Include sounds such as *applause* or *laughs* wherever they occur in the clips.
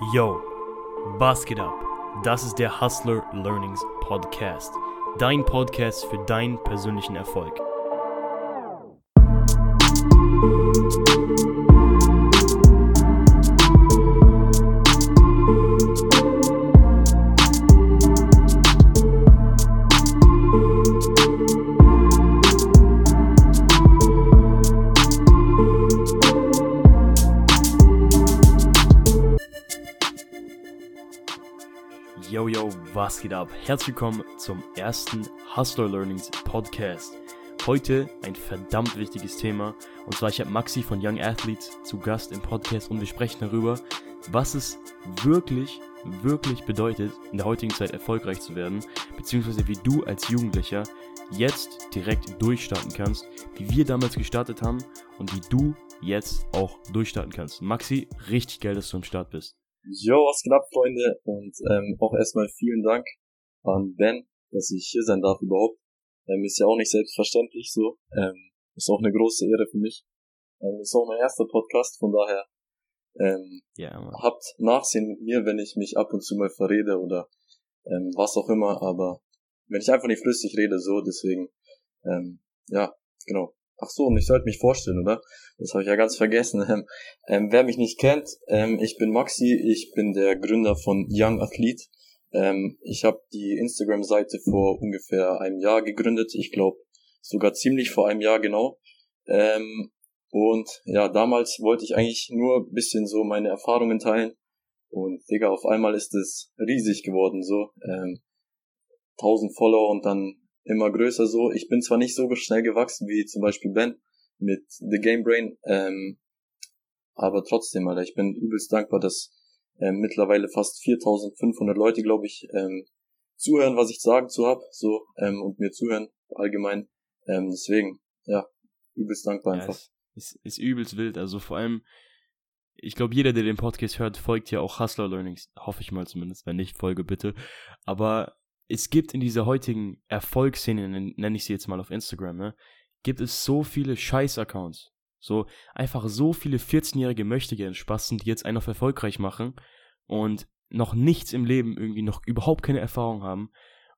Yo, was geht ab? Das ist der Hustler Learnings Podcast. Dein Podcast für deinen persönlichen Erfolg. Was geht ab? Herzlich willkommen zum ersten Hustler Learnings Podcast. Heute ein verdammt wichtiges Thema. Und zwar, ich habe Maxi von Young Athletes zu Gast im Podcast und wir sprechen darüber, was es wirklich, wirklich bedeutet, in der heutigen Zeit erfolgreich zu werden, beziehungsweise wie du als Jugendlicher jetzt direkt durchstarten kannst, wie wir damals gestartet haben und wie du jetzt auch durchstarten kannst. Maxi, richtig geil, dass du am Start bist. Jo, was ab, Freunde? Und ähm, auch erstmal vielen Dank an Ben, dass ich hier sein darf überhaupt. Ähm, ist ja auch nicht selbstverständlich so. Ähm, ist auch eine große Ehre für mich. Ähm, ist auch mein erster Podcast, von daher ähm, Ja, Mann. habt Nachsehen mit mir, wenn ich mich ab und zu mal verrede oder ähm, was auch immer, aber wenn ich einfach nicht flüssig rede, so, deswegen, ähm, ja, genau. Ach so, und ich sollte mich vorstellen, oder? Das habe ich ja ganz vergessen. Ähm, ähm, wer mich nicht kennt, ähm, ich bin Maxi, ich bin der Gründer von Young Athlete. Ähm, ich habe die Instagram-Seite vor ungefähr einem Jahr gegründet, ich glaube sogar ziemlich vor einem Jahr genau. Ähm, und ja, damals wollte ich eigentlich nur ein bisschen so meine Erfahrungen teilen. Und Digga, auf einmal ist es riesig geworden, so. Ähm, 1000 Follower und dann immer größer so. Ich bin zwar nicht so schnell gewachsen wie zum Beispiel Ben mit The Game Brain, ähm, aber trotzdem, Alter, ich bin übelst dankbar, dass ähm, mittlerweile fast 4500 Leute, glaube ich, ähm, zuhören, was ich sagen zu hab, so, ähm, und mir zuhören allgemein. Ähm, deswegen, ja, übelst dankbar Ja, einfach. es ist, ist übelst wild. Also vor allem, ich glaube, jeder, der den Podcast hört, folgt ja auch Hustler Learnings. Hoffe ich mal zumindest. Wenn nicht, folge bitte. Aber es gibt in dieser heutigen Erfolgsszene, nen- nenne ich sie jetzt mal auf Instagram, ne, gibt es so viele Scheiß-Accounts. So einfach so viele 14-jährige Möchtegern-Spasten, die jetzt einen auf erfolgreich machen und noch nichts im Leben irgendwie noch überhaupt keine Erfahrung haben.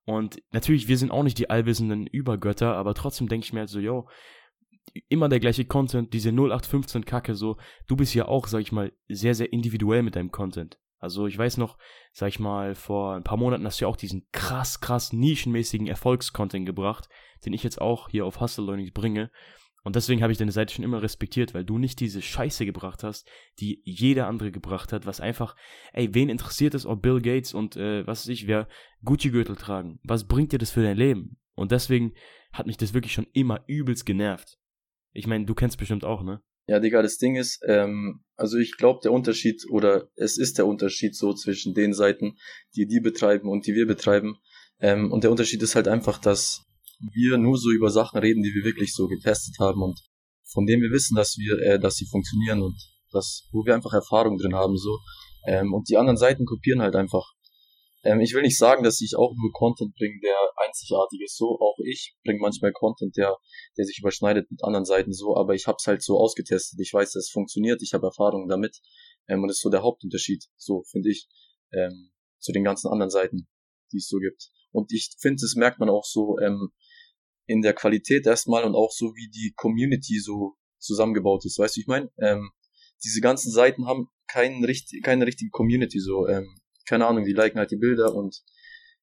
Und natürlich, wir sind auch nicht die allwissenden Übergötter, aber trotzdem denke ich mir halt so, yo, immer der gleiche Content, diese 0815 Kacke, so, du bist ja auch, sag ich mal, sehr, sehr individuell mit deinem Content. Also ich weiß noch, sag ich mal, vor ein paar Monaten hast du ja auch diesen krass, krass nischenmäßigen Erfolgscontent gebracht, den ich jetzt auch hier auf Hustle Learnings bringe. Und deswegen habe ich deine Seite schon immer respektiert, weil du nicht diese Scheiße gebracht hast, die jeder andere gebracht hat, was einfach, ey, wen interessiert es, ob Bill Gates und äh, was weiß ich, wer Gucci-Gürtel tragen? Was bringt dir das für dein Leben? Und deswegen hat mich das wirklich schon immer übelst genervt. Ich meine, du kennst bestimmt auch, ne? Ja, Digga, das Ding ist, ähm, also ich glaube, der Unterschied oder es ist der Unterschied so zwischen den Seiten, die die betreiben und die wir betreiben. Ähm, und der Unterschied ist halt einfach, dass wir nur so über Sachen reden, die wir wirklich so getestet haben und von denen wir wissen, dass wir, äh, dass sie funktionieren und dass, wo wir einfach Erfahrung drin haben so. Ähm, und die anderen Seiten kopieren halt einfach. Ähm, ich will nicht sagen, dass ich auch nur Content bringe, der einzigartig ist. So, auch ich bringe manchmal Content, der der sich überschneidet mit anderen Seiten so, aber ich habe es halt so ausgetestet. Ich weiß, dass es funktioniert, ich habe Erfahrung damit ähm, und das ist so der Hauptunterschied, so finde ich, ähm, zu den ganzen anderen Seiten, die es so gibt. Und ich finde, das merkt man auch so ähm, in der Qualität erstmal und auch so, wie die Community so zusammengebaut ist. Weißt du, ich meine? Ähm, diese ganzen Seiten haben keinen richtig, keine richtige Community so. Ähm, keine Ahnung, die liken halt die Bilder und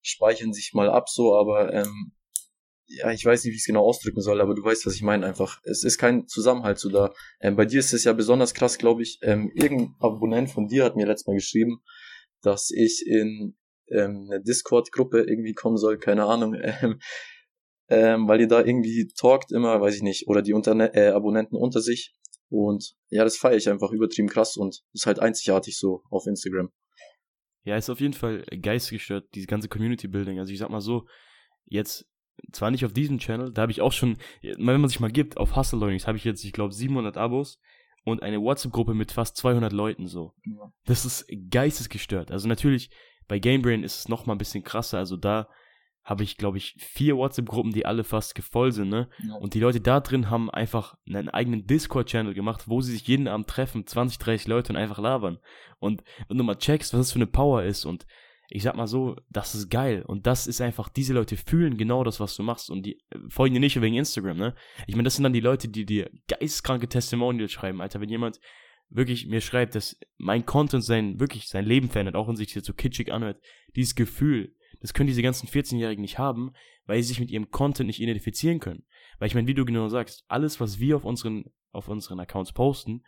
speichern sich mal ab so, aber ähm, ja, ich weiß nicht, wie ich es genau ausdrücken soll, aber du weißt, was ich meine einfach. Es ist kein Zusammenhalt so da. Ähm, bei dir ist es ja besonders krass, glaube ich. Ähm, irgendein Abonnent von dir hat mir letztes Mal geschrieben, dass ich in ähm, eine Discord-Gruppe irgendwie kommen soll, keine Ahnung, *laughs* ähm, ähm, weil ihr da irgendwie talkt immer, weiß ich nicht, oder die Unterne äh, Abonnenten unter sich. Und ja, das feiere ich einfach übertrieben krass und ist halt einzigartig so auf Instagram. Ja, ist auf jeden Fall geistesgestört, diese ganze Community-Building. Also ich sag mal so, jetzt zwar nicht auf diesem Channel, da habe ich auch schon, wenn man sich mal gibt, auf Hustle Learnings habe ich jetzt, ich glaube, 700 Abos und eine WhatsApp-Gruppe mit fast 200 Leuten so. Ja. Das ist geistesgestört. Also natürlich, bei Gamebrain ist es noch mal ein bisschen krasser. Also da habe ich, glaube ich, vier WhatsApp-Gruppen, die alle fast voll sind, ne? Ja. Und die Leute da drin haben einfach einen eigenen Discord-Channel gemacht, wo sie sich jeden Abend treffen, 20, 30 Leute und einfach labern. Und wenn du mal checkst, was das für eine Power ist und ich sag mal so, das ist geil. Und das ist einfach, diese Leute fühlen genau das, was du machst. Und die äh, folgen dir nicht wegen Instagram, ne? Ich meine, das sind dann die Leute, die dir geistkranke Testimonials schreiben, Alter. Wenn jemand wirklich mir schreibt, dass mein Content sein, wirklich sein Leben verändert, auch wenn sich das so kitschig anhört, dieses Gefühl, das können diese ganzen 14-Jährigen nicht haben, weil sie sich mit ihrem Content nicht identifizieren können. Weil ich meine, wie du genau sagst, alles, was wir auf unseren, auf unseren Accounts posten,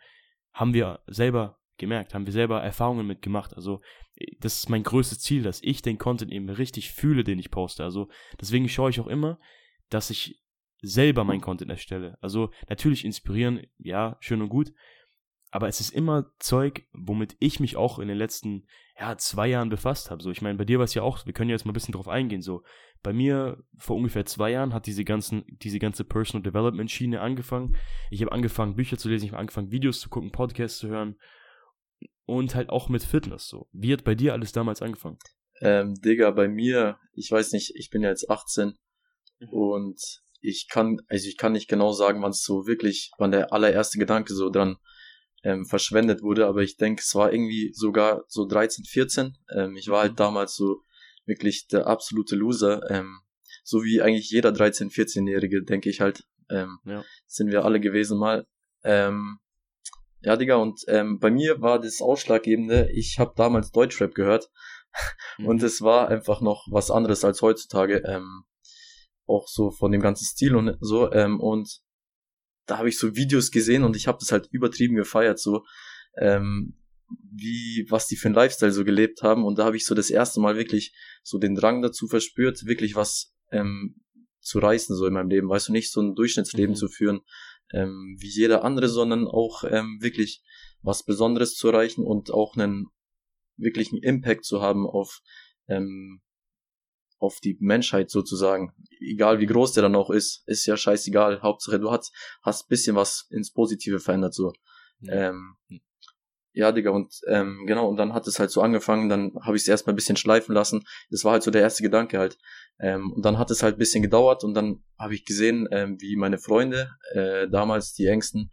haben wir selber gemerkt, haben wir selber Erfahrungen mitgemacht. Also, das ist mein größtes Ziel, dass ich den Content eben richtig fühle, den ich poste. Also, deswegen schaue ich auch immer, dass ich selber meinen Content erstelle. Also, natürlich inspirieren, ja, schön und gut, aber es ist immer Zeug, womit ich mich auch in den letzten ja, zwei Jahren befasst habe. So, ich meine, bei dir war es ja auch, wir können ja jetzt mal ein bisschen drauf eingehen. So, bei mir vor ungefähr zwei Jahren hat diese ganzen, diese ganze Personal Development Schiene angefangen. Ich habe angefangen, Bücher zu lesen, ich habe angefangen, Videos zu gucken, Podcasts zu hören und halt auch mit Fitness. So, wie hat bei dir alles damals angefangen? Ähm, Digga, bei mir, ich weiß nicht, ich bin ja jetzt 18 mhm. und ich kann, also ich kann nicht genau sagen, wann es so wirklich, wann der allererste Gedanke so dran ähm, verschwendet wurde, aber ich denke, es war irgendwie sogar so 13, 14. Ähm, ich war halt damals so wirklich der absolute Loser, ähm, so wie eigentlich jeder 13, 14-Jährige, denke ich halt, ähm, ja. sind wir alle gewesen mal. Ähm, ja, Digga, und ähm, bei mir war das Ausschlaggebende, ich habe damals Deutschrap gehört *laughs* mhm. und es war einfach noch was anderes als heutzutage, ähm, auch so von dem ganzen Stil und so, ähm, und da habe ich so Videos gesehen und ich habe das halt übertrieben gefeiert, so ähm, wie was die für ein Lifestyle so gelebt haben und da habe ich so das erste Mal wirklich so den Drang dazu verspürt, wirklich was ähm, zu reißen so in meinem Leben, weißt du, nicht so ein Durchschnittsleben mhm. zu führen ähm, wie jeder andere, sondern auch ähm, wirklich was Besonderes zu erreichen und auch einen wirklichen Impact zu haben auf ähm, auf die Menschheit sozusagen. Egal wie groß der dann auch ist, ist ja scheißegal. Hauptsache du hast, hast bisschen was ins Positive verändert, so. Ja, ähm, ja Digga, und ähm, genau, und dann hat es halt so angefangen, dann habe ich es erstmal ein bisschen schleifen lassen. Das war halt so der erste Gedanke halt. Ähm, und dann hat es halt ein bisschen gedauert und dann habe ich gesehen, ähm, wie meine Freunde, äh, damals die Ängsten,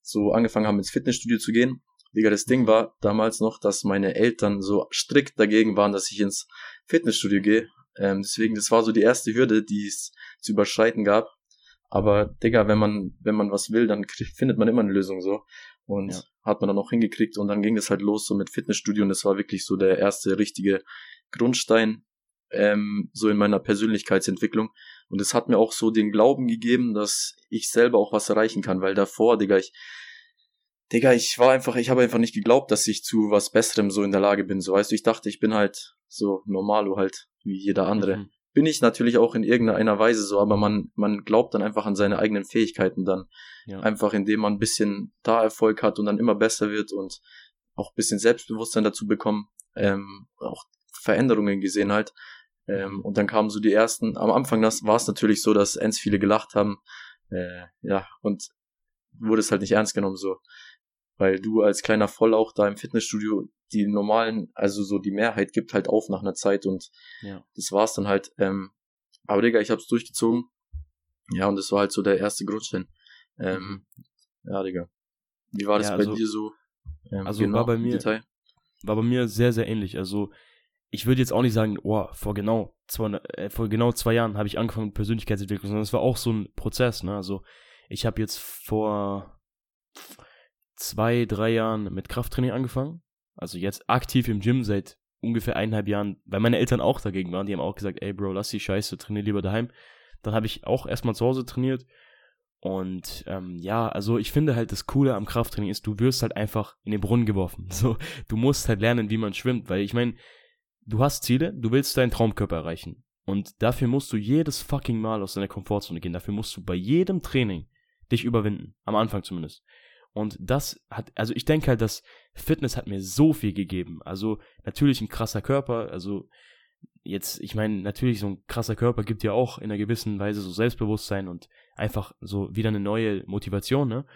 so angefangen haben ins Fitnessstudio zu gehen. Digga, das Ding war damals noch, dass meine Eltern so strikt dagegen waren, dass ich ins Fitnessstudio gehe. Ähm, deswegen, das war so die erste Hürde, die es zu überschreiten gab. Aber, Digga, wenn man, wenn man was will, dann findet man immer eine Lösung so. Und ja. hat man dann auch hingekriegt und dann ging es halt los so mit Fitnessstudio und das war wirklich so der erste richtige Grundstein, ähm, so in meiner Persönlichkeitsentwicklung. Und es hat mir auch so den Glauben gegeben, dass ich selber auch was erreichen kann, weil davor, Digga, ich, Digga, ich war einfach, ich habe einfach nicht geglaubt, dass ich zu was Besserem so in der Lage bin. So, weißt du, ich dachte, ich bin halt so normalo halt, wie jeder andere. Mhm. Bin ich natürlich auch in irgendeiner Weise so, aber man, man glaubt dann einfach an seine eigenen Fähigkeiten dann. Ja. Einfach indem man ein bisschen da Erfolg hat und dann immer besser wird und auch ein bisschen Selbstbewusstsein dazu bekommen, ähm, auch Veränderungen gesehen halt. Ähm, und dann kamen so die ersten, am Anfang das war es natürlich so, dass ends viele gelacht haben. Äh, ja, und wurde es halt nicht ernst genommen so weil du als kleiner Volllauch da im Fitnessstudio die normalen, also so die Mehrheit gibt halt auf nach einer Zeit und ja. das war's dann halt. Ähm, aber Digga, ich hab's durchgezogen. Ja, und das war halt so der erste Grundstein. Ähm, mhm. Ja, Digga. Wie war das ja, also, bei dir so? Ähm, also genau, war bei mir, Detail? war bei mir sehr, sehr ähnlich. Also ich würde jetzt auch nicht sagen, oh, vor genau zwei, äh, vor genau zwei Jahren habe ich angefangen mit Persönlichkeitsentwicklung, sondern es war auch so ein Prozess, ne? Also ich habe jetzt vor zwei, drei Jahren mit Krafttraining angefangen. Also jetzt aktiv im Gym seit ungefähr eineinhalb Jahren, weil meine Eltern auch dagegen waren. Die haben auch gesagt, ey Bro, lass die Scheiße, trainier lieber daheim. Dann habe ich auch erstmal zu Hause trainiert. Und ähm, ja, also ich finde halt das Coole am Krafttraining ist, du wirst halt einfach in den Brunnen geworfen. *laughs* So, du musst halt lernen, wie man schwimmt, weil ich meine, du hast Ziele, du willst deinen Traumkörper erreichen. Und dafür musst du jedes fucking Mal aus deiner Komfortzone gehen. Dafür musst du bei jedem Training dich überwinden. Am Anfang zumindest. Und das hat, also ich denke halt, dass Fitness hat mir so viel gegeben. Also natürlich ein krasser Körper, also jetzt, ich meine, natürlich so ein krasser Körper gibt ja auch in einer gewissen Weise so Selbstbewusstsein und einfach so wieder eine neue Motivation, ne?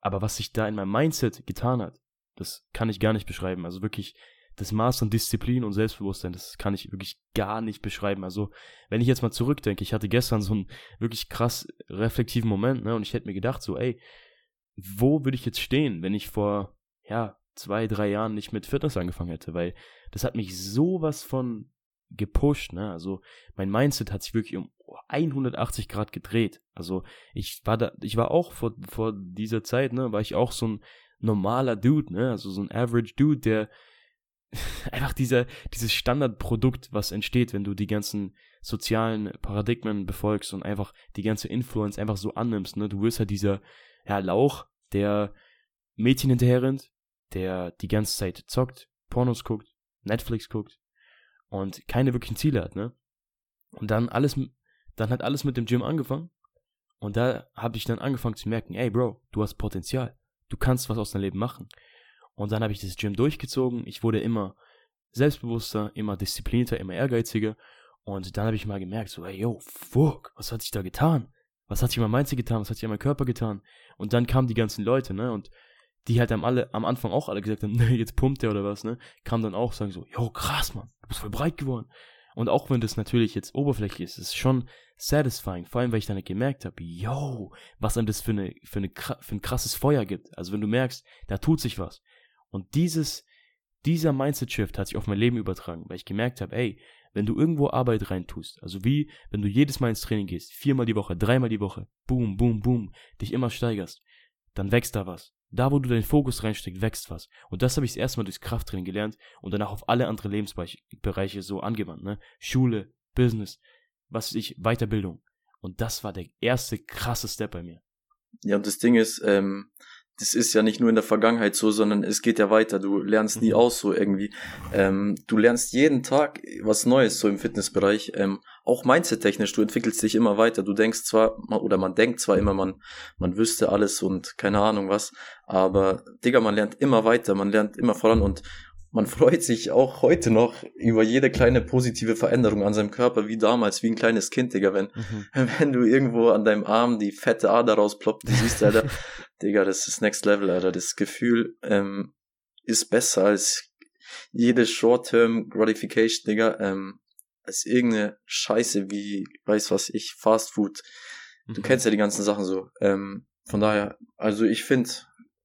Aber was sich da in meinem Mindset getan hat, das kann ich gar nicht beschreiben. Also wirklich, das Maß an Disziplin und Selbstbewusstsein, das kann ich wirklich gar nicht beschreiben. Also, wenn ich jetzt mal zurückdenke, ich hatte gestern so einen wirklich krass reflektiven Moment, ne, und ich hätte mir gedacht, so, ey, wo würde ich jetzt stehen, wenn ich vor, ja, zwei, drei Jahren nicht mit Fitness angefangen hätte, weil das hat mich sowas von gepusht, ne? Also mein Mindset hat sich wirklich um 180 Grad gedreht. Also ich war da, ich war auch vor, vor dieser Zeit, ne, war ich auch so ein normaler Dude, ne? Also so ein Average Dude, der *laughs* einfach dieser, dieses Standardprodukt, was entsteht, wenn du die ganzen sozialen Paradigmen befolgst und einfach die ganze Influence einfach so annimmst, ne? Du wirst halt dieser, ja, Lauch, der Mädchen hinterherrennt, der die ganze Zeit zockt, Pornos guckt, Netflix guckt und keine wirklichen Ziele hat, ne? Und dann alles, dann hat alles mit dem Gym angefangen und da habe ich dann angefangen zu merken, ey Bro, du hast Potenzial, du kannst was aus deinem Leben machen. Und dann habe ich das Gym durchgezogen, ich wurde immer selbstbewusster, immer disziplinierter, immer ehrgeiziger und dann habe ich mal gemerkt, so, ey, yo, fuck, was hat sich da getan? Was hat sich an meinem Mindset getan? Was hat sich an meinem Körper getan? Und dann kamen die ganzen Leute, ne? Und die halt am, alle, am Anfang auch alle gesagt haben, *laughs* ne, jetzt pumpt der oder was, ne? Kamen dann auch sagen so, yo, krass, Mann, du bist voll breit geworden. Und auch wenn das natürlich jetzt oberflächlich ist, ist es schon satisfying, vor allem weil ich dann gemerkt habe, yo, was einem das für, eine, für, eine, für ein krasses Feuer gibt. Also wenn du merkst, da tut sich was. Und dieses, dieser Mindset-Shift hat sich auf mein Leben übertragen, weil ich gemerkt habe, ey, wenn du irgendwo Arbeit reintust, also wie wenn du jedes Mal ins Training gehst, viermal die Woche, dreimal die Woche, boom, boom, boom, dich immer steigerst, dann wächst da was. Da, wo du deinen Fokus reinsteckst, wächst was. Und das habe ich das erste Mal durchs Krafttraining gelernt und danach auf alle anderen Lebensbereiche so angewandt. Ne? Schule, Business, was weiß ich, Weiterbildung. Und das war der erste krasse Step bei mir. Ja, und das Ding ist, ähm, das ist ja nicht nur in der Vergangenheit so, sondern es geht ja weiter. Du lernst nie mhm. aus so irgendwie. Ähm, du lernst jeden Tag was Neues so im Fitnessbereich. Ähm, auch mindset-technisch, du entwickelst dich immer weiter. Du denkst zwar, oder man denkt zwar immer, man, man wüsste alles und keine Ahnung was, aber Digga, man lernt immer weiter, man lernt immer voran und man *laughs* freut sich auch heute noch über jede kleine positive Veränderung an seinem Körper, wie damals, wie ein kleines Kind, Digga. Wenn, mhm. *laughs* wenn du irgendwo an deinem Arm die fette Ader rausploppt, du siehst, Alter, *laughs* Digga, das ist Next Level, Alter. Das Gefühl ähm, ist besser als jede Short-Term Gratification, Digga, ähm, als irgendeine Scheiße wie, weiß was ich, Fast Food. Du mhm. kennst ja die ganzen Sachen so. Ähm, von daher, also ich finde,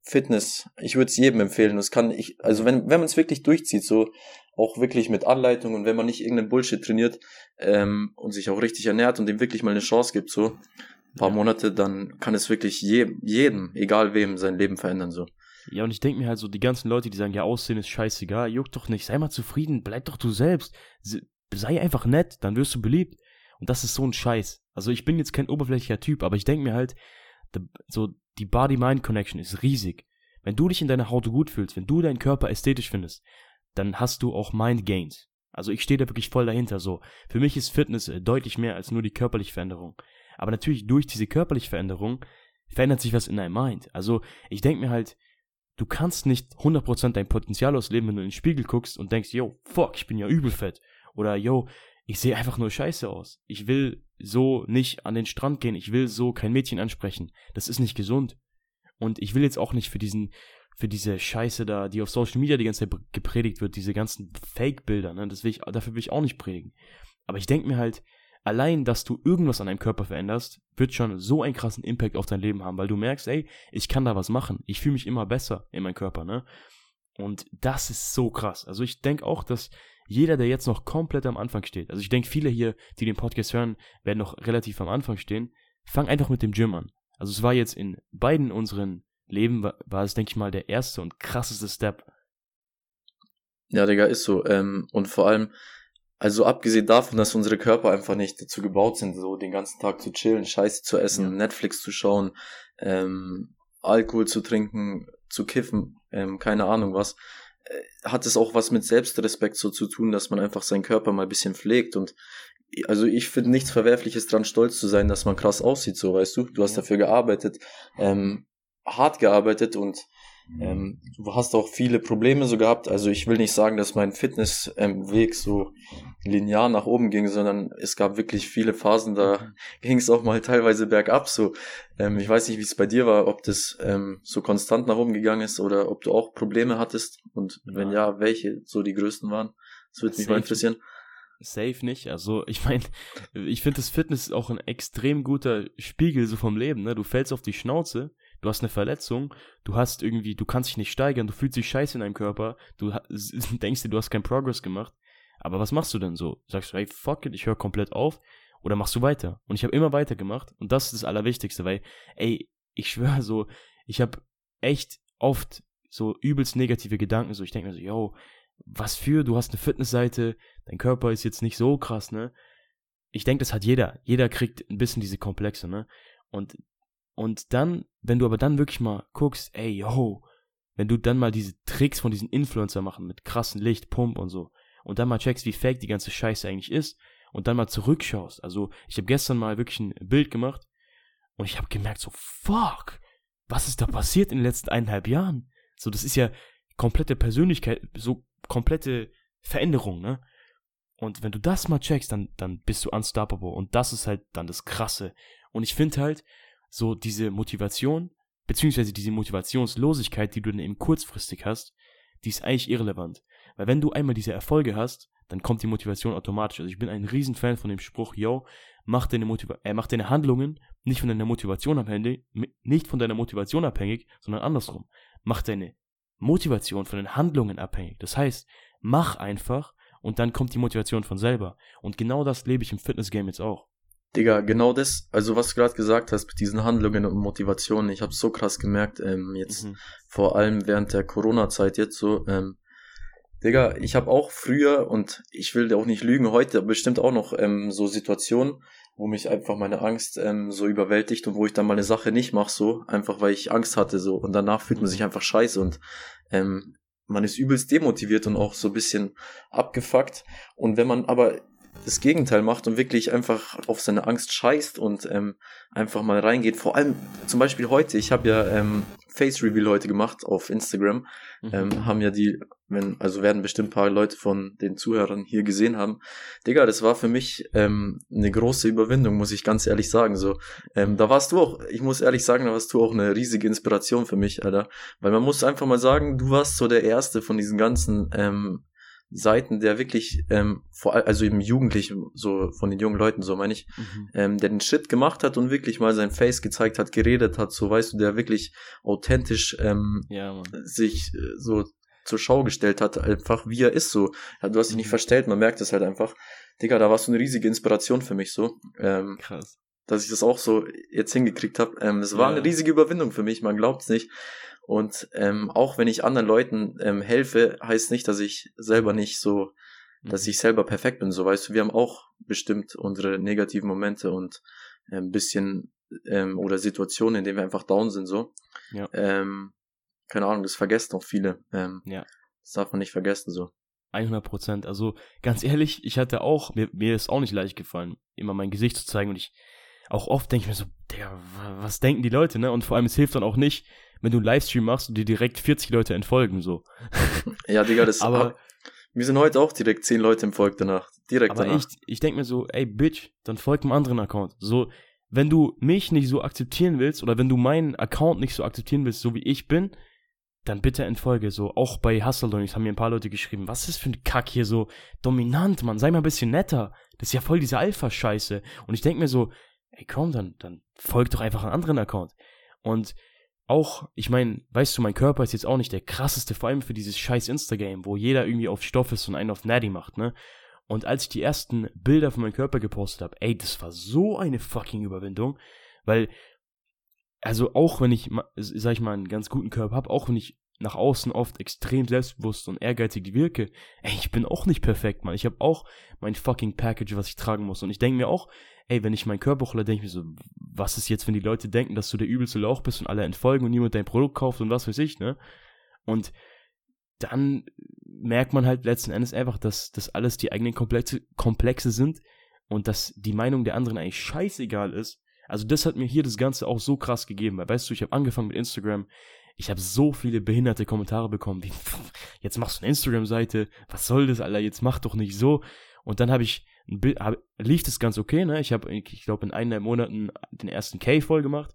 Fitness, ich würde es jedem empfehlen. Das kann ich, also wenn, wenn man es wirklich durchzieht, so auch wirklich mit Anleitung und wenn man nicht irgendeinen Bullshit trainiert ähm, und sich auch richtig ernährt und dem wirklich mal eine Chance gibt, so paar ja. Monate, dann kann es wirklich je, jedem, egal wem, sein Leben verändern, so. Ja, und ich denke mir halt so, die ganzen Leute, die sagen, ja, Aussehen ist scheißegal, juckt doch nicht, sei mal zufrieden, bleib doch du selbst, sei einfach nett, dann wirst du beliebt. Und das ist so ein Scheiß. Also ich bin jetzt kein oberflächlicher Typ, aber ich denke mir halt, so die Body-Mind-Connection ist riesig. Wenn du dich in deiner Haut gut fühlst, wenn du deinen Körper ästhetisch findest, dann hast du auch Mind-Gains. Also ich stehe da wirklich voll dahinter so. Für mich ist Fitness äh, deutlich mehr als nur die körperliche Veränderung. Aber natürlich durch diese körperliche Veränderung verändert sich was in deinem Mind. Also ich denke mir halt, du kannst nicht 100% dein Potenzial ausleben, wenn du in den Spiegel guckst und denkst, yo, fuck, ich bin ja übel fett. Oder yo, ich sehe einfach nur scheiße aus. Ich will so nicht an den Strand gehen. Ich will so kein Mädchen ansprechen. Das ist nicht gesund. Und ich will jetzt auch nicht für diesen, für diese Scheiße da, die auf Social Media die ganze Zeit gepredigt wird, diese ganzen Fake-Bilder, ne, das will ich, dafür will ich auch nicht predigen. Aber ich denke mir halt, allein, dass du irgendwas an deinem Körper veränderst, wird schon so einen krassen Impact auf dein Leben haben, weil du merkst, ey, ich kann da was machen. Ich fühle mich immer besser in meinem Körper, ne? Und das ist so krass. Also ich denke auch, dass jeder, der jetzt noch komplett am Anfang steht, also ich denke, viele hier, die den Podcast hören, werden noch relativ am Anfang stehen, fang einfach mit dem Gym an. Also es war jetzt in beiden unseren Leben, war, es, denke ich mal, der erste und krasseste Step. Ja, Digga, ist so. Ähm, und vor allem, also abgesehen davon, dass unsere Körper einfach nicht dazu gebaut sind, so den ganzen Tag zu chillen, Scheiße zu essen, ja. Netflix zu schauen, ähm, Alkohol zu trinken, zu kiffen, ähm, keine Ahnung was, äh, hat es auch was mit Selbstrespekt so zu tun, dass man einfach seinen Körper mal ein bisschen pflegt und also ich finde nichts Verwerfliches dran, stolz zu sein, dass man krass aussieht, so weißt du. Du hast ja. dafür gearbeitet, ähm, hart gearbeitet und ähm, du hast auch viele Probleme so gehabt. Also ich will nicht sagen, dass mein Fitnessweg ähm, so linear nach oben ging, sondern es gab wirklich viele Phasen, da mhm. ging es auch mal teilweise bergab. So, ähm, ich weiß nicht, wie es bei dir war, ob das ähm, so konstant nach oben gegangen ist oder ob du auch Probleme hattest und ja. wenn ja, welche so die größten waren. Das würde mich mal interessieren. Safe nicht. Also, ich meine, ich finde, das Fitness auch ein extrem guter Spiegel so vom Leben. Ne? Du fällst auf die Schnauze, du hast eine Verletzung, du hast irgendwie, du kannst dich nicht steigern, du fühlst dich scheiße in deinem Körper, du *laughs* denkst dir, du hast keinen Progress gemacht. Aber was machst du denn so? Sagst du, hey, fuck it, ich höre komplett auf? Oder machst du weiter? Und ich habe immer weiter gemacht. Und das ist das Allerwichtigste, weil, ey, ich *laughs* schwöre so, ich habe echt oft so übelst negative Gedanken. So, ich denke mir so, yo, was für, du hast eine Fitnessseite, dein Körper ist jetzt nicht so krass, ne? Ich denke, das hat jeder. Jeder kriegt ein bisschen diese Komplexe, ne? Und, und dann, wenn du aber dann wirklich mal guckst, ey, yo, wenn du dann mal diese Tricks von diesen Influencer machen mit krassen Licht, Pump und so, und dann mal checkst, wie fake die ganze Scheiße eigentlich ist, und dann mal zurückschaust. Also, ich habe gestern mal wirklich ein Bild gemacht und ich habe gemerkt, so, fuck, was ist da passiert in den letzten eineinhalb Jahren? So, das ist ja komplette Persönlichkeit, so komplette Veränderung, ne? Und wenn du das mal checkst, dann, dann bist du unstoppable. Und das ist halt dann das Krasse. Und ich finde halt, so diese Motivation, beziehungsweise diese Motivationslosigkeit, die du dann eben kurzfristig hast, die ist eigentlich irrelevant. Weil wenn du einmal diese Erfolge hast, dann kommt die Motivation automatisch. Also ich bin ein Riesenfan von dem Spruch, yo, mach deine, Motiva äh, mach deine Handlungen nicht von deiner Motivation abhängig, nicht von deiner Motivation abhängig, sondern andersrum. Mach deine Motivation von den Handlungen abhängig. Das heißt, mach einfach und dann kommt die Motivation von selber. Und genau das lebe ich im Fitnessgame jetzt auch. Digga, genau das, also was du gerade gesagt hast mit diesen Handlungen und Motivationen, ich habe so krass gemerkt, ähm, jetzt mhm. vor allem während der Corona-Zeit jetzt so, ähm, Digga, ich habe auch früher und ich will auch nicht lügen, heute bestimmt auch noch ähm, so Situationen, wo mich einfach meine Angst ähm, so überwältigt und wo ich dann mal eine Sache nicht mache, so, einfach weil ich Angst hatte, so. Und danach fühlt man sich einfach scheiße und ähm, man ist übelst demotiviert und auch so ein bisschen abgefuckt. Und wenn man aber das Gegenteil macht und wirklich einfach auf seine Angst scheißt und ähm, einfach mal reingeht. Vor allem zum Beispiel heute, ich habe ja ähm, Face Reveal heute gemacht auf Instagram, mhm. ähm, haben ja die, wenn, also werden bestimmt paar Leute von den Zuhörern hier gesehen haben. Digga, das war für mich ähm, eine große Überwindung, muss ich ganz ehrlich sagen. So, ähm, da warst du auch, ich muss ehrlich sagen, da warst du auch eine riesige Inspiration für mich, Alter. Weil man muss einfach mal sagen, du warst so der erste von diesen ganzen ähm, Seiten, der wirklich, ähm, vor allem, also eben Jugendlichen, so von den jungen Leuten, so meine ich, mhm. ähm, der den Schritt gemacht hat und wirklich mal sein Face gezeigt hat, geredet hat, so weißt du, der wirklich authentisch ähm, ja, sich äh, so zur Schau gestellt hat, einfach wie er ist, so. Ja, du hast dich mhm. nicht verstellt, man merkt es halt einfach. Digga, da warst du eine riesige Inspiration für mich, so. Ähm, Krass. Dass ich das auch so jetzt hingekriegt habe. Ähm, es war ja. eine riesige Überwindung für mich, man glaubt es nicht. Und ähm, auch wenn ich anderen Leuten ähm, helfe, heißt nicht, dass ich selber nicht so, dass mhm. ich selber perfekt bin. So weißt du, wir haben auch bestimmt unsere negativen Momente und ein ähm, bisschen ähm, oder Situationen, in denen wir einfach down sind. So, ja. ähm, keine Ahnung, das vergessen auch viele. Ähm, ja. Das darf man nicht vergessen. So. 100 Prozent. Also ganz ehrlich, ich hatte auch, mir, mir ist auch nicht leicht gefallen, immer mein Gesicht zu zeigen und ich auch oft denke ich mir so, der, was denken die Leute, ne? Und vor allem, es hilft dann auch nicht, wenn du einen Livestream machst und dir direkt 40 Leute entfolgen, so. *laughs* Ja, Digga, das aber mir sind heute auch direkt 10 Leute im Volk danach. Direkt aber danach. ich, ich denke mir so, ey, Bitch, dann folg einem anderen Account. So, wenn du mich nicht so akzeptieren willst oder wenn du meinen Account nicht so akzeptieren willst, so wie ich bin, dann bitte entfolge. So, auch bei Hustle Doings haben mir ein paar Leute geschrieben, was ist für ein Kack hier so dominant, Mann, sei mal ein bisschen netter. Das ist ja voll diese Alpha-Scheiße. Und ich denke mir so, ey komm, dann, dann folg doch einfach einen anderen Account. Und auch, ich meine, weißt du, mein Körper ist jetzt auch nicht der krasseste, vor allem für dieses scheiß Instagame, wo jeder irgendwie auf Stoff ist und einen auf Natty macht, ne? Und als ich die ersten Bilder von meinem Körper gepostet habe, ey, das war so eine fucking Überwindung, weil, also auch wenn ich, sag ich mal, einen ganz guten Körper habe, auch wenn ich nach außen oft extrem selbstbewusst und ehrgeizig wirke, ey, ich bin auch nicht perfekt, Mann. Ich habe auch mein fucking Package, was ich tragen muss. Und ich denke mir auch, ey, wenn ich meinen Körper hochle, denke ich mir so, was ist jetzt, wenn die Leute denken, dass du der übelste Lauch bist und alle entfolgen und niemand dein Produkt kauft und was weiß ich, ne? Und dann merkt man halt letzten Endes einfach, dass das alles die eigenen Komplexe, Komplexe sind und dass die Meinung der anderen eigentlich scheißegal ist. Also das hat mir hier das Ganze auch so krass gegeben, weil weißt du, ich habe angefangen mit Instagram, ich habe so viele behinderte Kommentare bekommen, wie, jetzt machst du eine Instagram-Seite, was soll das, Alter, jetzt mach doch nicht so. Und dann habe ich, hab, lief das ganz okay, ne? Ich habe, ich glaube, in eineinhalb Monaten den ersten K voll gemacht.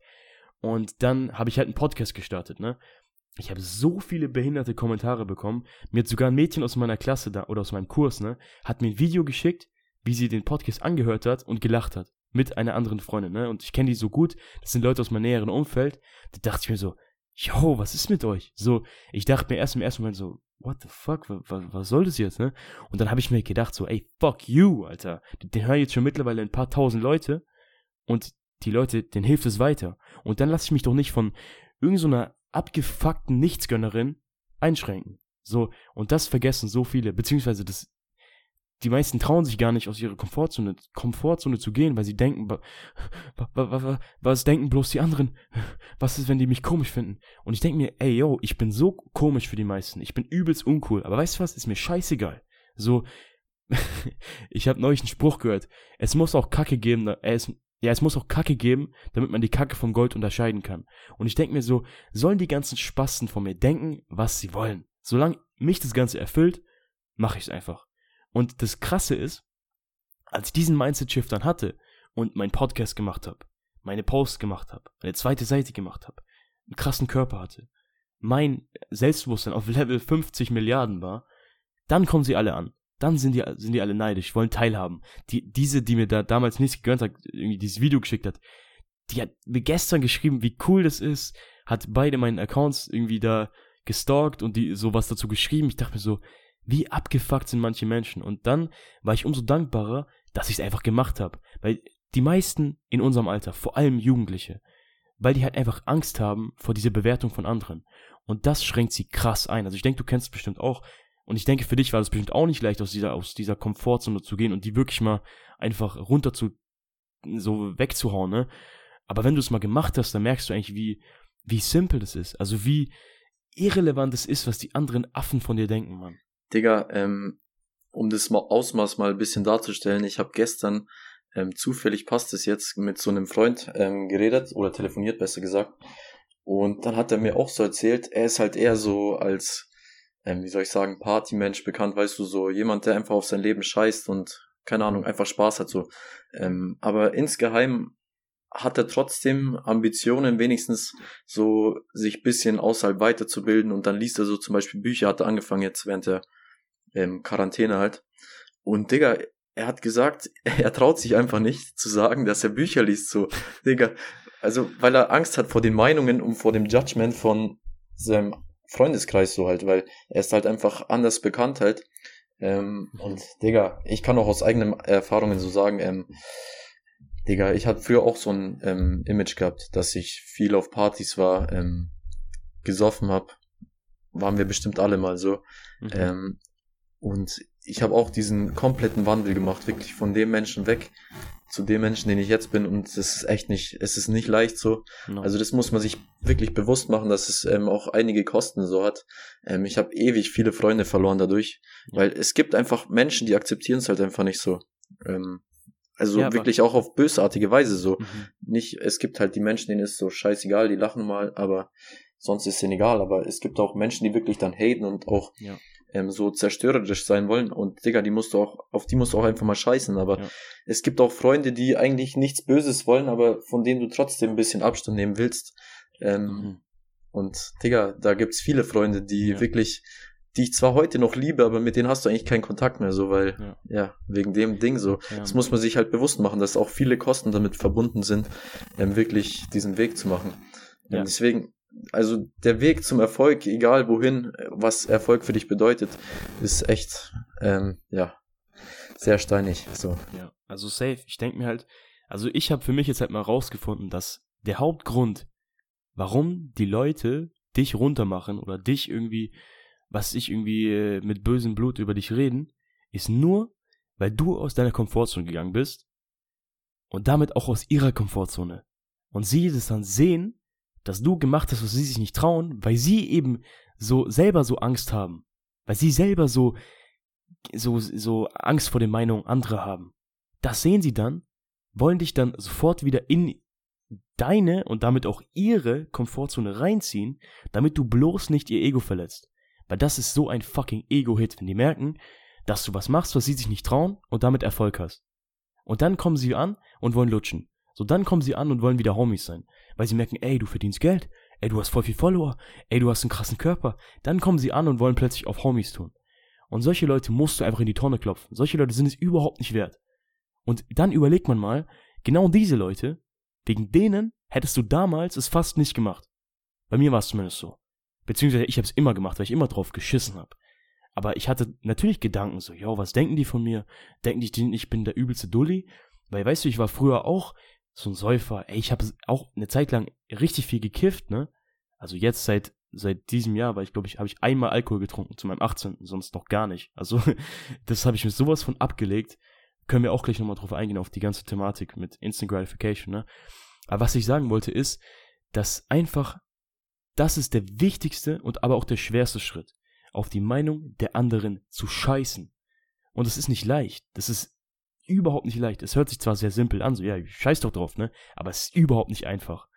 Und dann habe ich halt einen Podcast gestartet, ne? Ich habe so viele behinderte Kommentare bekommen. Mir hat sogar ein Mädchen aus meiner Klasse da oder aus meinem Kurs, ne, hat mir ein Video geschickt, wie sie den Podcast angehört hat und gelacht hat. Mit einer anderen Freundin, ne? Und ich kenne die so gut. Das sind Leute aus meinem näheren Umfeld. Da dachte ich mir so, yo, was ist mit euch? So, ich dachte mir erst im ersten Moment so, what the fuck, was, was soll das jetzt, ne? Und dann habe ich mir gedacht so, ey, fuck you, Alter. Den hören jetzt schon mittlerweile ein paar tausend Leute und die Leute, denen hilft es weiter. Und dann lasse ich mich doch nicht von irgendeiner so abgefuckten Nichtsgönnerin einschränken. So, und das vergessen so viele, beziehungsweise das, die meisten trauen sich gar nicht aus ihrer Komfortzone, Komfortzone zu gehen, weil sie denken, was denken bloß die anderen? Was ist, wenn die mich komisch finden? Und ich denke mir, ey, yo, ich bin so komisch für die meisten. Ich bin übelst uncool. Aber weißt du was? Ist mir scheißegal. So, *laughs* ich habe neulich einen Spruch gehört. Es muss auch Kacke geben, es, ja, es muss auch Kacke geben, damit man die Kacke vom Gold unterscheiden kann. Und ich denke mir so, sollen die ganzen Spasten von mir denken, was sie wollen. Solange mich das Ganze erfüllt, mache ich es einfach. Und das Krasse ist, als ich diesen Mindset-Shift dann hatte und meinen Podcast gemacht habe, meine Posts gemacht habe, eine zweite Seite gemacht habe, einen krassen Körper hatte, mein Selbstbewusstsein auf Level 50 Milliarden war, dann kommen sie alle an dann sind die, sind die alle neidisch, wollen teilhaben. Die, diese, die mir da damals nichts gegönnt hat, irgendwie dieses Video geschickt hat, die hat mir gestern geschrieben, wie cool das ist, hat beide meinen Accounts irgendwie da gestalkt und die sowas dazu geschrieben. Ich dachte mir so, wie abgefuckt sind manche Menschen. Und dann war ich umso dankbarer, dass ich es einfach gemacht habe. Weil die meisten in unserem Alter, vor allem Jugendliche, weil die halt einfach Angst haben vor dieser Bewertung von anderen. Und das schränkt sie krass ein. Also ich denke, du kennst es bestimmt auch. Und ich denke, für dich war das bestimmt auch nicht leicht, aus dieser, aus dieser Komfortzone zu gehen und die wirklich mal einfach runter zu, so wegzuhauen, ne? Aber wenn du es mal gemacht hast, dann merkst du eigentlich, wie, wie simpel das ist. Also wie irrelevant es ist, was die anderen Affen von dir denken, Mann. Digga, ähm, um das Ausmaß mal ein bisschen darzustellen, ich habe gestern, ähm, zufällig passt es jetzt, mit so einem Freund ähm, geredet oder telefoniert, besser gesagt. Und dann hat er mir auch so erzählt, er ist halt eher so als ähm, wie soll ich sagen, Partymensch bekannt, weißt du, so jemand, der einfach auf sein Leben scheißt und keine Ahnung, einfach Spaß hat so. Ähm, aber insgeheim hat er trotzdem Ambitionen, wenigstens so sich bisschen außerhalb weiterzubilden und dann liest er so zum Beispiel Bücher, hat er angefangen jetzt während der ähm, Quarantäne halt. Und Digga, er hat gesagt, *laughs* er traut sich einfach nicht zu sagen, dass er Bücher liest, so, Digga. Also, weil er Angst hat vor den Meinungen und vor dem Judgment von seinem Freundeskreis so halt, weil er ist halt einfach anders bekannt halt. Ähm, und Digga, ich kann auch aus eigenen Erfahrungen so sagen, ähm, Digga, ich hatte früher auch so ein ähm, Image gehabt, dass ich viel auf Partys war, ähm, gesoffen hab. Waren wir bestimmt alle mal so. Mhm. Ähm, und ich habe auch diesen kompletten Wandel gemacht, wirklich von dem Menschen weg zu dem Menschen, den ich jetzt bin. Und es ist echt nicht, es ist nicht leicht so. No. Also das muss man sich wirklich bewusst machen, dass es ähm, auch einige Kosten so hat. Ähm, ich habe ewig viele Freunde verloren dadurch, ja. weil es gibt einfach Menschen, die akzeptieren es halt einfach nicht so. Ähm, also ja, wirklich auch auf bösartige Weise so. Mhm. Nicht, es gibt halt die Menschen, denen ist so scheißegal, die lachen mal, aber sonst ist es ihnen egal. Aber es gibt auch Menschen, die wirklich dann haten und auch ja ähm, so zerstörerisch sein wollen und Digga, die musst du auch, auf die musst du auch einfach mal scheißen, aber ja. es gibt auch Freunde, die eigentlich nichts Böses wollen, aber von denen du trotzdem ein bisschen Abstand nehmen willst. Ähm, mhm. Und Digga, da gibt's viele Freunde, die ja. wirklich, die ich zwar heute noch liebe, aber mit denen hast du eigentlich keinen Kontakt mehr, so, weil, ja, ja wegen dem Ding so. Das muss man sich halt bewusst machen, dass auch viele Kosten damit verbunden sind, ähm, wirklich diesen Weg zu machen. Deswegen, also der Weg zum Erfolg, egal wohin, was Erfolg für dich bedeutet, ist echt, ähm, ja, sehr steinig. So. Ja, also safe. Ich denke mir halt, also ich habe für mich jetzt halt mal rausgefunden, dass der Hauptgrund, warum die Leute dich runtermachen oder dich irgendwie, was ich irgendwie äh, mit bösem Blut über dich reden, ist nur, weil du aus deiner Komfortzone gegangen bist und damit auch aus ihrer Komfortzone. Und sie das dann sehen dass du gemacht hast, was sie sich nicht trauen, weil sie eben so selber so Angst haben, weil sie selber so so so Angst vor den Meinungen anderer haben. Das sehen sie dann, wollen dich dann sofort wieder in deine und damit auch ihre Komfortzone reinziehen, damit du bloß nicht ihr Ego verletzt. Weil das ist so ein fucking Ego-Hit, wenn die merken, dass du was machst, was sie sich nicht trauen und damit Erfolg hast. Und dann kommen sie an und wollen lutschen. So, dann kommen sie an und wollen wieder Homies sein. Weil sie merken, ey, du verdienst Geld, ey, du hast voll viel Follower, ey, du hast einen krassen Körper. Dann kommen sie an und wollen plötzlich auf Homies tun. Und solche Leute musst du einfach in die Tonne klopfen. Solche Leute sind es überhaupt nicht wert. Und dann überlegt man mal, genau diese Leute, wegen denen hättest du damals es fast nicht gemacht. Bei mir war es zumindest so. Beziehungsweise ich habe es immer gemacht, weil ich immer drauf geschissen habe. Aber ich hatte natürlich Gedanken so, yo, was denken die von mir? Denken die, ich bin der übelste Dulli? Weil, weißt du, ich war früher auch so ein Säufer. Ey, ich habe auch eine Zeit lang richtig viel gekifft, ne? Also jetzt seit seit diesem Jahr, weil ich glaube, ich habe ich einmal Alkohol getrunken zu meinem 18. sonst noch gar nicht. Also *laughs* das habe ich mir sowas von abgelegt. Können wir auch gleich nochmal drauf eingehen auf die ganze Thematik mit Instant Gratification, ne? Aber was ich sagen wollte ist, dass einfach das ist der wichtigste und aber auch der schwerste Schritt, auf die Meinung der anderen zu scheißen. Und es ist nicht leicht. Das ist überhaupt nicht leicht. Es hört sich zwar sehr simpel an, so ja, scheiß doch drauf, ne? Aber es ist überhaupt nicht einfach.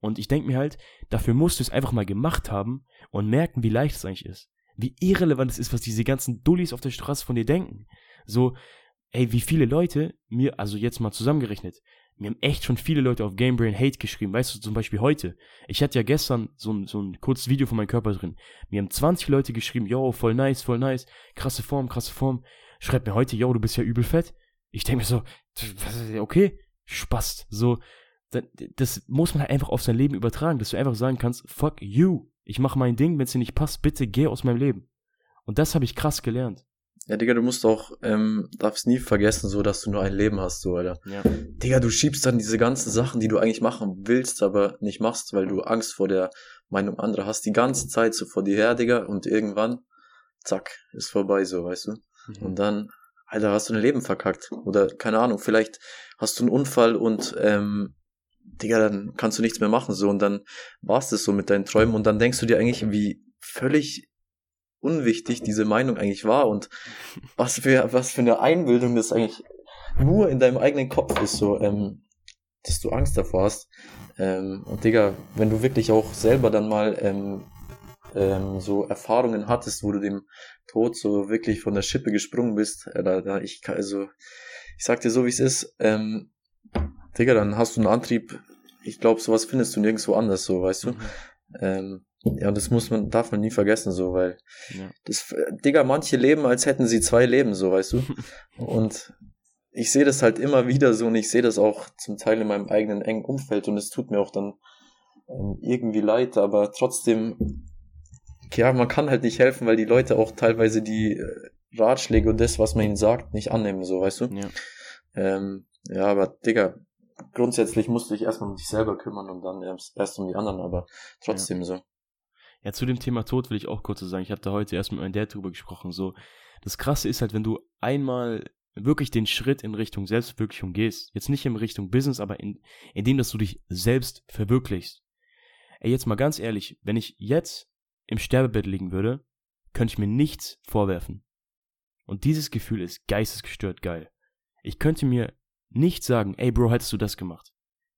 Und ich denke mir halt, dafür musst du es einfach mal gemacht haben und merken, wie leicht es eigentlich ist. Wie irrelevant es ist, was diese ganzen Dullis auf der Straße von dir denken. So, ey, wie viele Leute mir, also jetzt mal zusammengerechnet, mir haben echt schon viele Leute auf Gamebrain Hate geschrieben. Weißt du, zum Beispiel heute. Ich hatte ja gestern so ein, so ein kurzes Video von meinem Körper drin. Mir haben 20 Leute geschrieben, yo, voll nice, voll nice, krasse Form, krasse Form. Schreibt mir heute, yo, du bist ja übel fett. Ich denke mir so, okay, Spaß. So, das muss man halt einfach auf sein Leben übertragen, dass du einfach sagen kannst, fuck you. Ich mache mein Ding, wenn es dir nicht passt, bitte geh aus meinem Leben. Und das habe ich krass gelernt. Ja, Digga, du musst auch, ähm, darfst nie vergessen, so, dass du nur ein Leben hast, so, Alter. Ja. Digga, du schiebst dann diese ganzen Sachen, die du eigentlich machen willst, aber nicht machst, weil du Angst vor der Meinung anderer hast, die ganze Zeit so vor dir her, Digga, und irgendwann, zack, ist vorbei, so, weißt du. Mhm. Und dann, Alter, hast du dein Leben verkackt. Oder, keine Ahnung, vielleicht hast du einen Unfall und, ähm, Digga, dann kannst du nichts mehr machen, so, und dann war's das so mit deinen Träumen, und dann denkst du dir eigentlich, wie völlig unwichtig diese Meinung eigentlich war und was für, was für eine Einbildung das eigentlich nur in deinem eigenen Kopf ist, so, ähm, dass du Angst davor hast. Ähm, und Digga, wenn du wirklich auch selber dann mal ähm, ähm, so Erfahrungen hattest, wo du dem Tod so wirklich von der Schippe gesprungen bist, äh, da, da ich also ich sag dir so wie es ist, ähm, Digga, dann hast du einen Antrieb. Ich glaube, sowas findest du nirgendwo anders, so, weißt du. Mhm. Ähm, ja, das muss man, darf man nie vergessen, so, weil ja. das, Digga, manche leben, als hätten sie zwei Leben, so, weißt du. *laughs* und ich sehe das halt immer wieder so und ich sehe das auch zum Teil in meinem eigenen engen Umfeld und es tut mir auch dann ähm, irgendwie leid, aber trotzdem, ja, man kann halt nicht helfen, weil die Leute auch teilweise die äh, Ratschläge und das, was man ihnen sagt, nicht annehmen, so, weißt du. Ja, ähm, ja aber Digga, grundsätzlich musst du dich erstmal um dich selber kümmern und dann erst, erst um die anderen, aber trotzdem ja. so. Ja, zu dem Thema Tod will ich auch kurz sagen. Ich habe da heute erst mit meinem Dad drüber gesprochen. So, das Krasse ist halt, wenn du einmal wirklich den Schritt in Richtung Selbstverwirklichung gehst, jetzt nicht in Richtung Business, aber in, in dem, dass du dich selbst verwirklichst. Ey, jetzt mal ganz ehrlich, wenn ich jetzt im Sterbebett liegen würde, könnte ich mir nichts vorwerfen. Und dieses Gefühl ist geistesgestört geil. Ich könnte mir nicht sagen, ey Bro, hättest du das gemacht?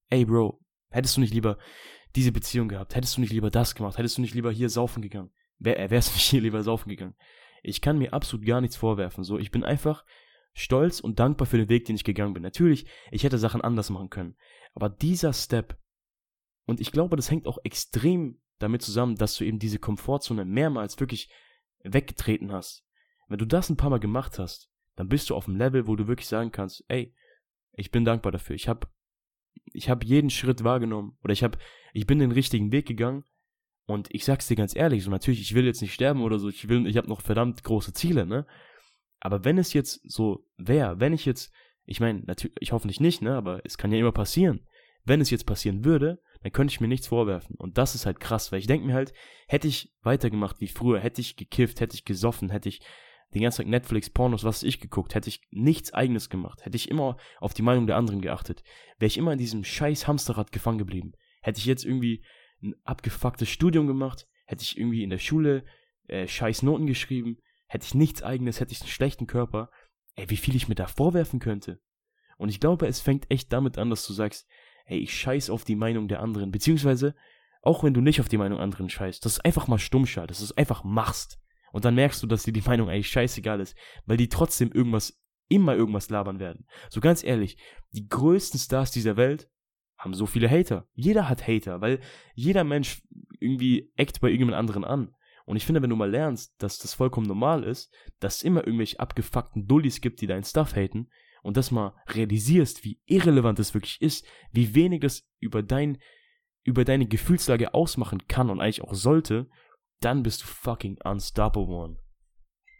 Ey Bro, hättest du nicht lieber diese Beziehung gehabt? Hättest du nicht lieber das gemacht? Hättest du nicht lieber hier saufen gegangen? Wär, äh, wärst nicht hier lieber saufen gegangen? Ich kann mir absolut gar nichts vorwerfen. So, ich bin einfach stolz und dankbar für den Weg, den ich gegangen bin. Natürlich, ich hätte Sachen anders machen können. Aber dieser Step, und ich glaube, das hängt auch extrem damit zusammen, dass du eben diese Komfortzone mehrmals wirklich weggetreten hast. Wenn du das ein paar Mal gemacht hast, dann bist du auf einem Level, wo du wirklich sagen kannst, ey, ich bin dankbar dafür. Ich habe ich habe jeden Schritt wahrgenommen oder ich habe ich bin den richtigen Weg gegangen und ich sag's dir ganz ehrlich, so natürlich, ich will jetzt nicht sterben oder so, ich will ich habe noch verdammt große Ziele, ne? Aber wenn es jetzt so wäre, wenn ich jetzt ich meine, natürlich ich hoffe nicht, ne, aber es kann ja immer passieren. Wenn es jetzt passieren würde, dann könnte ich mir nichts vorwerfen und das ist halt krass, weil ich denke mir halt, hätte ich weitergemacht wie früher, hätte ich gekifft, hätte ich gesoffen, hätte ich den ganzen Tag Netflix, Pornos, was ich geguckt, hätte ich nichts eigenes gemacht, hätte ich immer auf die Meinung der anderen geachtet, wäre ich immer in diesem scheiß Hamsterrad gefangen geblieben. Hätte ich jetzt irgendwie ein abgefucktes Studium gemacht, hätte ich irgendwie in der Schule äh, scheiß Noten geschrieben, hätte ich nichts eigenes, hätte ich einen schlechten Körper, ey, wie viel ich mir da vorwerfen könnte. Und ich glaube, es fängt echt damit an, dass du sagst, ey, ich scheiß auf die Meinung der anderen, beziehungsweise, auch wenn du nicht auf die Meinung anderen scheißt, dass du einfach mal stumm schaltest, dass du es einfach machst Und dann merkst du, dass dir die Meinung eigentlich scheißegal ist, weil die trotzdem irgendwas, immer irgendwas labern werden. So ganz ehrlich, die größten Stars dieser Welt haben so viele Hater. Jeder hat Hater, weil jeder Mensch irgendwie eckt bei irgendjemand anderen an. Und ich finde, wenn du mal lernst, dass das vollkommen normal ist, dass es immer irgendwelche abgefuckten Dullis gibt, die deinen Stuff haten, und das mal realisierst, wie irrelevant es wirklich ist, wie wenig das über dein, über deine Gefühlslage ausmachen kann und eigentlich auch sollte, dann bist du fucking unstoppable, man.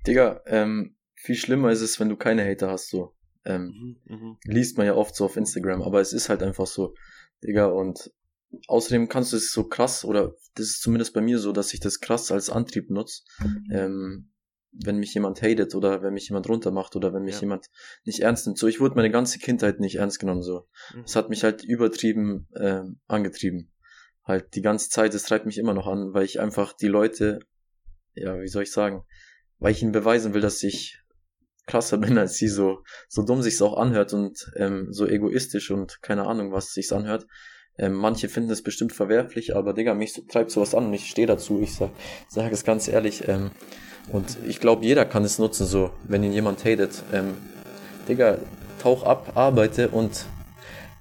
Digga, ähm, viel schlimmer ist es, wenn du keine Hater hast, so. Ähm, mhm, mh. Liest man ja oft so auf Instagram, aber es ist halt einfach so, Digga, und außerdem kannst du es so krass, oder das ist zumindest bei mir so, dass ich das krass als Antrieb nutze, mhm. ähm, wenn mich jemand hatet oder wenn mich jemand runtermacht oder wenn mich ja. jemand nicht ernst nimmt. So, ich wurde meine ganze Kindheit nicht ernst genommen, so. Mhm. Es hat mich halt übertrieben äh, angetrieben. Halt die ganze Zeit, es treibt mich immer noch an, weil ich einfach die Leute, ja, wie soll ich sagen, weil ich ihnen beweisen will, dass ich krasser *laughs* bin als sie, so, so dumm sich's auch anhört und ähm, so egoistisch und keine Ahnung, was sich's anhört. Ähm, manche finden es bestimmt verwerflich, aber Digga, mich treibt sowas an und ich stehe dazu. Ich sag, sag es ganz ehrlich. Ähm, und ich glaube, jeder kann es nutzen, so, wenn ihn jemand hatet. Ähm, Digga, tauch ab, arbeite und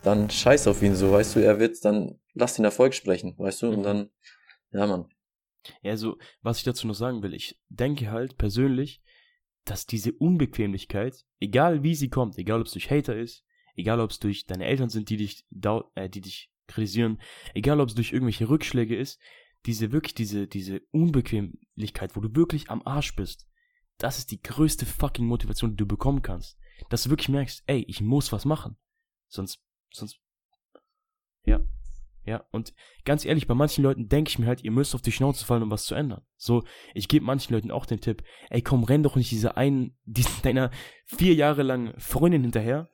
dann scheiß auf ihn so, weißt du, er wird, dann lass den Erfolg sprechen, weißt du, und dann, ja, Mann. Ja, also, was ich dazu noch sagen will, ich denke halt persönlich, dass diese Unbequemlichkeit, egal wie sie kommt, egal ob es durch Hater ist, egal ob es durch deine Eltern sind, die dich, äh, die dich kritisieren, egal ob es durch irgendwelche Rückschläge ist, diese wirklich, diese, diese Unbequemlichkeit, wo du wirklich am Arsch bist, das ist die größte fucking Motivation, die du bekommen kannst. Dass du wirklich merkst, ey, ich muss was machen. Sonst, sonst, ja. Ja, und ganz ehrlich, bei manchen Leuten denke ich mir halt, ihr müsst auf die Schnauze fallen, um was zu ändern. So, ich gebe manchen Leuten auch den Tipp, ey, komm, renn doch nicht diese einen, *laughs* diesen, deiner vier Jahre langen Freundin hinterher,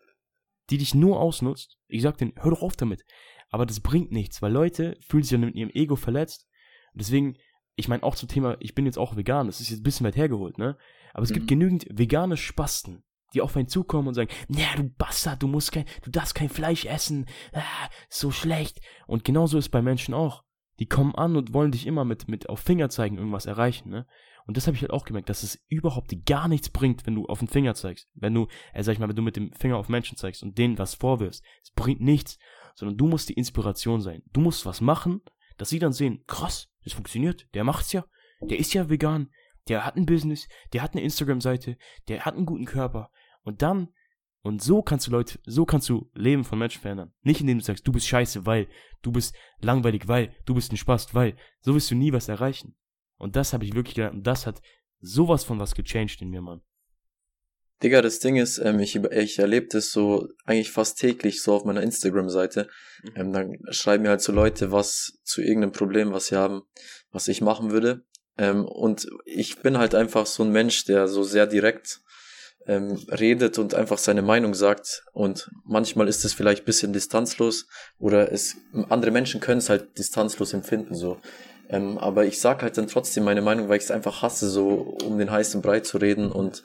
die dich nur ausnutzt. Ich sag denen, hör doch auf damit. Aber das bringt nichts, weil Leute fühlen sich dann mit ihrem Ego verletzt deswegen, ich meine auch zum Thema, ich bin jetzt auch vegan, das ist jetzt ein bisschen weit hergeholt, ne? Aber es mhm. gibt genügend vegane Spasten, die auf einen zukommen und sagen, ja, du Bastard, du musst kein, du darfst kein Fleisch essen, ah, so schlecht. Und genauso ist bei Menschen auch. Die kommen an und wollen dich immer mit, mit auf Finger zeigen irgendwas erreichen, ne? Und das habe ich halt auch gemerkt, dass es überhaupt gar nichts bringt, wenn du auf den Finger zeigst. Wenn du, äh, sag ich mal, wenn du mit dem Finger auf Menschen zeigst und denen was vorwirfst. Es bringt nichts, sondern du musst die Inspiration sein. Du musst was machen, dass sie dann sehen, krass, das funktioniert, der macht's ja, der ist ja vegan, der hat ein Business, der hat eine Instagram-Seite, der hat einen guten Körper. Und dann, und so kannst du Leute, so kannst du Leben von Menschen verändern. Nicht indem du sagst, du bist scheiße, weil, du bist langweilig, weil, du bist ein Spast, weil, so wirst du nie was erreichen. Und das habe ich wirklich gelernt, und das hat sowas von was gechanged in mir, Mann. Digga, das Ding ist, ähm, ich, ich erlebe das so eigentlich fast täglich so auf meiner Instagram-Seite. Mhm. Ähm, dann schreiben mir halt so Leute was zu irgendeinem Problem, was sie haben, was ich machen würde. Ähm, und ich bin halt einfach so ein Mensch, der so sehr direkt ähm, redet und einfach seine Meinung sagt. Und manchmal ist es vielleicht bisschen distanzlos oder es andere Menschen können es halt distanzlos empfinden so. Ähm, aber ich sag halt dann trotzdem meine Meinung, weil ich es einfach hasse, so um den heißen Brei zu reden und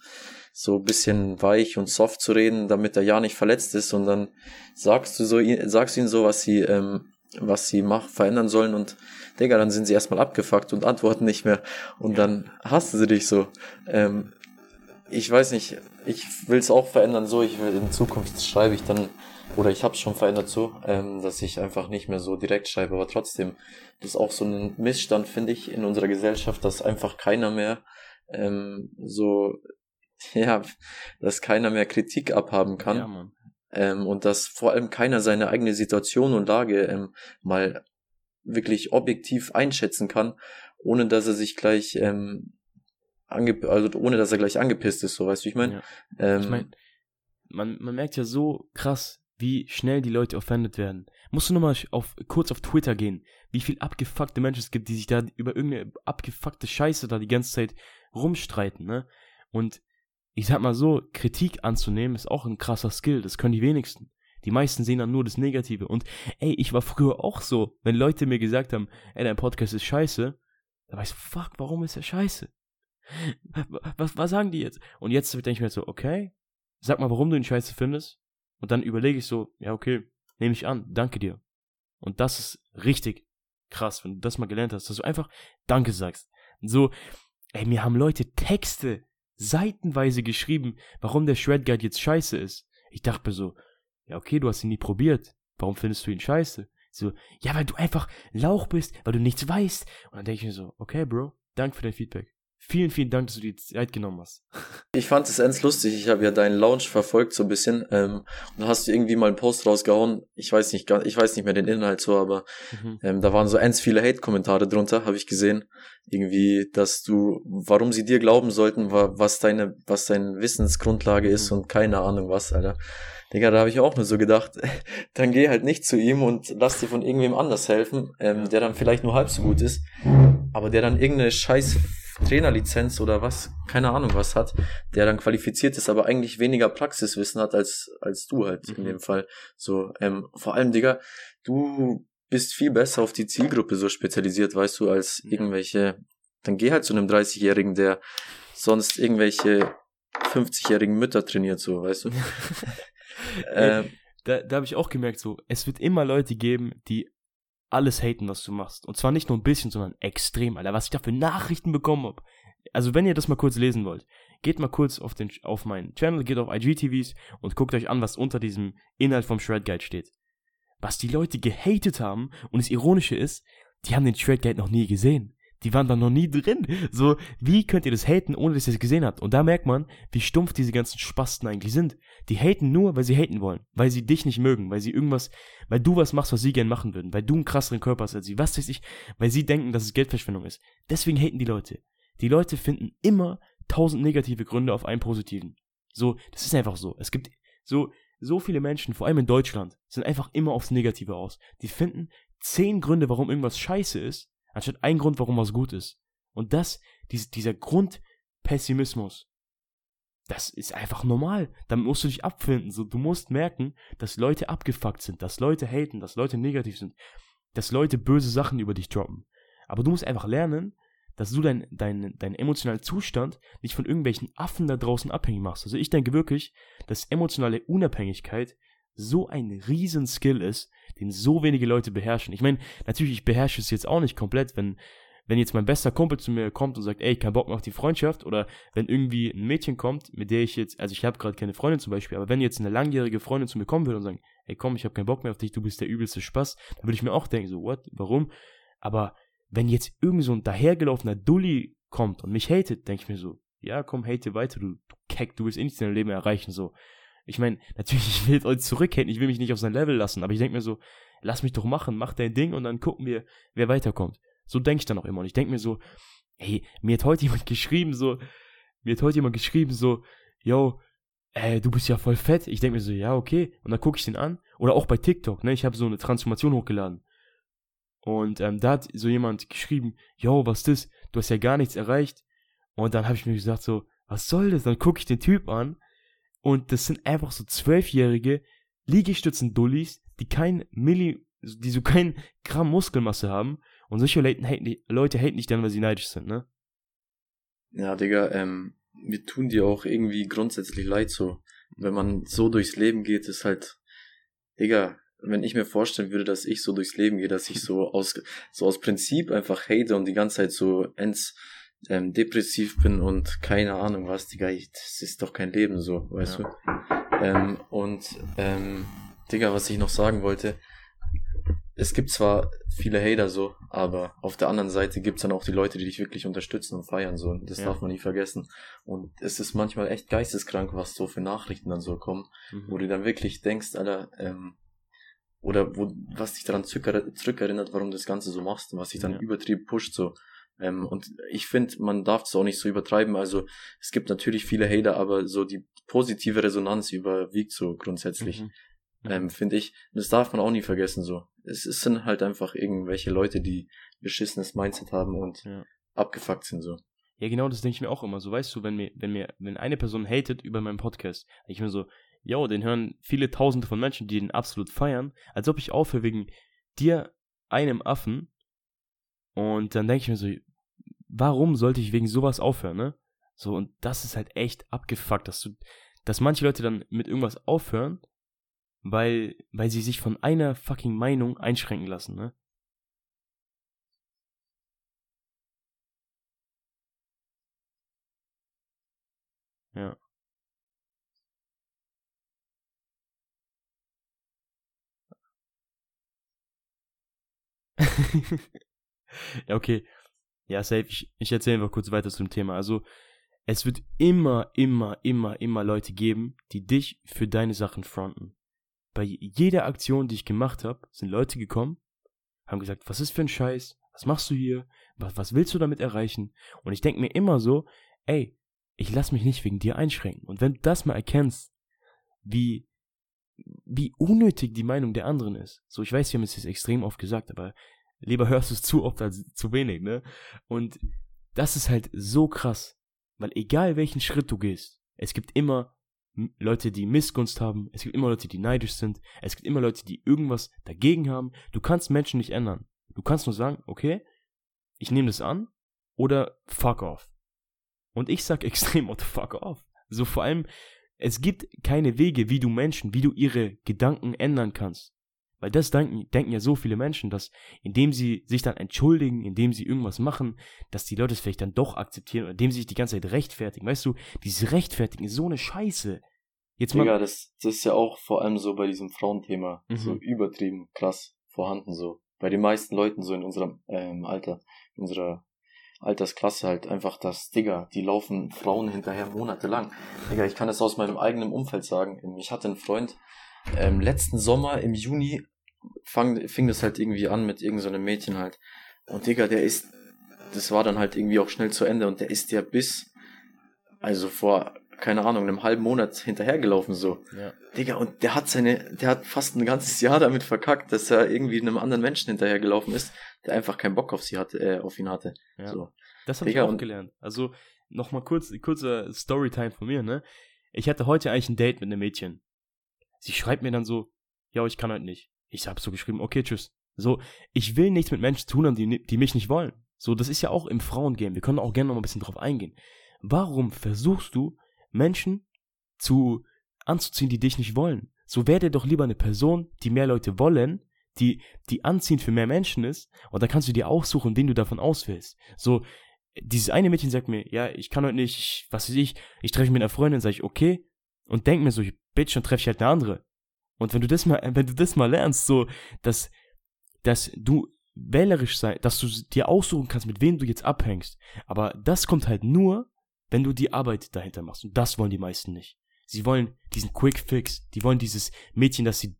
so ein bisschen weich und soft zu reden, damit er ja nicht verletzt ist. Und dann sagst du so, sagst ihnen so, was sie, ähm, was sie mach, verändern sollen. Und Digga, dann sind sie erstmal abgefuckt und antworten nicht mehr. Und dann hassen sie dich so. Ähm, ich weiß nicht, ich will es auch verändern. So, ich will in Zukunft schreibe ich dann, oder ich habe es schon verändert so, ähm, dass ich einfach nicht mehr so direkt schreibe, aber trotzdem, das ist auch so ein Missstand, finde ich, in unserer Gesellschaft, dass einfach keiner mehr ähm, so *laughs* ja, dass keiner mehr Kritik abhaben kann. Ja, Mann. Ähm, und dass vor allem keiner seine eigene Situation und Lage ähm, mal wirklich objektiv einschätzen kann, ohne dass er sich gleich ähm, ange also ohne dass er gleich angepisst ist, so weißt du, ich meine. Ja. Ähm, ich mein, man, man merkt ja so krass, wie schnell die Leute offended werden. Musst du nochmal auf, kurz auf Twitter gehen, wie viel abgefuckte Menschen es gibt, die sich da über irgendeine abgefuckte Scheiße da die ganze Zeit rumstreiten, ne? Und ich sag mal so, Kritik anzunehmen ist auch ein krasser Skill, das können die wenigsten. Die meisten sehen dann nur das Negative. Und ey, ich war früher auch so, wenn Leute mir gesagt haben, ey, dein Podcast ist scheiße, da war ich fuck, warum ist er scheiße? Was, was sagen die jetzt? Und jetzt denke ich mir so, okay, sag mal, warum du ihn scheiße findest. Und dann überlege ich so, ja, okay, nehme ich an, danke dir. Und das ist richtig krass, wenn du das mal gelernt hast, dass du einfach Danke sagst. So, ey, mir haben Leute Texte seitenweise geschrieben, warum der Shred Guide jetzt scheiße ist. Ich dachte mir so, ja, okay, du hast ihn nie probiert. Warum findest du ihn scheiße? So, ja, weil du einfach Lauch bist, weil du nichts weißt. Und dann denke ich mir so, okay, Bro, danke für dein Feedback. Vielen, vielen Dank, dass du die Zeit genommen hast. *laughs* Ich fand es ends lustig. Ich habe ja deinen Launch verfolgt so ein bisschen. Ähm, und hast du irgendwie mal einen Post rausgehauen. Ich weiß nicht, ich weiß nicht mehr den Inhalt so, aber mhm. ähm, da waren so ends viele Hate-Kommentare drunter, habe ich gesehen. Irgendwie, dass du, warum sie dir glauben sollten, was deine, was deine Wissensgrundlage ist mhm. und keine Ahnung was, Alter. Digga, da habe ich auch nur so gedacht, *laughs* dann geh halt nicht zu ihm und lass dir von irgendwem anders helfen, ähm, der dann vielleicht nur halb so gut ist, aber der dann irgendeine scheiß Trainerlizenz oder was, keine Ahnung was hat, der dann qualifiziert ist, aber eigentlich weniger Praxiswissen hat als, als du halt mhm. in dem Fall. So, ähm, vor allem, Digga, du bist viel besser auf die Zielgruppe so spezialisiert, weißt du, als irgendwelche, dann geh halt zu einem 30-Jährigen, der sonst irgendwelche 50-jährigen Mütter trainiert, so, weißt du. *laughs* ähm, da da habe ich auch gemerkt, so, es wird immer Leute geben, die alles haten, was du machst. Und zwar nicht nur ein bisschen, sondern extrem, Alter. Was ich da für Nachrichten bekommen habe. Also, wenn ihr das mal kurz lesen wollt, geht mal kurz auf, den, auf meinen Channel, geht auf IGTVs und guckt euch an, was unter diesem Inhalt vom Shred Guide steht. Was die Leute gehatet haben, und das Ironische ist, die haben den Shred Guide noch nie gesehen. Die waren da noch nie drin. So, wie könnt ihr das haten, ohne dass ihr es gesehen habt? Und da merkt man, wie stumpf diese ganzen Spasten eigentlich sind. Die haten nur, weil sie haten wollen. Weil sie dich nicht mögen. Weil sie irgendwas, weil du was machst, was sie gern machen würden. Weil du einen krasseren Körper hast als sie. Was weiß ich. Weil sie denken, dass es Geldverschwendung ist. Deswegen haten die Leute. Die Leute finden immer tausend negative Gründe auf einen positiven. So, das ist einfach so. Es gibt so, so viele Menschen, vor allem in Deutschland, sind einfach immer aufs Negative aus. Die finden zehn Gründe, warum irgendwas scheiße ist anstatt ein Grund, warum was gut ist. Und das, dies, dieser Grundpessimismus, das ist einfach normal. Damit musst du dich abfinden. So, du musst merken, dass Leute abgefuckt sind, dass Leute haten, dass Leute negativ sind, dass Leute böse Sachen über dich droppen. Aber du musst einfach lernen, dass du deinen dein, dein emotionalen Zustand nicht von irgendwelchen Affen da draußen abhängig machst. Also ich denke wirklich, dass emotionale Unabhängigkeit so ein Riesenskill ist, den so wenige Leute beherrschen. Ich meine, natürlich, ich beherrsche es jetzt auch nicht komplett, wenn, wenn jetzt mein bester Kumpel zu mir kommt und sagt, ey, kein Bock mehr auf die Freundschaft, oder wenn irgendwie ein Mädchen kommt, mit der ich jetzt, also ich habe gerade keine Freundin zum Beispiel, aber wenn jetzt eine langjährige Freundin zu mir kommen würde und sagen, ey, komm, ich habe keinen Bock mehr auf dich, du bist der übelste Spaß, dann würde ich mir auch denken, so, what, warum? Aber wenn jetzt irgend so ein dahergelaufener Dulli kommt und mich hatet, denke ich mir so, ja, komm, hate weiter, du, du Keck, du willst eh nichts in deinem Leben erreichen, so. Ich meine, natürlich, *laughs* ich will euch zurückhalten, ich will mich nicht auf sein Level lassen, aber ich denke mir so, lass mich doch machen, mach dein Ding und dann gucken wir, wer weiterkommt. So denke ich dann auch immer. Und ich denke mir so, ey, mir hat heute *laughs* jemand geschrieben, so, mir hat heute jemand geschrieben, so, yo, äh, du bist ja voll fett. Ich denke mir so, ja, okay. Und dann gucke ich den an. Oder auch bei TikTok, ne? Ich habe so eine Transformation hochgeladen. Und ähm, da hat so jemand geschrieben, yo, was ist das? Du hast ja gar nichts erreicht. Und dann habe ich mir gesagt, so, was soll das? Dann gucke ich den Typ an und das sind einfach so zwölfjährige Liegestützen-Dullis, die kein Milli, die so kein Gramm Muskelmasse haben. Und solche Leute haten, die, Leute haten dich dann, weil sie neidisch sind, ne? Ja, Digga, ähm, wir tun dir auch irgendwie grundsätzlich leid so. Wenn man so durchs Leben geht, ist halt, Digga, wenn ich mir vorstellen würde, dass ich so durchs Leben gehe, dass ich so aus, so aus Prinzip einfach hate und die ganze Zeit so ends, ähm, depressiv bin und keine Ahnung was, Digga, ich, das ist doch kein Leben so, weißt ja. du? Ähm, und, ähm, Digga, was ich noch sagen wollte, es gibt zwar viele Hater so, aber auf der anderen Seite gibt's dann auch die Leute, die dich wirklich unterstützen und feiern so. Und das ja. darf man nie vergessen. Und es ist manchmal echt geisteskrank, was so für Nachrichten dann so kommen, mhm. wo du dann wirklich denkst, Alter, ähm, oder wo, was dich daran zurückerinnert, warum du das Ganze so machst und was dich dann ja. übertrieben pusht, so. Ähm, und ich finde, man darf es auch nicht so übertreiben. Also es gibt natürlich viele Hater, aber so die positive Resonanz überwiegt so grundsätzlich. Mhm. Ähm, finde ich. Das darf man auch nie vergessen so. Es, es sind halt einfach irgendwelche Leute, die beschissenes Mindset haben und ja. abgefuckt sind so. Ja, genau, das denke ich mir auch immer. So, weißt du, wenn mir, wenn mir, wenn eine Person hatet über meinen Podcast, ich mir so, yo, den hören viele Tausende von Menschen, die den absolut feiern, als ob ich aufhöre wegen dir, einem Affen. Und dann denke ich mir so, warum sollte ich wegen sowas aufhören, ne? So, und das ist halt echt abgefuckt, dass du, dass manche Leute dann mit irgendwas aufhören, weil, weil sie sich von einer fucking Meinung einschränken lassen, ne? Ja. *laughs* ja, okay. Ja, safe. Ich, ich erzähle einfach kurz weiter zum Thema. Also, es wird immer, immer, immer, immer Leute geben, die dich für deine Sachen fronten. Bei jeder Aktion, die ich gemacht habe, sind Leute gekommen, haben gesagt, was ist für ein Scheiß? Was machst du hier? Was, was willst du damit erreichen? Und ich denke mir immer so, ey, ich lass mich nicht wegen dir einschränken. Und wenn du das mal erkennst, wie, wie unnötig die Meinung der anderen ist. So, ich weiß, wir haben es jetzt extrem oft gesagt, aber lieber hörst du es zu oft als zu wenig, ne? Und das ist halt so krass. Weil egal welchen Schritt du gehst, es gibt immer Leute, die Missgunst haben, es gibt immer Leute, die neidisch sind, es gibt immer Leute, die irgendwas dagegen haben. Du kannst Menschen nicht ändern. Du kannst nur sagen, okay, ich nehme das an oder fuck off. Und ich sag *laughs* extrem oft fuck off. So vor allem, es gibt keine Wege, wie du Menschen, wie du ihre Gedanken ändern kannst. Weil das denken, denken ja so viele Menschen, dass indem sie sich dann entschuldigen, indem sie irgendwas machen, dass die Leute es vielleicht dann doch akzeptieren, oder indem sie sich die ganze Zeit rechtfertigen. Weißt du, dieses Rechtfertigen ist so eine Scheiße. Jetzt mal. Digga, das, das ist ja auch vor allem so bei diesem Frauenthema mhm. so übertrieben krass vorhanden so. Bei den meisten Leuten so in unserem ähm, Alter, in unserer Altersklasse halt einfach das, Digga, die laufen Frauen hinterher monatelang. Digga, ich kann das aus meinem eigenen Umfeld sagen. Ich hatte einen Freund, ähm, letzten Sommer im Juni fang, fing das halt irgendwie an mit irgendeinem so Mädchen halt. Und Digga, der ist, das war dann halt irgendwie auch schnell zu Ende und der ist ja bis, also vor, keine Ahnung, einem halben Monat hinterhergelaufen so. Ja. Digga, und der hat seine, der hat fast ein ganzes Jahr damit verkackt, dass er irgendwie einem anderen Menschen hinterhergelaufen ist, der einfach keinen Bock auf sie hatte, äh, auf ihn hatte. Ja. So. Das habe ich auch gelernt. Also, nochmal kurz, kurzer Storytime von mir, ne? Ich hatte heute eigentlich ein Date mit einem Mädchen. Sie schreibt mir dann so, ja, ich kann halt nicht. Ich habe so geschrieben, okay, tschüss. So, ich will nichts mit Menschen tun die, die mich nicht wollen. So, das ist ja auch im Frauengame. Wir können auch gerne noch mal ein bisschen drauf eingehen. Warum versuchst du, Menschen zu anzuziehen, die dich nicht wollen? So werde doch lieber eine Person, die mehr Leute wollen, die, die anziehend für mehr Menschen ist, und dann kannst du dir aussuchen, wen du davon auswählst. So, dieses eine Mädchen sagt mir, ja, ich kann heute nicht, ich, was weiß ich, ich treffe mich mit einer Freundin, sage ich, okay, und denk mir so, Bitch, dann treffe ich halt eine andere. Und wenn du das mal, wenn du das mal lernst, so, dass, dass du wählerisch sein, dass du dir aussuchen kannst, mit wem du jetzt abhängst. Aber das kommt halt nur, wenn du die Arbeit dahinter machst. Und das wollen die meisten nicht. Sie wollen diesen Quick Fix. Die wollen dieses Mädchen, dass sie,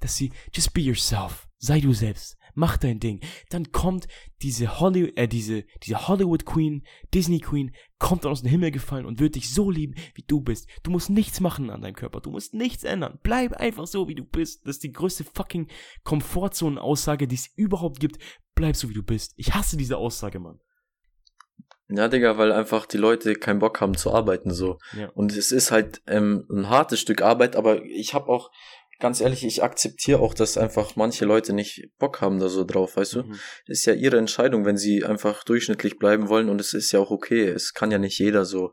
dass sie, just be yourself. Sei du selbst mach dein Ding. Dann kommt diese Hollywood, äh, diese, diese Hollywood Queen, Disney Queen, kommt aus dem Himmel gefallen und wird dich so lieben, wie du bist. Du musst nichts machen an deinem Körper. Du musst nichts ändern. Bleib einfach so, wie du bist. Das ist die größte fucking Komfortzone-Aussage, die es überhaupt gibt. Bleib so, wie du bist. Ich hasse diese Aussage, Mann. Ja, Digga, weil einfach die Leute keinen Bock haben zu arbeiten so. Ja. Und es ist halt ähm, ein hartes Stück Arbeit, aber ich habe auch ganz ehrlich, ich akzeptiere auch, dass einfach manche Leute nicht Bock haben da so drauf, weißt du? Mhm. Ist ja ihre Entscheidung, wenn sie einfach durchschnittlich bleiben wollen und es ist ja auch okay. Es kann ja nicht jeder so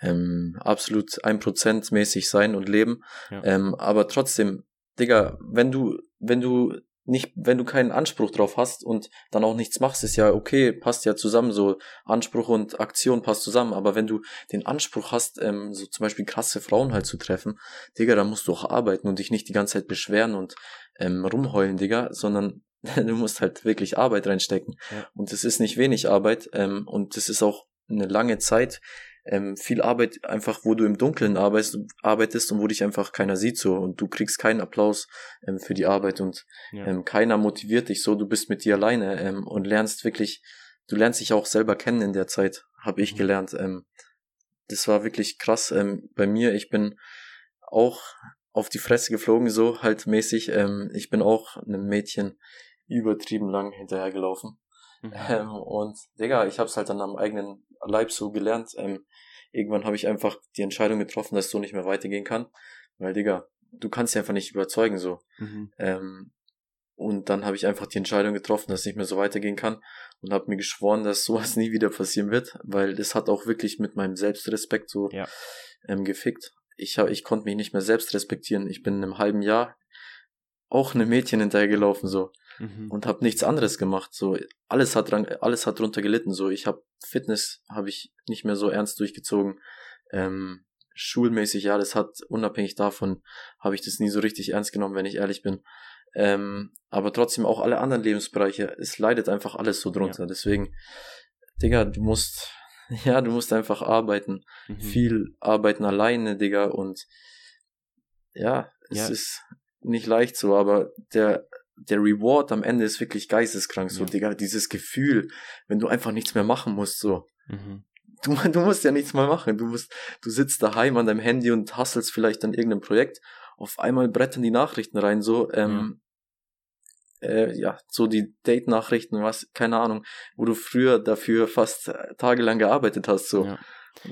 ähm, absolut ein Prozent mäßig sein und leben. Ja. Ähm, aber trotzdem, Digga, wenn du, wenn du nicht, wenn du keinen Anspruch drauf hast und dann auch nichts machst, ist ja okay, passt ja zusammen, so Anspruch und Aktion passt zusammen, aber wenn du den Anspruch hast, ähm, so zum Beispiel krasse Frauen halt zu treffen, Digga, dann musst du auch arbeiten und dich nicht die ganze Zeit beschweren und ähm, rumheulen, Digga, sondern *laughs* du musst halt wirklich Arbeit reinstecken. Ja. Und es ist nicht wenig Arbeit ähm, und es ist auch eine lange Zeit, ähm, viel Arbeit einfach, wo du im Dunkeln arbeitest, arbeitest und wo dich einfach keiner sieht so und du kriegst keinen Applaus ähm, für die Arbeit und ja. ähm, keiner motiviert dich so, du bist mit dir alleine ähm, und lernst wirklich, du lernst dich auch selber kennen in der Zeit, habe ich mhm. gelernt. Ähm, das war wirklich krass ähm, bei mir. Ich bin auch auf die Fresse geflogen, so halt mäßig. Ähm, ich bin auch einem Mädchen übertrieben lang hinterhergelaufen. Mhm. Ähm, und Digga, ich hab's halt dann am eigenen Leib so gelernt. Ähm, irgendwann habe ich einfach die Entscheidung getroffen, dass es so nicht mehr weitergehen kann. Weil, Digga, du kannst sie einfach nicht überzeugen so. Mhm. Ähm, und dann habe ich einfach die Entscheidung getroffen, dass es nicht mehr so weitergehen kann und habe mir geschworen, dass sowas nie wieder passieren wird, weil das hat auch wirklich mit meinem Selbstrespekt so ja. ähm, gefickt. Ich, hab, ich konnte mich nicht mehr selbst respektieren. Ich bin in einem halben Jahr auch einem Mädchen hinterhergelaufen so mhm. und habe nichts anderes gemacht. So alles hat dran, alles hat drunter gelitten. So ich habe Fitness habe ich nicht mehr so ernst durchgezogen. Ähm, schulmäßig, ja, das hat unabhängig davon, habe ich das nie so richtig ernst genommen, wenn ich ehrlich bin. Ähm, aber trotzdem auch alle anderen Lebensbereiche, es leidet einfach alles so drunter. Ja. Deswegen, Digga, du musst, *laughs* ja, du musst einfach arbeiten. Mhm. Viel arbeiten alleine, Digga, und ja, es ja. ist nicht leicht so, aber der, der Reward am Ende ist wirklich geisteskrank, so, ja. Digga, dieses Gefühl, wenn du einfach nichts mehr machen musst, so. Mhm. Du, *laughs* du musst ja nichts mehr machen. Du musst, du sitzt daheim an deinem Handy und hustelst vielleicht an irgendeinem Projekt. Auf einmal brettern die Nachrichten rein, so, ähm, ja. Äh, ja, so die Date-Nachrichten, was, keine Ahnung, wo du früher dafür fast tagelang gearbeitet hast, so. Ja.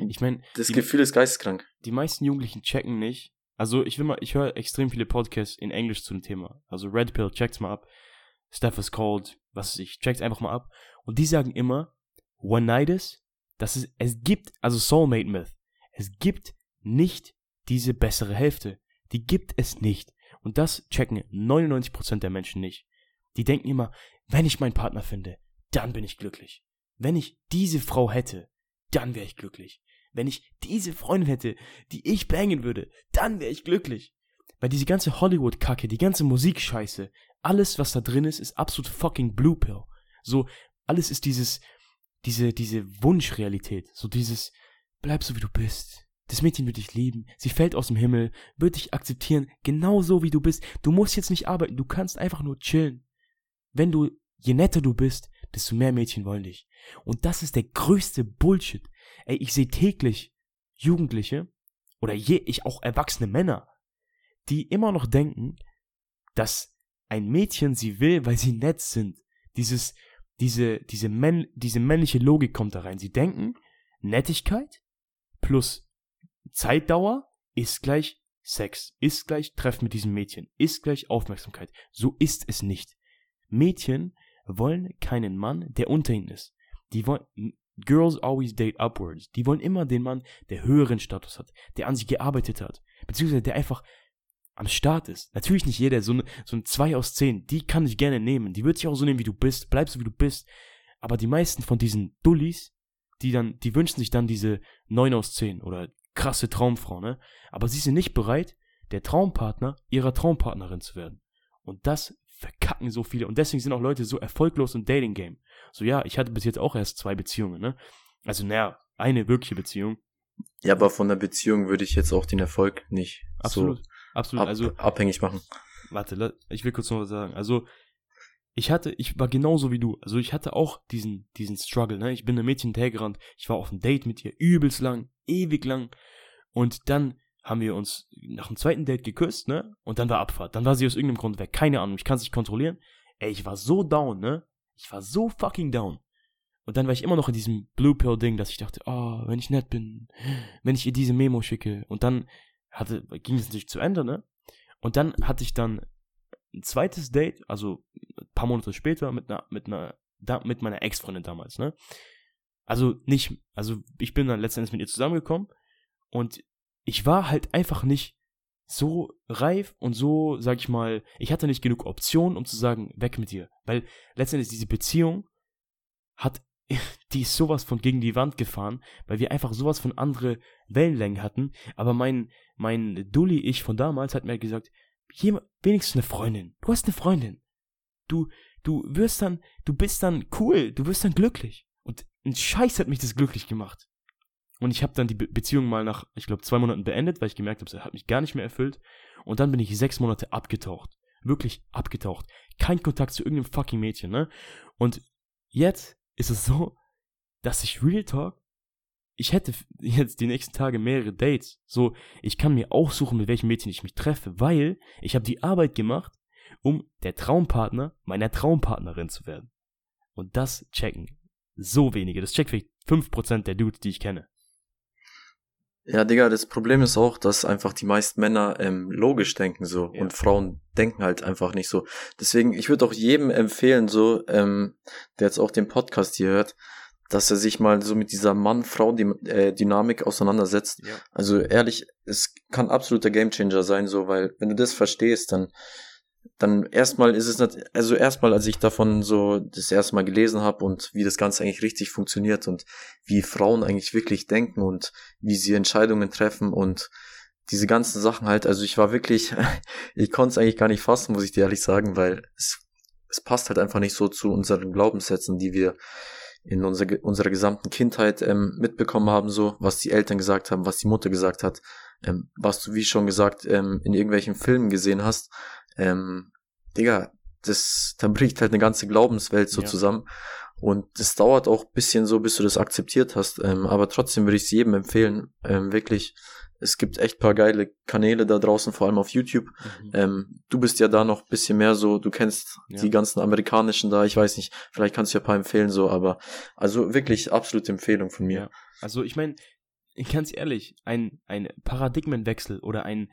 Ich meine, das Gefühl ist geisteskrank. Die meisten Jugendlichen checken nicht. Also ich will mal, ich höre extrem viele Podcasts in Englisch zu dem Thema. Also Red Pill, checkt's mal ab. Steph is cold, was weiß ich, checkt's einfach mal ab. Und die sagen immer, One Nights dass es, es gibt, also Soulmate Myth, es gibt nicht diese bessere Hälfte. Die gibt es nicht. Und das checken 99% der Menschen nicht. Die denken immer, wenn ich meinen Partner finde, dann bin ich glücklich. Wenn ich diese Frau hätte, dann wäre ich glücklich. Wenn ich diese Freundin hätte, die ich bangen würde, dann wäre ich glücklich. Weil diese ganze Hollywood-Kacke, die ganze Musikscheiße, alles, was da drin ist, ist absolut fucking Blue Pill. So, alles ist dieses, diese, diese Wunschrealität, so dieses, bleib so wie du bist. Das Mädchen wird dich lieben, sie fällt aus dem Himmel, wird dich akzeptieren, genau so wie du bist. Du musst jetzt nicht arbeiten, du kannst einfach nur chillen. Wenn du, je netter du bist, desto mehr Mädchen wollen dich. Und das ist der größte Bullshit. Ey, ich sehe täglich Jugendliche oder je, ich auch erwachsene Männer, die immer noch denken, dass ein Mädchen sie will, weil sie nett sind. Dieses, diese, diese, männ, diese männliche Logik kommt da rein. Sie denken, Nettigkeit plus Zeitdauer ist gleich Sex, ist gleich Treffen mit diesem Mädchen, ist gleich Aufmerksamkeit. So ist es nicht. Mädchen wollen keinen Mann, der unter ihnen ist. Die wollen, Girls always date upwards. Die wollen immer den Mann, der höheren Status hat, der an sich gearbeitet hat, beziehungsweise der einfach am Start ist. Natürlich nicht jeder, so, eine, so ein 2 aus 10, die kann ich gerne nehmen. Die wird sich auch so nehmen, wie du bist, bleib so, wie du bist. Aber die meisten von diesen Dullis, die dann, die wünschen sich dann diese 9 aus 10 oder krasse Traumfrau, ne? Aber sie sind nicht bereit, der Traumpartner ihrer Traumpartnerin zu werden. Und das verkacken so viele. Und deswegen sind auch Leute so erfolglos im Dating-Game. So, ja, ich hatte bis jetzt auch erst zwei Beziehungen, ne? Also, naja, eine wirkliche Beziehung. Ja, aber von der Beziehung würde ich jetzt auch den Erfolg nicht Absolut. so Absolut. Ab, also abhängig machen. Warte, ich will kurz noch was sagen. Also ich hatte, ich war genauso wie du. Also ich hatte auch diesen, diesen Struggle, ne? Ich bin einem Mädchen hinterhergerannt. Ich war auf einem Date mit ihr, übelst lang, ewig lang. Und dann haben wir uns nach dem zweiten Date geküsst, ne? Und dann war Abfahrt. Dann war sie aus irgendeinem Grund weg. Keine Ahnung, ich kann es nicht kontrollieren. Ey, ich war so down, ne? Ich war so fucking down. Und dann war ich immer noch in diesem Blue Pill Ding, dass ich dachte, oh, wenn ich nett bin, wenn ich ihr diese Memo schicke. Und dann hatte, ging es natürlich zu Ende, ne? Und dann hatte ich dann ein zweites Date, also ein paar Monate später mit einer, mit einer, mit meiner Ex-Freundin damals, ne? Also nicht, also ich bin dann letztendlich mit ihr zusammengekommen und ich war halt einfach nicht so reif und so, sag ich mal, ich hatte nicht genug Optionen, um zu sagen, weg mit dir. Weil letztendlich diese Beziehung hat *laughs* die ist sowas von gegen die Wand gefahren, weil wir einfach sowas von andere Wellenlängen hatten. Aber mein, mein Dulli-Ich von damals hat mir gesagt, wenigstens eine Freundin. Du hast eine Freundin. Du, du wirst dann, du bist dann cool, du wirst dann glücklich. Und ein Scheiß hat mich das glücklich gemacht. Und ich habe dann die Be Beziehung mal nach, ich glaube, zwei Monaten beendet, weil ich gemerkt habe, es hat mich gar nicht mehr erfüllt. Und dann bin ich sechs Monate abgetaucht. Wirklich abgetaucht. Kein Kontakt zu irgendeinem fucking Mädchen, ne? Und jetzt ist es so, dass ich Real Talk, ich hätte jetzt die nächsten Tage mehrere Dates. So, ich kann mir aussuchen, mit welchem Mädchen ich mich treffe, weil ich habe die Arbeit gemacht, um der Traumpartner meiner Traumpartnerin zu werden. Und das checken so wenige. Das checkt vielleicht 5% der Dudes, die ich kenne. Ja, Digga, das Problem ist auch, dass einfach die meisten Männer ähm, logisch denken so ja. und Frauen denken halt einfach nicht so. Deswegen, ich würde auch jedem empfehlen, so, ähm, der jetzt auch den Podcast hier hört, dass er sich mal so mit dieser Mann-Frau-Dynamik äh, auseinandersetzt. Ja. Also ehrlich, es kann absoluter Gamechanger sein, so, weil wenn du das verstehst, dann dann erstmal ist es nicht, also erstmal, als ich davon so das erste Mal gelesen habe und wie das Ganze eigentlich richtig funktioniert und wie Frauen eigentlich wirklich denken und wie sie Entscheidungen treffen und diese ganzen Sachen halt, also ich war wirklich, *laughs* ich konnte es eigentlich gar nicht fassen, muss ich dir ehrlich sagen, weil es, es passt halt einfach nicht so zu unseren Glaubenssätzen, die wir in unserer, unserer gesamten Kindheit ähm, mitbekommen haben, so, was die Eltern gesagt haben, was die Mutter gesagt hat, ähm, was du, wie schon gesagt, ähm, in irgendwelchen Filmen gesehen hast. Ähm, Digga, das, da bricht halt eine ganze Glaubenswelt so ja. zusammen. Und das dauert auch bisschen so, bis du das akzeptiert hast. Ähm, aber trotzdem würde ich es jedem empfehlen, ähm, wirklich es gibt echt paar geile Kanäle da draußen, vor allem auf YouTube. Mhm. Ähm, du bist ja da noch bisschen mehr so, du kennst ja. die ganzen amerikanischen da, ich weiß nicht, vielleicht kannst du ja ein paar empfehlen so, aber also wirklich absolute Empfehlung von mir. Ja. Also ich meine, ganz ehrlich, ein, ein Paradigmenwechsel oder ein,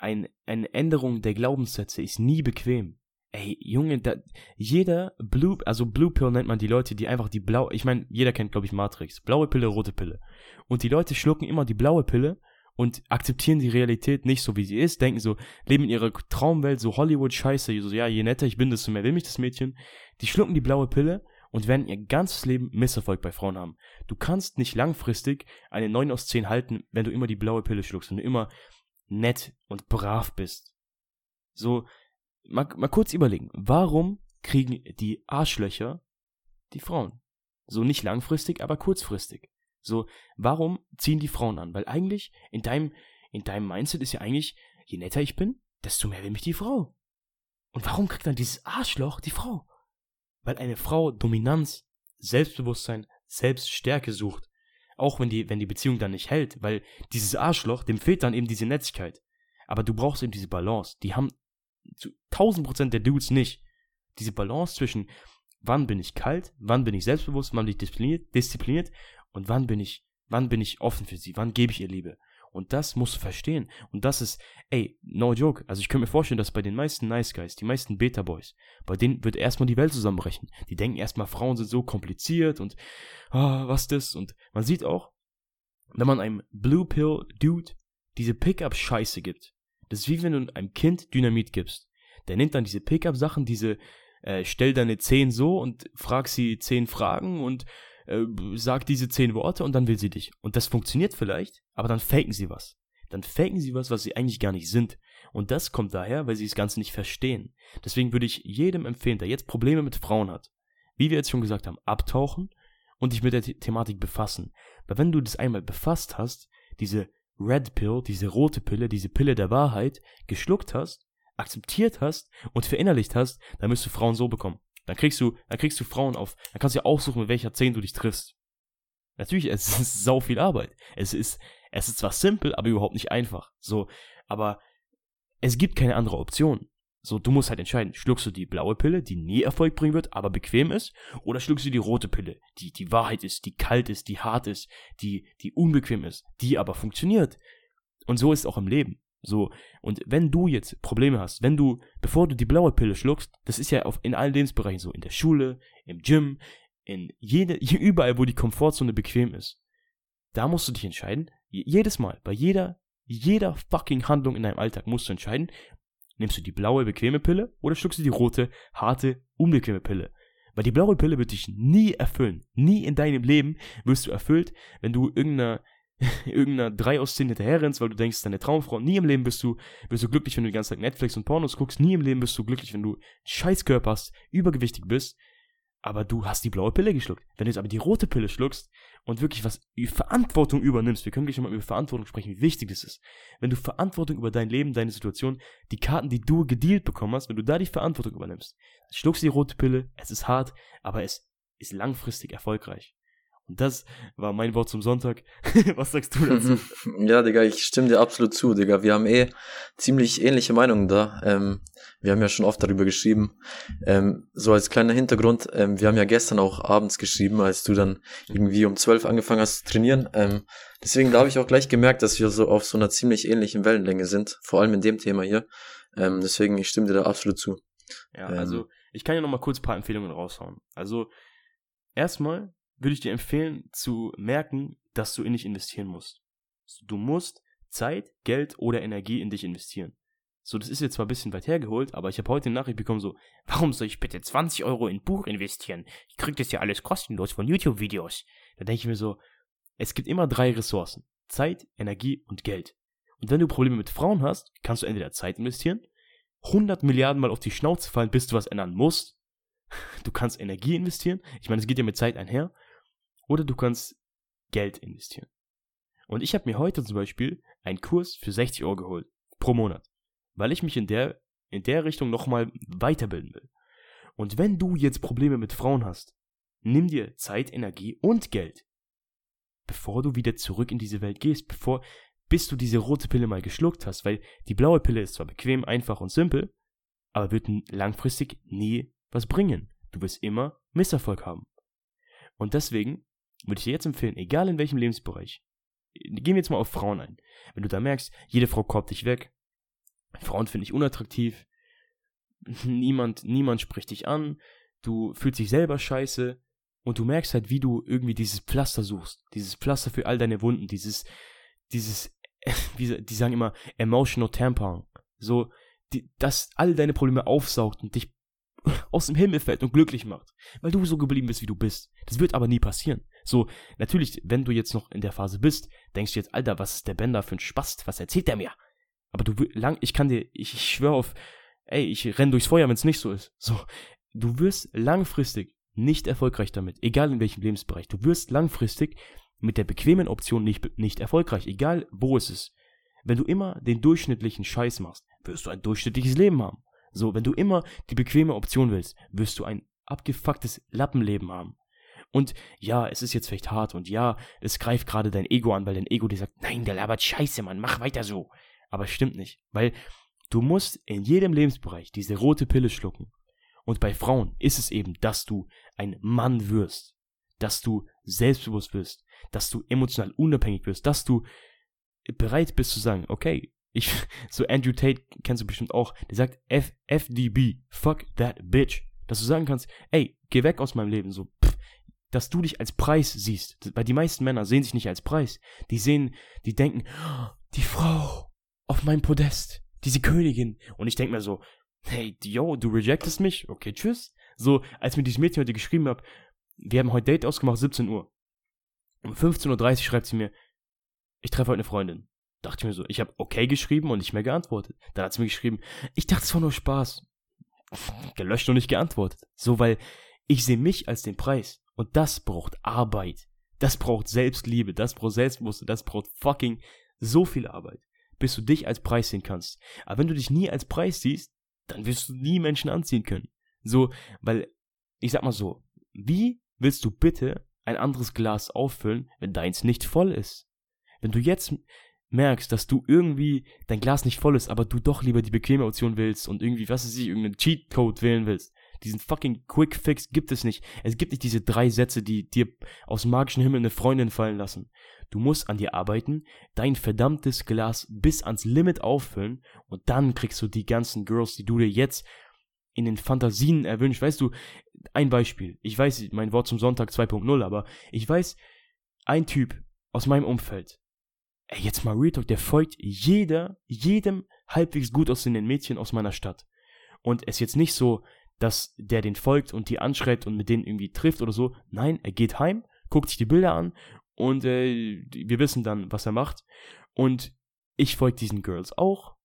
ein, eine Änderung der Glaubenssätze ist nie bequem. Ey, Junge, da, jeder Blue, also Blue Pill nennt man die Leute, die einfach die blaue, ich meine, jeder kennt, glaube ich, Matrix. Blaue Pille, rote Pille. Und die Leute schlucken immer die blaue Pille und akzeptieren die Realität nicht so, wie sie ist, denken so, leben in ihrer Traumwelt, so Hollywood-Scheiße, so, ja, je netter ich bin, desto mehr will mich das Mädchen. Die schlucken die blaue Pille und werden ihr ganzes Leben Misserfolg bei Frauen haben. Du kannst nicht langfristig eine 9 aus 10 halten, wenn du immer die blaue Pille schluckst und immer nett und brav bist. So, mal, mal kurz überlegen, warum kriegen die Arschlöcher die Frauen? So nicht langfristig, aber kurzfristig. So, warum ziehen die Frauen an? Weil eigentlich in deinem, in deinem Mindset ist ja eigentlich, je netter ich bin, desto mehr will mich die Frau. Und warum kriegt dann dieses Arschloch die Frau? Weil eine Frau Dominanz, Selbstbewusstsein, Selbststärke sucht. Auch wenn die, wenn die Beziehung dann nicht hält, weil dieses Arschloch, dem fehlt dann eben diese Netzigkeit. Aber du brauchst eben diese Balance. Die haben zu 1000 Prozent der Dudes nicht. Diese Balance zwischen, wann bin ich kalt, wann bin ich selbstbewusst, wann bin ich diszipliniert, diszipliniert und wann bin ich, wann bin ich offen für sie? Wann gebe ich ihr Liebe? Und das musst du verstehen. Und das ist, ey, no joke. Also ich könnte mir vorstellen, dass bei den meisten Nice Guys, die meisten Beta Boys, bei denen wird erstmal die Welt zusammenbrechen. Die denken erstmal, Frauen sind so kompliziert und, ah, was das? Und man sieht auch, wenn man einem Blue Pill Dude diese Pickup-Scheiße gibt, das ist wie wenn du einem Kind Dynamit gibst. Der nimmt dann diese Pickup-Sachen, diese, äh, stell deine zehn so und frag sie zehn Fragen und äh, sagt diese zehn Worte und dann will sie dich. Und das funktioniert vielleicht, aber dann faken sie was. Dann faken sie was, was sie eigentlich gar nicht sind. Und das kommt daher, weil sie das Ganze nicht verstehen. Deswegen würde ich jedem empfehlen, der jetzt Probleme mit Frauen hat, wie wir jetzt schon gesagt haben, abtauchen und dich mit der The Thematik befassen. Weil wenn du das einmal befasst hast, diese Red Pill, diese rote Pille, diese Pille der Wahrheit, geschluckt hast, akzeptiert hast und verinnerlicht hast, dann wirst du Frauen so bekommen. Dann kriegst du, dann kriegst du Frauen auf. Dann kannst du ja aussuchen, mit welcher 10 du dich triffst. Natürlich, es *laughs* ist sau viel Arbeit. Es ist, es ist zwar simpel, aber überhaupt nicht einfach. So, aber es gibt keine andere Option. So, du musst halt entscheiden, schluckst du die blaue Pille, die nie Erfolg bringen wird, aber bequem ist, oder schluckst du die rote Pille, die die Wahrheit ist, die kalt ist, die hart ist, die, die unbequem ist, die aber funktioniert. Und so ist es auch im Leben. So, und wenn du jetzt Probleme hast, wenn du, bevor du die blaue Pille schluckst, das ist ja auf, in allen Lebensbereichen so, in der Schule, im Gym, in jede, *laughs* überall, wo die Komfortzone bequem ist, da musst du dich entscheiden, jedes Mal, bei jeder, jeder fucking Handlung in deinem Alltag musst du entscheiden, nimmst du die blaue, bequeme Pille oder schluckst du die rote, harte, unbequeme Pille. Weil die blaue Pille wird dich nie erfüllen. Nie in deinem Leben wirst du erfüllt, wenn du irgendeiner *laughs* irgendeiner 3 aus 10 hinterher rennst, weil du denkst, deine Traumfrau, nie im Leben bist du, bist du glücklich, wenn du die ganze Zeit Netflix und Pornos guckst, nie im Leben bist du glücklich, wenn du Scheißkörper hast, übergewichtig bist, aber du hast die blaue Pille geschluckt. Wenn du jetzt aber die rote Pille schluckst und wirklich was Verantwortung übernimmst, wir können gleich nochmal über Verantwortung sprechen, wie wichtig das ist. Wenn du Verantwortung über dein Leben, deine Situation, die Karten, die du gedealt bekommen hast, wenn du da die Verantwortung übernimmst, schluckst du die rote Pille, es ist hart, aber es ist langfristig erfolgreich. Das war mein Wort zum Sonntag. *laughs* Was sagst du dazu? Ja, Digga, ich stimme dir absolut zu, Digga. Wir haben eh ziemlich ähnliche Meinungen da. Ähm, wir haben ja schon oft darüber geschrieben. Ähm, so als kleiner Hintergrund, ähm, wir haben ja gestern auch abends geschrieben, als du dann irgendwie um zwölf angefangen hast zu trainieren. Ähm, deswegen da habe ich auch gleich gemerkt, dass wir so auf so einer ziemlich ähnlichen Wellenlänge sind, vor allem in dem Thema hier. Ähm, deswegen, ich stimme dir da absolut zu. Ja, ähm, also ich kann ja noch mal kurz ein paar Empfehlungen raushauen. Also erstmal würde ich dir empfehlen zu merken, dass du in dich investieren musst. Du musst Zeit, Geld oder Energie in dich investieren. So, das ist jetzt zwar ein bisschen weit hergeholt, aber ich habe heute eine Nachricht bekommen, so, warum soll ich bitte 20 Euro in ein Buch investieren? Ich krieg das ja alles kostenlos von YouTube-Videos. Da denke ich mir so, es gibt immer drei Ressourcen. Zeit, Energie und Geld. Und wenn du Probleme mit Frauen hast, kannst du entweder Zeit investieren, 100 Milliarden Mal auf die Schnauze fallen, bis du was ändern musst. Du kannst Energie investieren. Ich meine, es geht ja mit Zeit einher. Oder du kannst Geld investieren. Und ich habe mir heute zum Beispiel einen Kurs für 60 Euro geholt. Pro Monat. Weil ich mich in der, in der Richtung nochmal weiterbilden will. Und wenn du jetzt Probleme mit Frauen hast, nimm dir Zeit, Energie und Geld. Bevor du wieder zurück in diese Welt gehst, bevor, bis du diese rote Pille mal geschluckt hast, weil die blaue Pille ist zwar bequem, einfach und simpel, aber wird langfristig nie was bringen. Du wirst immer Misserfolg haben. Und deswegen würde ich dir jetzt empfehlen, egal in welchem Lebensbereich, gehen wir jetzt mal auf Frauen ein. Wenn du da merkst, jede Frau korbt dich weg, Frauen finde ich unattraktiv, niemand, niemand spricht dich an, du fühlst dich selber scheiße und du merkst halt, wie du irgendwie dieses Pflaster suchst, dieses Pflaster für all deine Wunden, dieses, dieses, *laughs* wie, die sagen immer, emotional tampon, so, die, das all deine Probleme aufsaugt und dich *laughs* aus dem Himmel fällt und glücklich macht, weil du so geblieben bist, wie du bist. Das wird aber nie passieren. So, natürlich, wenn du jetzt noch in der Phase bist, denkst du jetzt, Alter, was ist der Bender für ein Spast? Was erzählt der mir? Aber du lang, ich kann dir, ich, ich schwöre auf, ey, ich renn durchs Feuer, wenn es nicht so ist. So, du wirst langfristig nicht erfolgreich damit, egal in welchem Lebensbereich. Du wirst langfristig mit der bequemen Option nicht, nicht erfolgreich, egal wo es ist. Wenn du immer den durchschnittlichen Scheiß machst, wirst du ein durchschnittliches Leben haben. So, wenn du immer die bequeme Option willst, wirst du ein abgefucktes Lappenleben haben. Und ja, es ist jetzt vielleicht hart und ja, es greift gerade dein Ego an, weil dein Ego dir sagt, nein, der labert Scheiße, Mann, mach weiter so. Aber es stimmt nicht, weil du musst in jedem Lebensbereich diese rote Pille schlucken. Und bei Frauen ist es eben, dass du ein Mann wirst, dass du selbstbewusst wirst, dass du emotional unabhängig wirst, dass du bereit bist zu sagen, okay, ich, *laughs* so Andrew Tate kennst du bestimmt auch, der sagt F, FDB, fuck that bitch. Dass du sagen kannst, ey, geh weg aus meinem Leben, so, dass du dich als Preis siehst. Weil die meisten Männer sehen sich nicht als Preis. Die sehen, die denken, oh, die Frau auf meinem Podest, diese Königin. Und ich denke mir so, hey, yo, du rejectest mich? Okay, tschüss. So, als mir dieses Mädchen heute geschrieben hat, wir haben heute Date ausgemacht, 17 Uhr. Um 15.30 Uhr schreibt sie mir, ich treffe heute eine Freundin dachte ich mir so, ich habe okay geschrieben und nicht mehr geantwortet. Dann hat sie mir geschrieben, ich dachte, es war nur Spaß. Gelöscht und nicht geantwortet. So, weil ich sehe mich als den Preis. Und das braucht Arbeit. Das braucht Selbstliebe. Das braucht Selbstbewusstsein. Das braucht fucking so viel Arbeit. Bis du dich als Preis sehen kannst. Aber wenn du dich nie als Preis siehst, dann wirst du nie Menschen anziehen können. So, weil, ich sag mal so, wie willst du bitte ein anderes Glas auffüllen, wenn deins nicht voll ist? Wenn du jetzt merkst, dass du irgendwie dein Glas nicht voll ist, aber du doch lieber die bequeme Option willst und irgendwie, was weiß ich, irgendeinen Cheatcode wählen willst. Diesen fucking Quick Fix gibt es nicht. Es gibt nicht diese drei Sätze, die dir aus dem magischen Himmel eine Freundin fallen lassen. Du musst an dir arbeiten, dein verdammtes Glas bis ans Limit auffüllen und dann kriegst du die ganzen Girls, die du dir jetzt in den Fantasien erwünscht. Weißt du, ein Beispiel. Ich weiß, mein Wort zum Sonntag 2.0, aber ich weiß, ein Typ aus meinem Umfeld, ey, jetzt mal Real Talk, der folgt jeder, jedem halbwegs gut aussehenden Mädchen aus meiner Stadt. Und es ist jetzt nicht so, dass der den folgt und die anschreibt und mit denen irgendwie trifft oder so. Nein, er geht heim, guckt sich die Bilder an und äh, wir wissen dann, was er macht. Und ich folge diesen Girls auch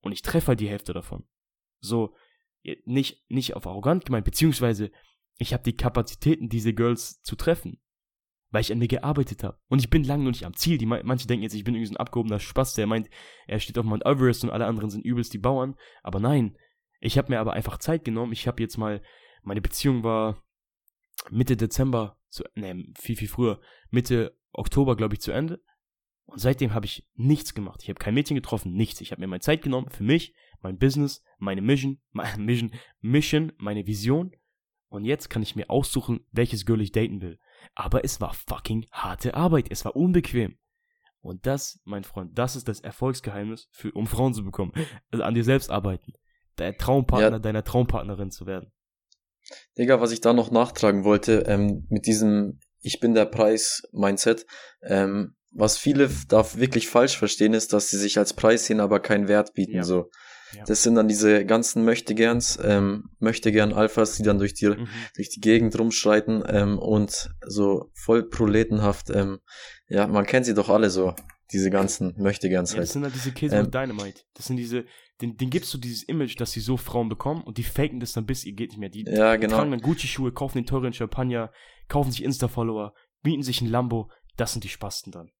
und ich treffe halt die Hälfte davon. So, nicht, nicht auf arrogant gemeint, beziehungsweise ich habe die Kapazitäten, diese Girls zu treffen weil ich an mir gearbeitet habe. Und ich bin lange noch nicht am Ziel. Die, manche denken jetzt, ich bin irgendwie so ein abgehobener Spaß, der meint, er steht auf Mount Everest und alle anderen sind übelst die Bauern. Aber nein, ich habe mir aber einfach Zeit genommen. Ich habe jetzt mal, meine Beziehung war Mitte Dezember, zu, ne, viel, viel früher, Mitte Oktober, glaube ich, zu Ende. Und seitdem habe ich nichts gemacht. Ich habe kein Mädchen getroffen, nichts. Ich habe mir meine Zeit genommen für mich, mein Business, meine Mission, *laughs* meine Mission, Mission, meine Vision. Und jetzt kann ich mir aussuchen, welches Girl ich daten will. Aber es war fucking harte Arbeit. Es war unbequem. Und das, mein Freund, das ist das Erfolgsgeheimnis, für, um Frauen zu bekommen. Also an dir selbst arbeiten. Der Traumpartner ja. deiner Traumpartnerin zu werden. Digga, was ich da noch nachtragen wollte, ähm, mit diesem Ich bin der Preis-Mindset, ähm, was viele da wirklich falsch verstehen, ist, dass sie sich als Preis sehen, aber keinen Wert bieten. Ja. So. Ja. Das sind dann diese ganzen Möchtegerns, ähm, Möchtegern Alphas, die dann durch die, mhm. durch die Gegend rumschreiten ähm, und so voll proletenhaft, ähm, ja, man kennt sie doch alle so, diese ganzen Möchtegerns ja, halt. Das sind halt diese Kids ähm, mit Dynamite. Das sind diese, den, den gibst du dieses Image, dass sie so Frauen bekommen und die faken das dann bis ihr geht nicht mehr. Die, ja, genau. die tragen dann Gucci-Schuhe, kaufen den teuren Champagner, kaufen sich Insta-Follower, mieten sich ein Lambo. Das sind die Spasten dann.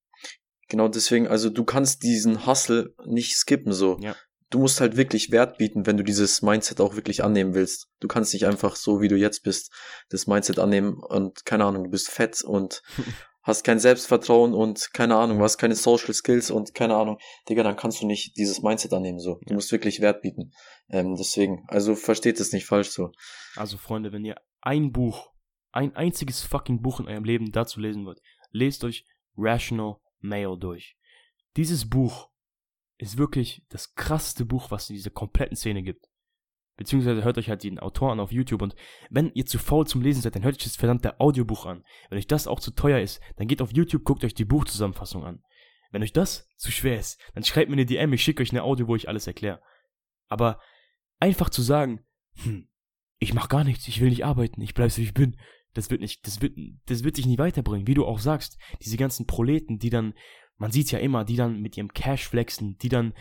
Genau deswegen, also du kannst diesen Hustle nicht skippen so. Ja. Du musst halt wirklich Wert bieten, wenn du dieses Mindset auch wirklich annehmen willst. Du kannst nicht einfach so, wie du jetzt bist, das Mindset annehmen und keine Ahnung, du bist fett und *laughs* hast kein Selbstvertrauen und keine Ahnung, hast keine Social Skills und keine Ahnung, Digga, dann kannst du nicht dieses Mindset annehmen so. Du musst wirklich Wert bieten. Ähm, deswegen, also versteht es nicht falsch so. Also Freunde, wenn ihr ein Buch, ein einziges fucking Buch in eurem Leben dazu lesen wollt, lest euch Rational Male durch. Dieses Buch ist wirklich das krasseste Buch, was es in dieser kompletten Szene gibt. Beziehungsweise hört euch halt den Autor an auf YouTube und wenn ihr zu faul zum Lesen seid, dann hört euch das verdammte Audiobuch an. Wenn euch das auch zu teuer ist, dann geht auf YouTube, guckt euch die Buchzusammenfassung an. Wenn euch das zu schwer ist, dann schreibt mir eine DM, ich schicke euch eine Audio, wo ich alles erkläre. Aber einfach zu sagen, hm, ich mach gar nichts, ich will nicht arbeiten, ich bleib so wie ich bin, das wird nicht, das wird, das wird dich nicht weiterbringen. Wie du auch sagst, diese ganzen Proleten, die dann, man sieht's ja immer, die dann mit ihrem Cash flexen, die dann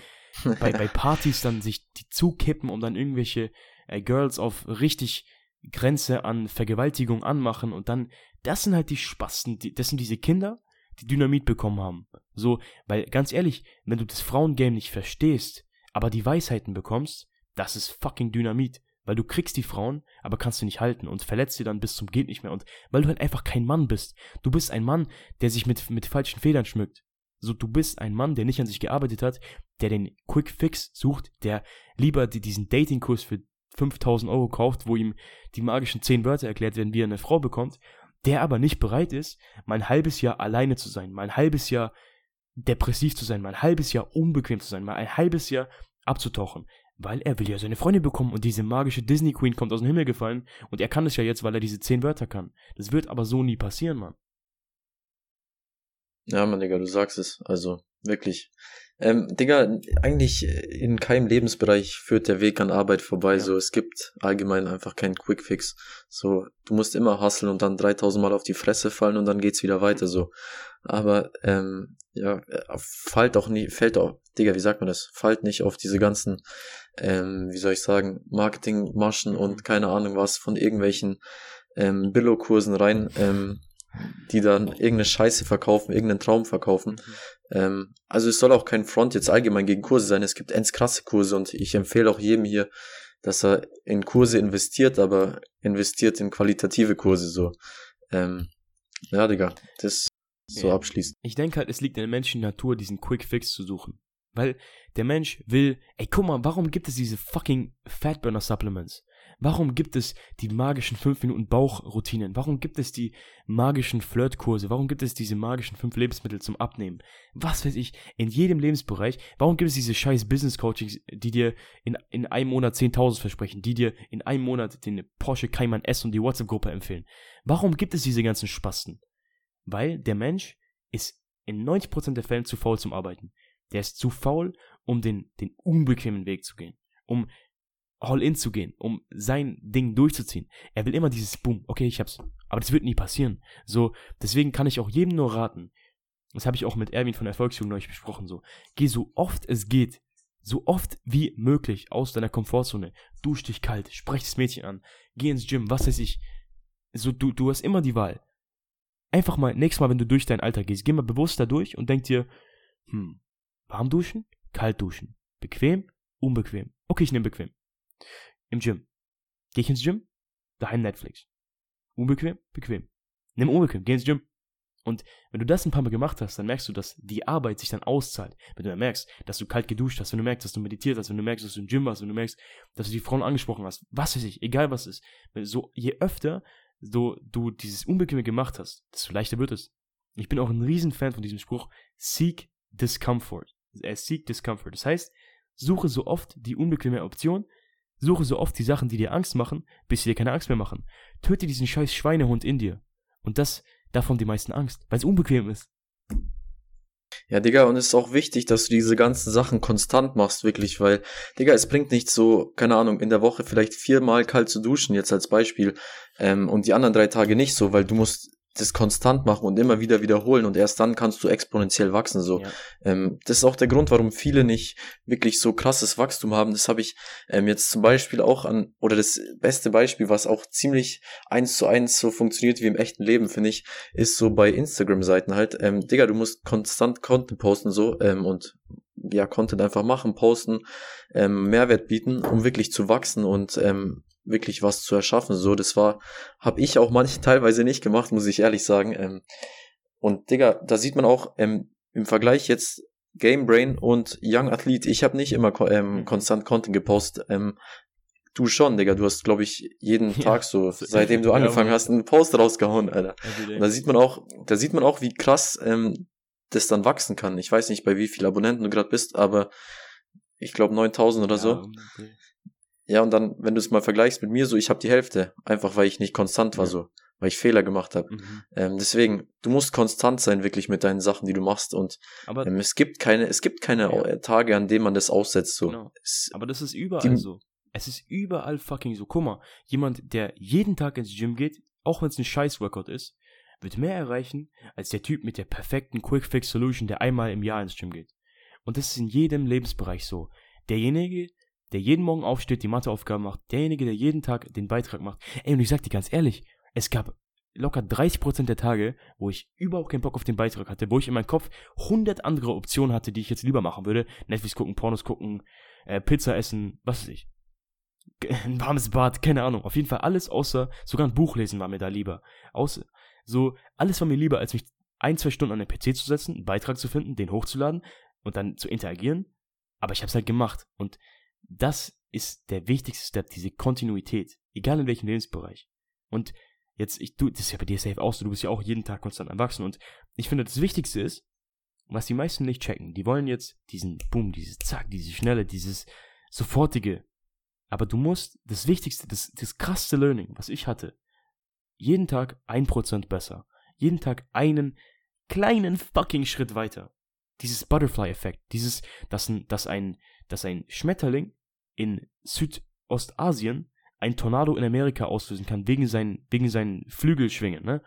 bei, bei *laughs* Partys dann sich die zukippen und dann irgendwelche äh, Girls auf richtig Grenze an Vergewaltigung anmachen und dann, das sind halt die Spasten, die, das sind diese Kinder, die Dynamit bekommen haben. So, weil ganz ehrlich, wenn du das Frauengame nicht verstehst, aber die Weisheiten bekommst, das ist fucking Dynamit. Weil du kriegst die Frauen, aber kannst sie nicht halten und verletzt sie dann bis zum geht nicht mehr. Und weil du halt einfach kein Mann bist. Du bist ein Mann, der sich mit, mit falschen Federn schmückt. So, du bist ein Mann, der nicht an sich gearbeitet hat, der den Quick Fix sucht, der lieber die, diesen Datingkurs für 5000 Euro kauft, wo ihm die magischen 10 Wörter erklärt werden, wie er eine Frau bekommt, der aber nicht bereit ist, mal ein halbes Jahr alleine zu sein, mal ein halbes Jahr depressiv zu sein, mal ein halbes Jahr unbequem zu sein, mal ein halbes Jahr abzutauchen, weil er will ja seine Freundin bekommen und diese magische Disney Queen kommt aus dem Himmel gefallen und er kann es ja jetzt, weil er diese 10 Wörter kann. Das wird aber so nie passieren, Mann. Ja, Mann, Digga, du sagst es. Also, wirklich. Ähm, Digga, eigentlich in keinem Lebensbereich führt der Weg an Arbeit vorbei. Ja. So, es gibt allgemein einfach keinen Quickfix. So, du musst immer hustlen und dann 3000 Mal auf die Fresse fallen und dann geht's wieder weiter. So, aber ähm, ja, fallt auch nie, fällt auch, Digga, wie sagt man das? Fallt nicht auf diese ganzen, ähm, wie soll ich sagen, Marketingmaschen und keine Ahnung was von irgendwelchen ähm, Billo-Kursen rein. Ähm, die dann irgendeine Scheiße verkaufen, irgendeinen Traum verkaufen. Mhm. Ähm, also es soll auch kein Front jetzt allgemein gegen Kurse sein. Es gibt ends krasse Kurse und ich empfehle auch jedem hier, dass er in Kurse investiert, aber investiert in qualitative Kurse so. Ähm, ja, Digga, das so ja. abschließend. Ich denke halt, es liegt in der menschlichen Natur, diesen Quick Fix zu suchen. Weil der Mensch will, ey, guck mal, warum gibt es diese fucking Fatburner Supplements? Warum gibt es die magischen 5 Minuten Bauchroutinen? Warum gibt es die magischen Flirtkurse? Warum gibt es diese magischen 5 Lebensmittel zum Abnehmen? Was weiß ich, in jedem Lebensbereich. Warum gibt es diese scheiß Business Coachings, die dir in, in einem Monat 10.000 versprechen, die dir in einem Monat den Porsche Cayman S und die WhatsApp-Gruppe empfehlen? Warum gibt es diese ganzen Spasten? Weil der Mensch ist in 90% der Fällen zu faul zum Arbeiten. Der ist zu faul, um den, den unbequemen Weg zu gehen. Um all in zu gehen, um sein Ding durchzuziehen. Er will immer dieses Boom, okay, ich hab's. Aber das wird nie passieren. So, deswegen kann ich auch jedem nur raten. Das habe ich auch mit Erwin von Erfolgsjugend neulich besprochen. So, geh so oft es geht, so oft wie möglich aus deiner Komfortzone. Dusch dich kalt, sprech das Mädchen an, geh ins Gym, was weiß ich. So, du, du hast immer die Wahl. Einfach mal, nächstes Mal, wenn du durch dein Alter gehst, geh mal bewusst da durch und denk dir, hm, warm duschen, kalt duschen, bequem, unbequem. Okay, ich nehme bequem. Im Gym. Geh ich ins Gym? Daheim Netflix. Unbequem? Bequem. Nimm unbequem, geh ins Gym. Und wenn du das ein paar Mal gemacht hast, dann merkst du, dass die Arbeit sich dann auszahlt. Wenn du dann merkst, dass du kalt geduscht hast, wenn du merkst, dass du meditiert hast, wenn du merkst, dass du im Gym warst, wenn du merkst, dass du die Frauen angesprochen hast, was weiß ich, egal was ist. So, je öfter so, du dieses Unbequeme gemacht hast, desto leichter wird es. Ich bin auch ein Riesenfan von diesem Spruch, seek discomfort. Äh, seek discomfort. Das heißt, suche so oft die unbequeme Option, Suche so oft die Sachen, die dir Angst machen, bis sie dir keine Angst mehr machen. Töte diesen scheiß Schweinehund in dir. Und das, davon die meisten Angst, weil es unbequem ist. Ja, Digga, und es ist auch wichtig, dass du diese ganzen Sachen konstant machst, wirklich, weil, Digga, es bringt nichts so, keine Ahnung, in der Woche vielleicht viermal kalt zu duschen, jetzt als Beispiel, ähm, und die anderen drei Tage nicht so, weil du musst das konstant machen und immer wieder wiederholen und erst dann kannst du exponentiell wachsen. So, ja. ähm, das ist auch der Grund, warum viele nicht wirklich so krasses Wachstum haben. Das habe ich ähm, jetzt zum Beispiel auch an oder das beste Beispiel, was auch ziemlich eins zu eins so funktioniert wie im echten Leben, finde ich, ist so bei Instagram-Seiten halt. Ähm, Digga, du musst konstant Content posten so ähm, und ja Content einfach machen, posten, ähm, Mehrwert bieten, um wirklich zu wachsen und ähm, wirklich was zu erschaffen. So, das war, habe ich auch manche *laughs* teilweise nicht gemacht, muss ich ehrlich sagen. Ähm, und Digga, da sieht man auch ähm, im Vergleich jetzt Game Brain und Young Athlete. Ich habe nicht immer ähm, konstant Content gepostet. Ähm, du schon, Digga. Du hast, glaube ich, jeden *laughs* ja. Tag so, seitdem du angefangen ja, hast, einen Post rausgehauen, Alter. Und da sieht man auch, da sieht man auch, wie krass ähm, das dann wachsen kann. Ich weiß nicht, bei wie viel Abonnenten du gerade bist, aber ich glaube 9000 oder ja, so. Okay. Ja, und dann, wenn du es mal vergleichst mit mir, so, ich habe die Hälfte, einfach weil ich nicht konstant war, ja. so, weil ich Fehler gemacht habe. Mhm. Ähm, deswegen, du musst konstant sein, wirklich mit deinen Sachen, die du machst. Und aber, ähm, es gibt keine, es gibt keine ja. Tage, an denen man das aussetzt. So. Genau. Es, aber das ist überall die, so. Es ist überall fucking so. Guck mal, jemand, der jeden Tag ins Gym geht, auch wenn es ein Scheiß-Workout ist, wird mehr erreichen als der Typ mit der perfekten Quick-Fix-Solution, der einmal im Jahr ins Gym geht. Und das ist in jedem Lebensbereich so. Derjenige, der jeden Morgen aufsteht, die Matheaufgaben macht, derjenige, der jeden Tag den Beitrag macht. Ey, und ich sag dir ganz ehrlich, es gab locker 30% der Tage, wo ich überhaupt keinen Bock auf den Beitrag hatte, wo ich in meinem Kopf 100 andere Optionen hatte, die ich jetzt lieber machen würde. Netflix gucken, Pornos gucken, äh, Pizza essen, was weiß ich. *laughs* Ein warmes Bad, keine Ahnung. Auf jeden Fall alles außer, sogar ein Buch lesen war mir da lieber. Außer, so, alles war mir lieber, als mich ein, zwei Stunden an den PC zu setzen, einen Beitrag zu finden, den hochzuladen und dann zu interagieren. Aber ich hab's halt gemacht. Und das ist der wichtigste Step, diese Kontinuität, egal in welchem Lebensbereich. Und jetzt, ich, du, das ist ja bei dir safe auch so, du bist ja auch jeden Tag konstant am Wachsen und ich finde, das Wichtigste ist, was die meisten nicht checken, die wollen jetzt diesen Boom, dieses Zack, diese Schnelle, dieses sofortige. Aber du musst, das Wichtigste, das, das krasseste Learning, was ich hatte, jeden Tag ein Prozent besser. Jeden Tag einen kleinen fucking Schritt weiter. Dieses Butterfly-Effekt, dieses, dass ein, dass ein, dass ein Schmetterling in Südostasien ein Tornado in Amerika auslösen kann, wegen seinen, wegen seinen Flügelschwingen, ne?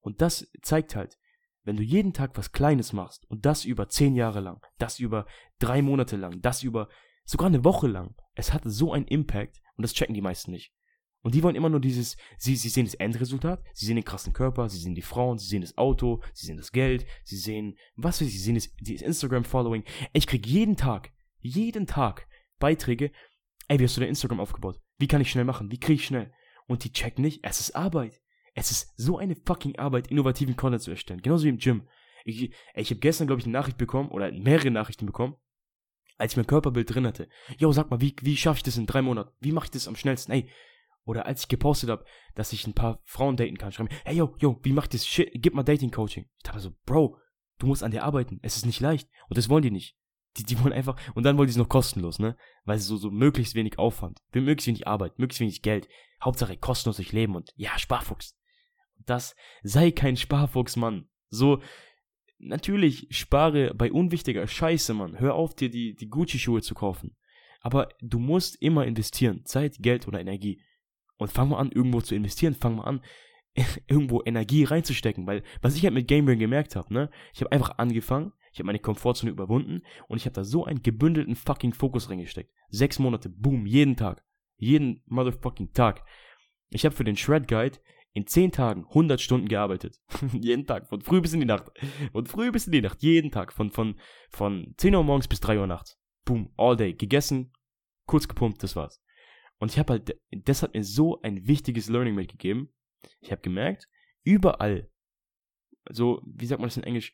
Und das zeigt halt, wenn du jeden Tag was Kleines machst und das über zehn Jahre lang, das über drei Monate lang, das über sogar eine Woche lang, es hat so einen Impact und das checken die meisten nicht. Und die wollen immer nur dieses, sie, sie sehen das Endresultat, sie sehen den krassen Körper, sie sehen die Frauen, sie sehen das Auto, sie sehen das Geld, sie sehen, was weiß ich, sie sehen das, das Instagram-Following. Ich krieg jeden Tag jeden Tag Beiträge, ey, wie hast du dein Instagram aufgebaut? Wie kann ich schnell machen? Wie kriege ich schnell? Und die checken nicht, es ist Arbeit. Es ist so eine fucking Arbeit, innovativen Content zu erstellen. Genauso wie im Gym. Ich, ich habe gestern, glaube ich, eine Nachricht bekommen, oder mehrere Nachrichten bekommen, als ich mein Körperbild drin hatte. Yo, sag mal, wie, wie schaffe ich das in drei Monaten? Wie mache ich das am schnellsten? Ey, oder als ich gepostet habe, dass ich ein paar Frauen daten kann, schreiben, hey yo, yo, wie macht das Shit? Gib mal Dating Coaching. Ich dachte so, Bro, du musst an dir arbeiten. Es ist nicht leicht. Und das wollen die nicht. Die, die wollen einfach, und dann wollen die es noch kostenlos, ne? Weil sie so, so möglichst wenig Aufwand, möglichst wenig Arbeit, möglichst wenig Geld, Hauptsache kostenlos durch Leben und ja, Sparfuchs. Das sei kein Sparfuchs, Mann. So, natürlich, spare bei unwichtiger Scheiße, Mann. Hör auf, dir die, die Gucci-Schuhe zu kaufen. Aber du musst immer investieren, Zeit, Geld oder Energie. Und fang mal an, irgendwo zu investieren, fang mal an, *laughs* irgendwo Energie reinzustecken, weil was ich halt mit Gamering gemerkt habe, ne, ich habe einfach angefangen, ich habe meine Komfortzone überwunden und ich habe da so einen gebündelten fucking Fokus reingesteckt. Sechs Monate, boom, jeden Tag. Jeden motherfucking Tag. Ich habe für den Shred Guide in zehn Tagen 100 Stunden gearbeitet. *laughs* jeden Tag, von früh bis in die Nacht. Von früh bis in die Nacht, jeden Tag. Von, von, von 10 Uhr morgens bis 3 Uhr nachts. Boom, all day. Gegessen, kurz gepumpt, das war's. Und ich habe halt, das hat mir so ein wichtiges Learning mitgegeben. Ich habe gemerkt, überall, so, wie sagt man das in Englisch,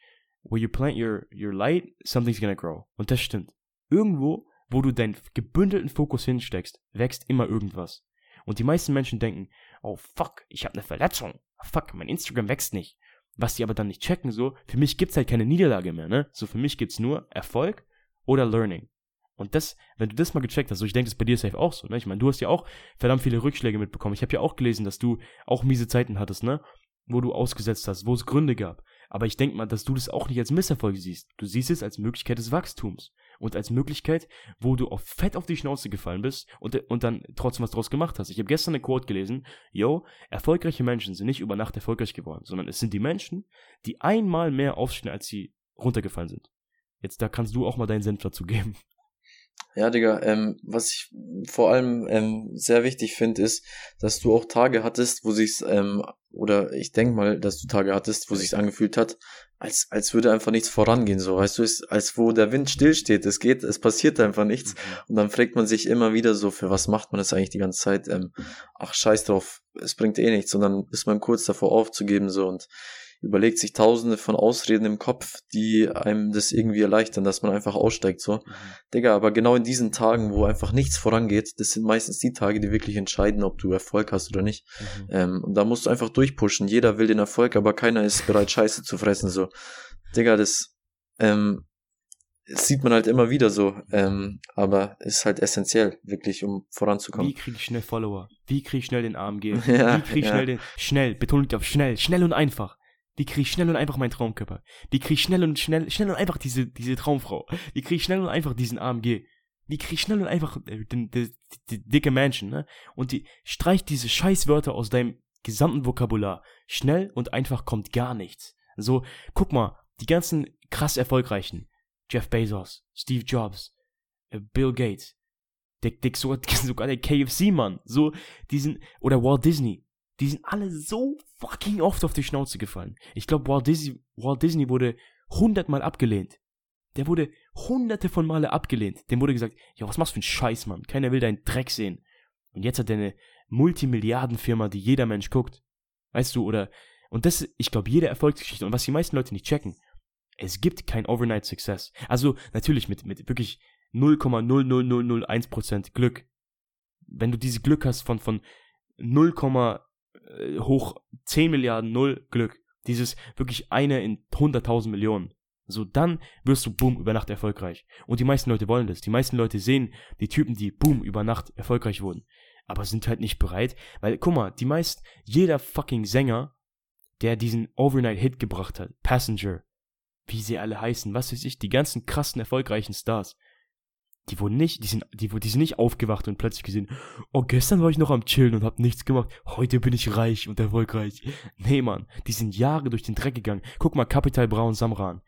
where you plant your, your light, something's gonna grow. Und das stimmt. Irgendwo, wo du deinen gebündelten Fokus hinsteckst, wächst immer irgendwas. Und die meisten Menschen denken, oh fuck, ich habe eine Verletzung. Fuck, mein Instagram wächst nicht. Was die aber dann nicht checken, so, für mich gibt's halt keine Niederlage mehr, ne? So, für mich gibt's nur Erfolg oder Learning. Und das, wenn du das mal gecheckt hast, so ich denke, das ist bei dir safe auch so, ne? Ich meine, du hast ja auch verdammt viele Rückschläge mitbekommen. Ich habe ja auch gelesen, dass du auch miese Zeiten hattest, ne? Wo du ausgesetzt hast, wo es Gründe gab. Aber ich denke mal, dass du das auch nicht als Misserfolg siehst. Du siehst es als Möglichkeit des Wachstums und als Möglichkeit, wo du auf fett auf die Schnauze gefallen bist und, und dann trotzdem was draus gemacht hast. Ich habe gestern eine Quote gelesen, yo, erfolgreiche Menschen sind nicht über Nacht erfolgreich geworden, sondern es sind die Menschen, die einmal mehr aufstehen, als sie runtergefallen sind. Jetzt da kannst du auch mal deinen Senf dazu geben. Ja, Digga, ähm, was ich vor allem ähm, sehr wichtig finde, ist, dass du auch Tage hattest, wo sich's, ähm, oder ich denk mal, dass du Tage hattest, wo sich's angefühlt hat, als, als würde einfach nichts vorangehen, so, weißt du, ist, als wo der Wind stillsteht, es geht, es passiert einfach nichts. Mhm. Und dann fragt man sich immer wieder so, für was macht man das eigentlich die ganze Zeit? Ähm, ach, scheiß drauf, es bringt eh nichts. Und dann ist man kurz davor aufzugeben, so, und überlegt sich tausende von Ausreden im Kopf, die einem das irgendwie erleichtern, dass man einfach aussteigt, so. Mhm. Digga, aber genau in diesen Tagen, wo einfach nichts vorangeht, das sind meistens die Tage, die wirklich entscheiden, ob du Erfolg hast oder nicht. Mhm. Ähm, und da musst du einfach durchpushen. Jeder will den Erfolg, aber keiner ist bereit, Scheiße zu fressen, so. Digga, das, ähm, das sieht man halt immer wieder so, ähm, aber ist halt essentiell, wirklich, um voranzukommen. Wie kriege ich schnell Follower? Wie kriege ich schnell den AMG? *laughs* Ja, Wie kriege ich ja. schnell den, schnell, betont auf schnell, schnell und einfach. Wie kriege ich schnell und einfach meinen Traumkörper? Wie kriege ich schnell und schnell, schnell und einfach diese, diese Traumfrau? Wie kriege ich schnell und einfach diesen AMG? Wie kriege ich schnell und einfach äh, den, den, die, die dicke Mansion, ne? Und die streicht diese Scheißwörter aus deinem gesamten Vokabular. Schnell und einfach kommt gar nichts. So, guck mal, die ganzen krass erfolgreichen. Jeff Bezos, Steve Jobs, äh, Bill Gates, Dick, Dick, sogar, *laughs* sogar der KFC-Mann, so, diesen, oder Walt Disney, die sind alle so fucking oft auf die Schnauze gefallen. Ich glaube, Walt Disney, Walt Disney wurde hundertmal abgelehnt. Der wurde hunderte von Male abgelehnt. Dem wurde gesagt, ja, was machst du für ein Scheiß, Mann? Keiner will deinen Dreck sehen. Und jetzt hat er eine Multimilliardenfirma, die jeder Mensch guckt. Weißt du, oder, und das, ich glaube, jede Erfolgsgeschichte, und was die meisten Leute nicht checken, es gibt kein Overnight Success. Also, natürlich mit, mit wirklich 0,00001% Glück. Wenn du dieses Glück hast von, von 0, äh, hoch 10 Milliarden, null Glück. Dieses wirklich eine in 100.000 Millionen. So, dann wirst du boom über Nacht erfolgreich. Und die meisten Leute wollen das. Die meisten Leute sehen die Typen, die boom über Nacht erfolgreich wurden. Aber sind halt nicht bereit, weil, guck mal, die meisten, jeder fucking Sänger, der diesen Overnight-Hit gebracht hat, Passenger, wie sie alle heißen, was weiß ich, die ganzen krassen, erfolgreichen Stars, die wurden nicht, die sind, die, die sind nicht aufgewacht und plötzlich gesehen, oh, gestern war ich noch am Chillen und hab nichts gemacht, heute bin ich reich und erfolgreich. Nee, Mann, die sind Jahre durch den Dreck gegangen. Guck mal, Capital Bra und Samran.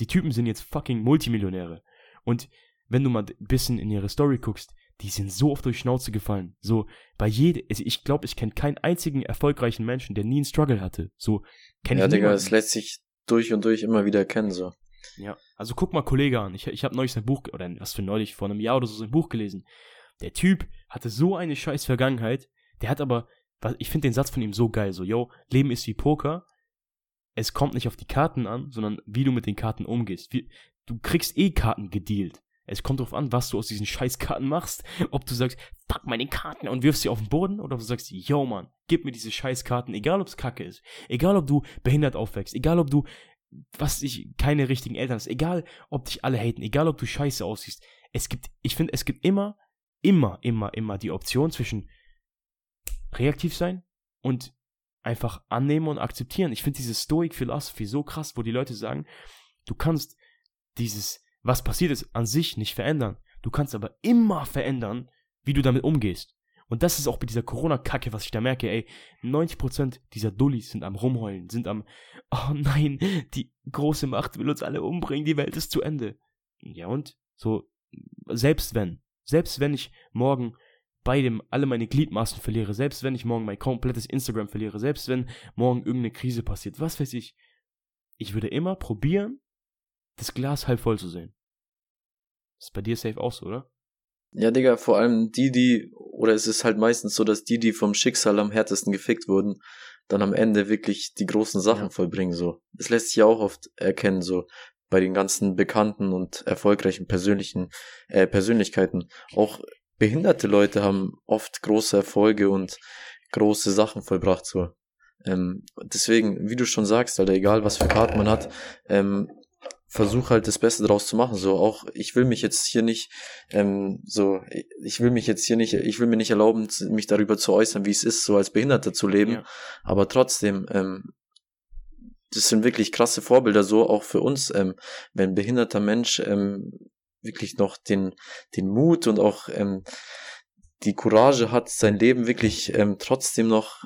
Die Typen sind jetzt fucking Multimillionäre. Und wenn du mal ein bisschen in ihre Story guckst, die sind so oft durch Schnauze gefallen. So, bei jedem, also ich glaube, ich kenne keinen einzigen erfolgreichen Menschen, der nie einen Struggle hatte. So, kenn ja, ich Digga, es lässt sich durch und durch immer wieder erkennen, so. Ja, also guck mal Kollege an. Ich, ich habe neulich sein Buch, oder was für neulich, vor einem Jahr oder so sein Buch gelesen. Der Typ hatte so eine scheiß Vergangenheit, der hat aber, ich finde den Satz von ihm so geil, so, yo, Leben ist wie Poker, es kommt nicht auf die Karten an, sondern wie du mit den Karten umgehst. Wie, du kriegst eh Karten gedealt. Es kommt darauf an, was du aus diesen Scheißkarten machst. Ob du sagst, fuck meine Karten und wirfst sie auf den Boden oder ob du sagst, yo Mann, gib mir diese Scheißkarten, egal ob es kacke ist. Egal ob du behindert aufwächst, egal ob du was ich, keine richtigen Eltern hast, egal ob dich alle haten, egal ob du scheiße aussiehst, es gibt, ich finde, es gibt immer, immer, immer, immer die Option zwischen reaktiv sein und einfach annehmen und akzeptieren. Ich finde diese Stoic Philosophy so krass, wo die Leute sagen, du kannst dieses, was passiert ist, an sich nicht verändern. Du kannst aber immer verändern, wie du damit umgehst. Und das ist auch bei dieser Corona-Kacke, was ich da merke, ey. 90% dieser Dullis sind am Rumheulen, sind am, *laughs* oh nein, die große Macht will uns alle umbringen, die Welt ist zu Ende. Ja und? So, selbst wenn, selbst wenn ich morgen bei dem alle meine Gliedmaßen verliere, selbst wenn ich morgen mein komplettes Instagram verliere, selbst wenn morgen irgendeine Krise passiert, was weiß ich, ich würde immer probieren, das Glas halb voll zu sehen. Das ist bei dir safe auch so, oder? Ja, Digga, vor allem die, die, oder es ist halt meistens so, dass die, die vom Schicksal am härtesten gefickt wurden, dann am Ende wirklich die großen Sachen ja. vollbringen, so. Das lässt sich ja auch oft erkennen, so bei den ganzen bekannten und erfolgreichen persönlichen äh, Persönlichkeiten. Auch behinderte Leute haben oft große Erfolge und große Sachen vollbracht, so. Ähm, deswegen, wie du schon sagst, Alter, egal was für Karten man hat, ähm, versuche halt das Beste draus zu machen. So auch, ich will mich jetzt hier nicht, ähm, so, ich will mich jetzt hier nicht, ich will mir nicht erlauben, mich darüber zu äußern, wie es ist, so als Behinderter zu leben. Ja. Aber trotzdem, ähm, das sind wirklich krasse Vorbilder, so auch für uns, ähm, wenn ein behinderter Mensch ähm, wirklich noch den, den Mut und auch ähm, die Courage hat, sein Leben wirklich ähm, trotzdem noch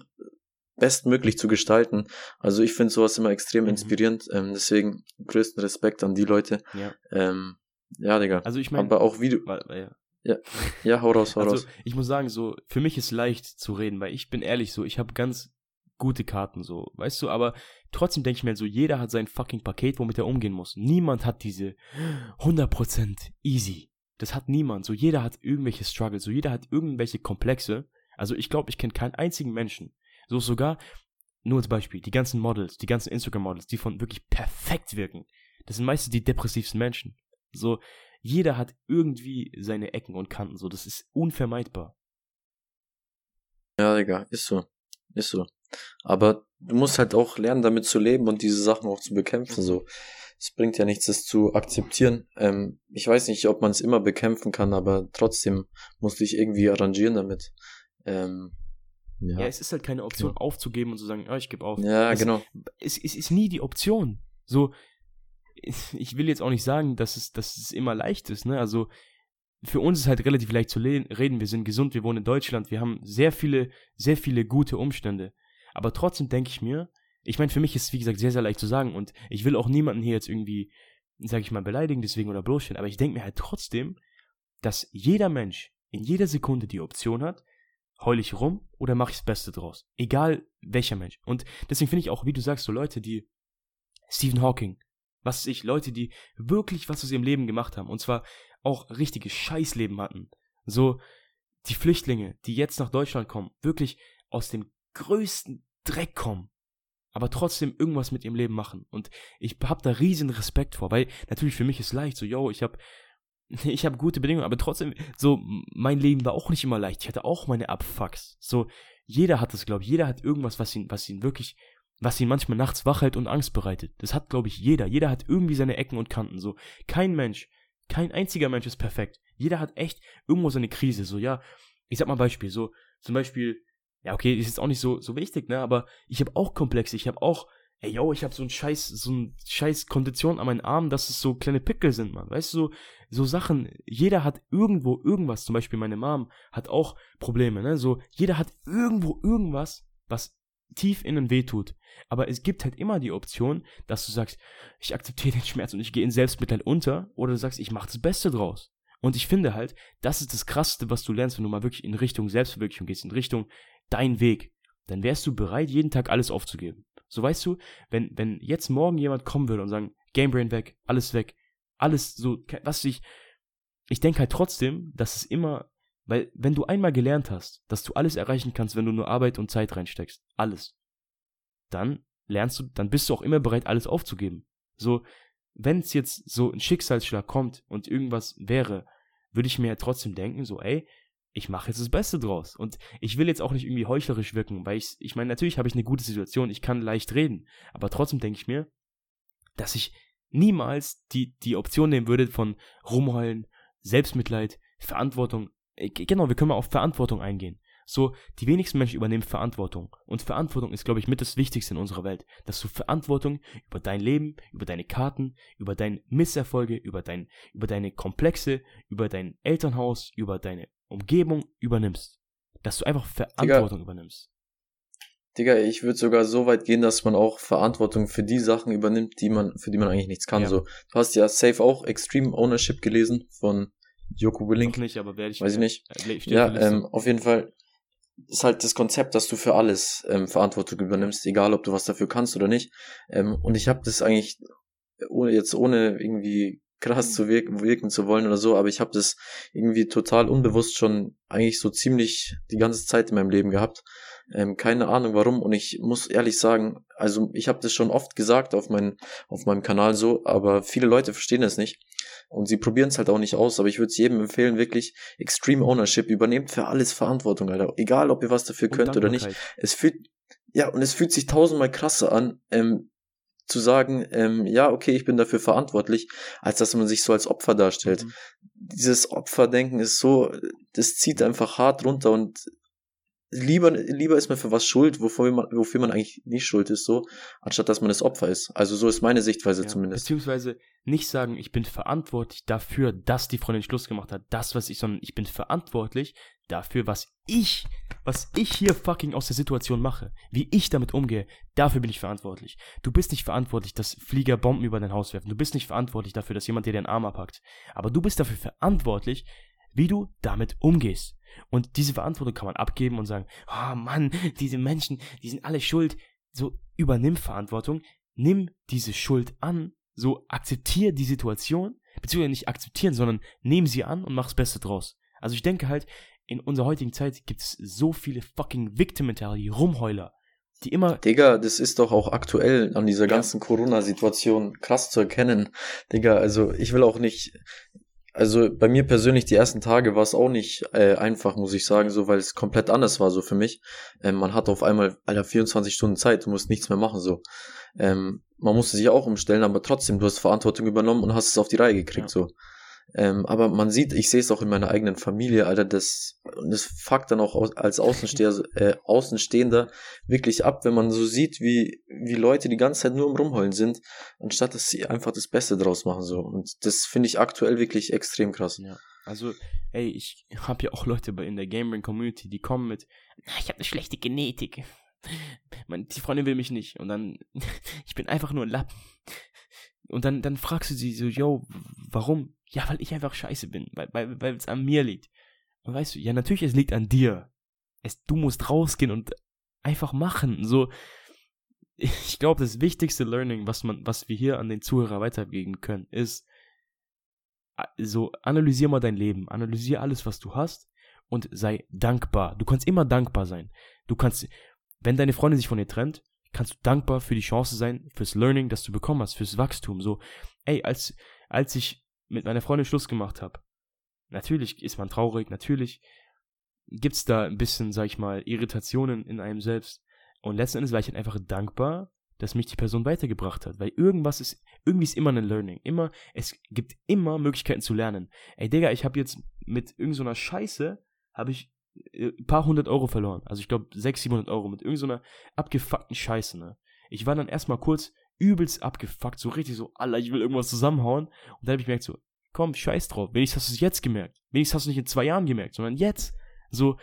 bestmöglich zu gestalten. Also ich finde sowas immer extrem mhm. inspirierend. Ähm, deswegen größten Respekt an die Leute. Ja, ähm, ja Digga. Also ich meine, aber auch wie du. Ja. Ja, ja, hau raus, hau also, raus. Ich muss sagen, so, für mich ist leicht zu reden, weil ich bin ehrlich so, ich habe ganz gute Karten, so, weißt du, aber trotzdem denke ich mir so, jeder hat sein fucking Paket, womit er umgehen muss. Niemand hat diese 100% easy. Das hat niemand. So, jeder hat irgendwelche Struggles, so, jeder hat irgendwelche Komplexe. Also, ich glaube, ich kenne keinen einzigen Menschen, so sogar, nur als Beispiel, die ganzen Models, die ganzen Instagram-Models, die von wirklich perfekt wirken, das sind meistens die depressivsten Menschen. So, jeder hat irgendwie seine Ecken und Kanten, so, das ist unvermeidbar. Ja, Digga, ist so. Ist so. Aber du musst halt auch lernen, damit zu leben und diese Sachen auch zu bekämpfen, so. Es bringt ja nichts, das zu akzeptieren. Ähm, ich weiß nicht, ob man es immer bekämpfen kann, aber trotzdem musst du dich irgendwie arrangieren damit. Ähm, ja. ja. es ist halt keine Option, genau. aufzugeben und zu sagen, ja, ich gebe auf. Ja, es, genau. Es, es ist nie die Option. So, *laughs* ich will jetzt auch nicht sagen, dass es, dass es immer leicht ist, ne? Also, für uns ist halt relativ leicht zu reden. Wir sind gesund, wir wohnen in Deutschland, wir haben sehr viele, sehr viele gute Umstände. Aber trotzdem denke ich mir, ich meine, für mich ist es, wie gesagt, sehr, sehr leicht zu sagen und ich will auch niemanden hier jetzt irgendwie, sag ich mal, beleidigen deswegen oder bloßstellen, aber ich denke mir halt trotzdem, dass jeder Mensch in jeder Sekunde die Option hat, heul ich rum oder mache ich das Beste draus. Egal welcher Mensch. Und deswegen finde ich auch, wie du sagst, so Leute, die Stephen Hawking, was weiß ich, Leute, die wirklich was aus ihrem Leben gemacht haben und zwar auch richtiges Scheißleben hatten. So die Flüchtlinge, die jetzt nach Deutschland kommen, wirklich aus dem größten Dreck kommen, aber trotzdem irgendwas mit ihrem Leben machen. Und ich hab da riesen Respekt vor, weil natürlich für mich ist leicht, so, yo, ich hab *laughs* ich habe gute Bedingungen, aber trotzdem, so, mein Leben war auch nicht immer leicht. Ich hatte auch meine Abfucks. So, jeder hat das, glaube ich. Jeder hat irgendwas, was ihn, was ihn wirklich, was ihn manchmal nachts wach hält und Angst bereitet. Das hat, glaube ich, jeder. Jeder hat irgendwie seine Ecken und Kanten. So, kein Mensch, kein einziger Mensch ist perfekt. Jeder hat echt irgendwo seine Krise. So, ja, ich sag mal Beispiel. So, zum Beispiel, ja, okay, ist jetzt auch nicht so, so wichtig, ne, aber ich habe auch Komplexe. Ich habe auch ey, yo, ich habe so ein scheiß, so ein scheiß Kondition an meinen Armen, dass es so kleine Pickel sind, man. Weißt du, so, so Sachen, jeder hat irgendwo irgendwas, zum Beispiel meine Mom hat auch Probleme, ne, so, jeder hat irgendwo irgendwas, was tief innen wehtut. Aber es gibt halt immer die Option, dass du sagst, ich akzeptiere den Schmerz und ich gehe in Selbstmitleid unter, oder du sagst, ich mache das Beste draus. Und ich finde halt, das ist das Krasseste, was du lernst, wenn du mal wirklich in Richtung Selbstverwirklichung gehst, in Richtung dein Weg. Dann wärst du bereit, jeden Tag alles aufzugeben. So weißt du, wenn, wenn jetzt morgen jemand kommen würde und sagen, Gamebrain weg, alles weg, alles so, was ich, ich denke halt trotzdem, dass es immer, weil wenn du einmal gelernt hast, dass du alles erreichen kannst, wenn du nur Arbeit und Zeit reinsteckst, alles, dann lernst du, dann bist du auch immer bereit, alles aufzugeben. So, wenn es jetzt so ein Schicksalsschlag kommt und irgendwas wäre, würde ich mir ja trotzdem denken, so, ey, ich mache jetzt das Beste draus. Und ich will jetzt auch nicht irgendwie heuchlerisch wirken, weil ich, ich meine, natürlich habe ich eine gute Situation, ich kann leicht reden, aber trotzdem denke ich mir, dass ich niemals die, die Option nehmen würde von rumheulen, Selbstmitleid, Verantwortung. Äh, genau, wir können mal auf Verantwortung eingehen. So, die wenigsten Menschen übernehmen Verantwortung. Und Verantwortung ist, glaube ich, mit das Wichtigste in unserer Welt. Dass du Verantwortung über dein Leben, über deine Karten, über deine Misserfolge, über, dein, über deine Komplexe, über dein Elternhaus, über deine Umgebung übernimmst. Dass du einfach Verantwortung Digga, übernimmst. Digga, ich würde sogar so weit gehen, dass man auch Verantwortung für die Sachen übernimmt, die man, für die man eigentlich nichts kann. Ja. So, du hast ja safe auch Extreme Ownership gelesen von Joko Willink. Noch nicht, aber werde ich. Weiß ich nicht. Äh, ja, ähm, auf jeden Fall ist halt das Konzept, dass du für alles ähm, Verantwortung übernimmst, egal ob du was dafür kannst oder nicht. Ähm, und ich habe das eigentlich ohne jetzt ohne irgendwie krass zu wirken, wirken zu wollen oder so, aber ich habe das irgendwie total unbewusst schon eigentlich so ziemlich die ganze Zeit in meinem Leben gehabt. Ähm, keine Ahnung warum und ich muss ehrlich sagen, also ich habe das schon oft gesagt auf, mein, auf meinem Kanal so, aber viele Leute verstehen es nicht und sie probieren es halt auch nicht aus, aber ich würde es jedem empfehlen, wirklich Extreme Ownership, übernehmt für alles Verantwortung, Alter. Egal, ob ihr was dafür könnt oder nicht. Es fühlt, ja, und es fühlt sich tausendmal krasser an, ähm, zu sagen, ähm, ja, okay, ich bin dafür verantwortlich, als dass man sich so als Opfer darstellt. Mhm. Dieses Opferdenken ist so, das zieht einfach hart runter und lieber, lieber ist man für was schuld, wofür man, wofür man eigentlich nicht schuld ist, so, anstatt dass man das Opfer ist. Also so ist meine Sichtweise Ja, zumindest. Beziehungsweise nicht sagen, ich bin verantwortlich dafür, dass die Freundin Schluss gemacht hat, das, was ich, sondern ich bin verantwortlich dafür, was ich, was ich hier fucking aus der Situation mache, wie ich damit umgehe, dafür bin ich verantwortlich. Du bist nicht verantwortlich, dass Flieger Bomben über dein Haus werfen. Du bist nicht verantwortlich dafür, dass jemand dir den Arm abpackt. Aber du bist dafür verantwortlich, wie du damit umgehst. Und diese Verantwortung kann man abgeben und sagen, oh Mann, diese Menschen, die sind alle schuld. So, übernimm Verantwortung, nimm diese Schuld an, so akzeptier die Situation, beziehungsweise nicht akzeptieren, sondern nehm sie an und mach das Beste draus. Also ich denke halt, in unserer heutigen Zeit gibt es so viele fucking Victim Mentality, Rumheuler, die immer, Digga, das ist doch auch aktuell an dieser Ja. ganzen Corona-Situation krass zu erkennen. Digga, also ich will auch nicht, also bei mir persönlich die ersten Tage war es auch nicht äh, einfach, muss ich sagen, so, weil es komplett anders war so für mich. Ähm, man hat auf einmal, Alter, 24 Stunden Zeit, du musst nichts mehr machen, so. Ähm, man musste sich auch umstellen, aber trotzdem, du hast Verantwortung übernommen und hast es auf die Reihe gekriegt, Ja. so. Ähm, aber man sieht, ich sehe es auch in meiner eigenen Familie, Alter, das, das fuckt dann auch als Außensteher, äh, Außenstehender wirklich ab, wenn man so sieht, wie, wie Leute die ganze Zeit nur im Rumheulen sind, anstatt dass sie einfach das Beste draus machen, so. Und das finde ich aktuell wirklich extrem krass. Ja. Also, ey, ich *laughs* habe ja auch Leute in der Gaming Community, die kommen mit, "Na, ich habe eine schlechte Genetik. *laughs* Man, die Freundin will mich nicht. Und dann, *laughs* ich bin einfach nur ein Lappen. Und dann, dann fragst du sie so, yo, warum? Ja, weil ich einfach scheiße bin, weil weil weil es an mir liegt. Und weißt du, ja, natürlich, es liegt an dir. Es, du musst rausgehen und einfach machen. So, *laughs* ich glaube, das wichtigste Learning, was man, was wir hier an den Zuhörer weitergeben können, ist, so analysier mal dein Leben, analysier alles, was du hast und sei dankbar. Du kannst immer dankbar sein. Du kannst, wenn deine Freundin sich von dir trennt, kannst du dankbar für die Chance sein, fürs Learning, das du bekommen hast, fürs Wachstum. So, ey, als, als ich mit meiner Freundin Schluss gemacht habe, natürlich ist man traurig, natürlich gibt's da ein bisschen, sag ich mal, Irritationen in einem selbst. Und letzten Endes war ich halt einfach dankbar, dass mich die Person weitergebracht hat. Weil irgendwas ist, irgendwie ist immer ein Learning. Immer, es gibt immer Möglichkeiten zu lernen. Ey, Digga, ich habe jetzt mit irgendeiner so Scheiße, habe ich ein paar hundert Euro verloren. Also ich glaube 600, 700 Euro mit irgendeiner so abgefuckten Scheiße, ne. Ich war dann erstmal kurz übelst abgefuckt, so richtig so, Alter, ich will irgendwas zusammenhauen. Und dann habe ich gemerkt so, komm, scheiß drauf. Wenigstens hast du es jetzt gemerkt. Wenigstens hast du es nicht in zwei Jahren gemerkt, sondern jetzt. So,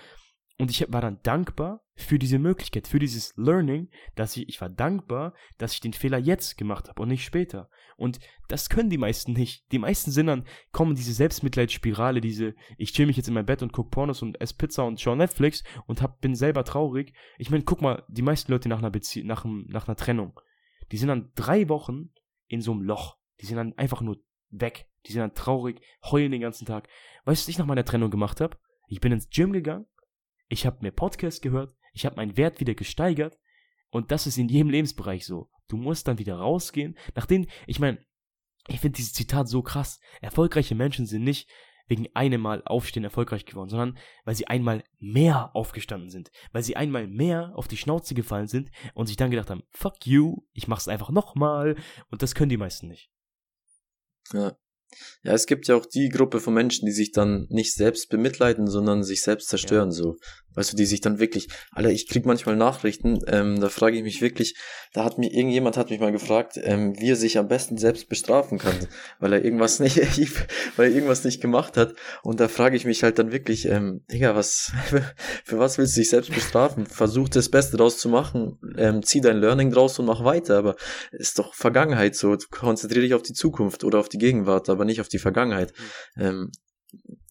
und ich war dann dankbar für diese Möglichkeit, für dieses Learning, dass ich, ich war dankbar, dass ich den Fehler jetzt gemacht habe und nicht später. Und das können die meisten nicht. Die meisten sind dann, kommen diese Selbstmitleidsspirale, diese, ich chill mich jetzt in mein Bett und guck Pornos und ess Pizza und schau Netflix und hab, bin selber traurig. Ich meine, guck mal, die meisten Leute nach einer Bezie nach, nach einer Trennung, die sind dann drei Wochen in so einem Loch. Die sind dann einfach nur weg. Die sind dann traurig, heulen den ganzen Tag. Weißt du, was ich nach meiner Trennung gemacht habe? Ich bin ins Gym gegangen, ich habe mir Podcast gehört, ich habe meinen Wert wieder gesteigert und das ist in jedem Lebensbereich so. Du musst dann wieder rausgehen. Nachdem, ich meine, ich finde dieses Zitat so krass. Erfolgreiche Menschen sind nicht wegen einem Mal aufstehen erfolgreich geworden, sondern weil sie einmal mehr aufgestanden sind, weil sie einmal mehr auf die Schnauze gefallen sind und sich dann gedacht haben, fuck you, ich mach's einfach nochmal und das können die meisten nicht. Ja. Ja, es gibt ja auch die Gruppe von Menschen, die sich dann nicht selbst bemitleiden, sondern sich selbst zerstören, so. Weißt du, die sich dann wirklich, Alter, ich krieg manchmal Nachrichten, ähm, da frage ich mich wirklich, da hat mir, irgendjemand hat mich mal gefragt, ähm, wie er sich am besten selbst bestrafen kann, *laughs* weil er irgendwas nicht, *laughs* weil er irgendwas nicht gemacht hat. Und da frage ich mich halt dann wirklich, ähm, Digga, was, *laughs* für was willst du dich selbst bestrafen? Versuch das Beste draus zu machen, ähm, zieh dein Learning draus und mach weiter, aber ist doch Vergangenheit so. Konzentriere dich auf die Zukunft oder auf die Gegenwart, aber nicht auf die Vergangenheit. Ähm,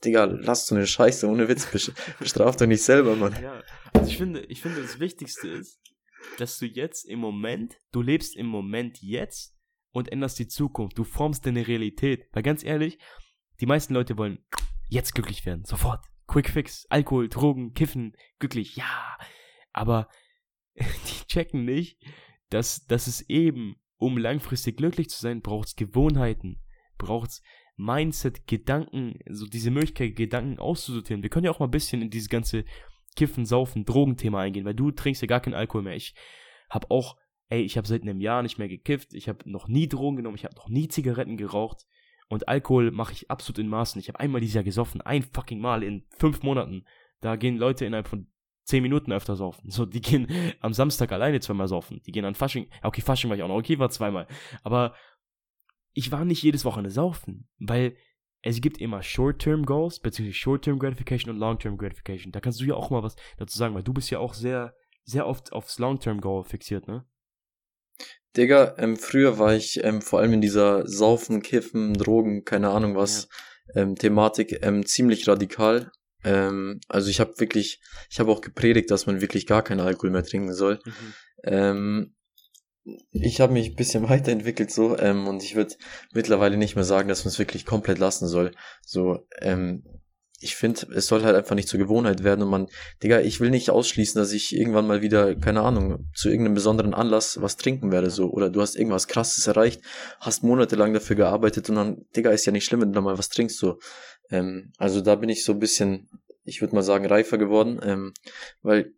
Digga, lass so eine Scheiße, ohne Witz, bes- *laughs* bestraf doch nicht selber, Mann. Ja, also ich finde, ich finde, das Wichtigste ist, dass du jetzt im Moment, du lebst im Moment jetzt und änderst die Zukunft. Du formst deine Realität. Weil ganz ehrlich, die meisten Leute wollen jetzt glücklich werden. Sofort. Quick Fix. Alkohol, Drogen, Kiffen, glücklich. Ja. Aber *laughs* die checken nicht, dass, dass es eben, um langfristig glücklich zu sein, braucht es Gewohnheiten. Braucht es Mindset, Gedanken, so diese Möglichkeit, Gedanken auszusortieren. Wir können ja auch mal ein bisschen in dieses ganze Kiffen, Saufen, Drogenthema eingehen, weil du trinkst ja gar keinen Alkohol mehr. Ich hab auch, ey, ich habe seit einem Jahr nicht mehr gekifft, ich habe noch nie Drogen genommen, ich habe noch nie Zigaretten geraucht und Alkohol mache ich absolut in Maßen. Ich habe einmal dieses Jahr gesoffen, ein fucking Mal in fünf Monaten. Da gehen Leute innerhalb von zehn Minuten öfter saufen. So, die gehen am Samstag alleine zweimal saufen. Die gehen an Fasching. Okay, Fasching war ich auch noch. Okay, war zweimal. Aber ich war nicht jedes Wochenende saufen, weil es gibt immer Short-Term Goals, beziehungsweise Short-Term Gratification und Long-Term Gratification. Da kannst du ja auch mal was dazu sagen, weil du bist ja auch sehr, sehr oft aufs Long-Term Goal fixiert, ne? Digga, ähm, früher war ich ähm, vor allem in dieser Saufen, Kiffen, Drogen, keine Ahnung was, ja. ähm, Thematik ähm, ziemlich radikal. Ähm, also ich habe wirklich, ich habe auch gepredigt, dass man wirklich gar keinen Alkohol mehr trinken soll. Mhm. Ich habe mich ein bisschen *laughs* weiterentwickelt so ähm, und ich würde mittlerweile nicht mehr sagen, dass man es wirklich komplett lassen soll. So, ähm, ich finde, es soll halt einfach nicht zur Gewohnheit werden und man, Digga, ich will nicht ausschließen, dass ich irgendwann mal wieder, keine Ahnung, zu irgendeinem besonderen Anlass was trinken werde, so, oder du hast irgendwas krasses erreicht, hast monatelang dafür gearbeitet und dann, Digga, ist ja nicht schlimm, wenn du da mal was trinkst, so. Ähm, also da bin ich so ein bisschen, ich würde mal sagen, reifer geworden, ähm, weil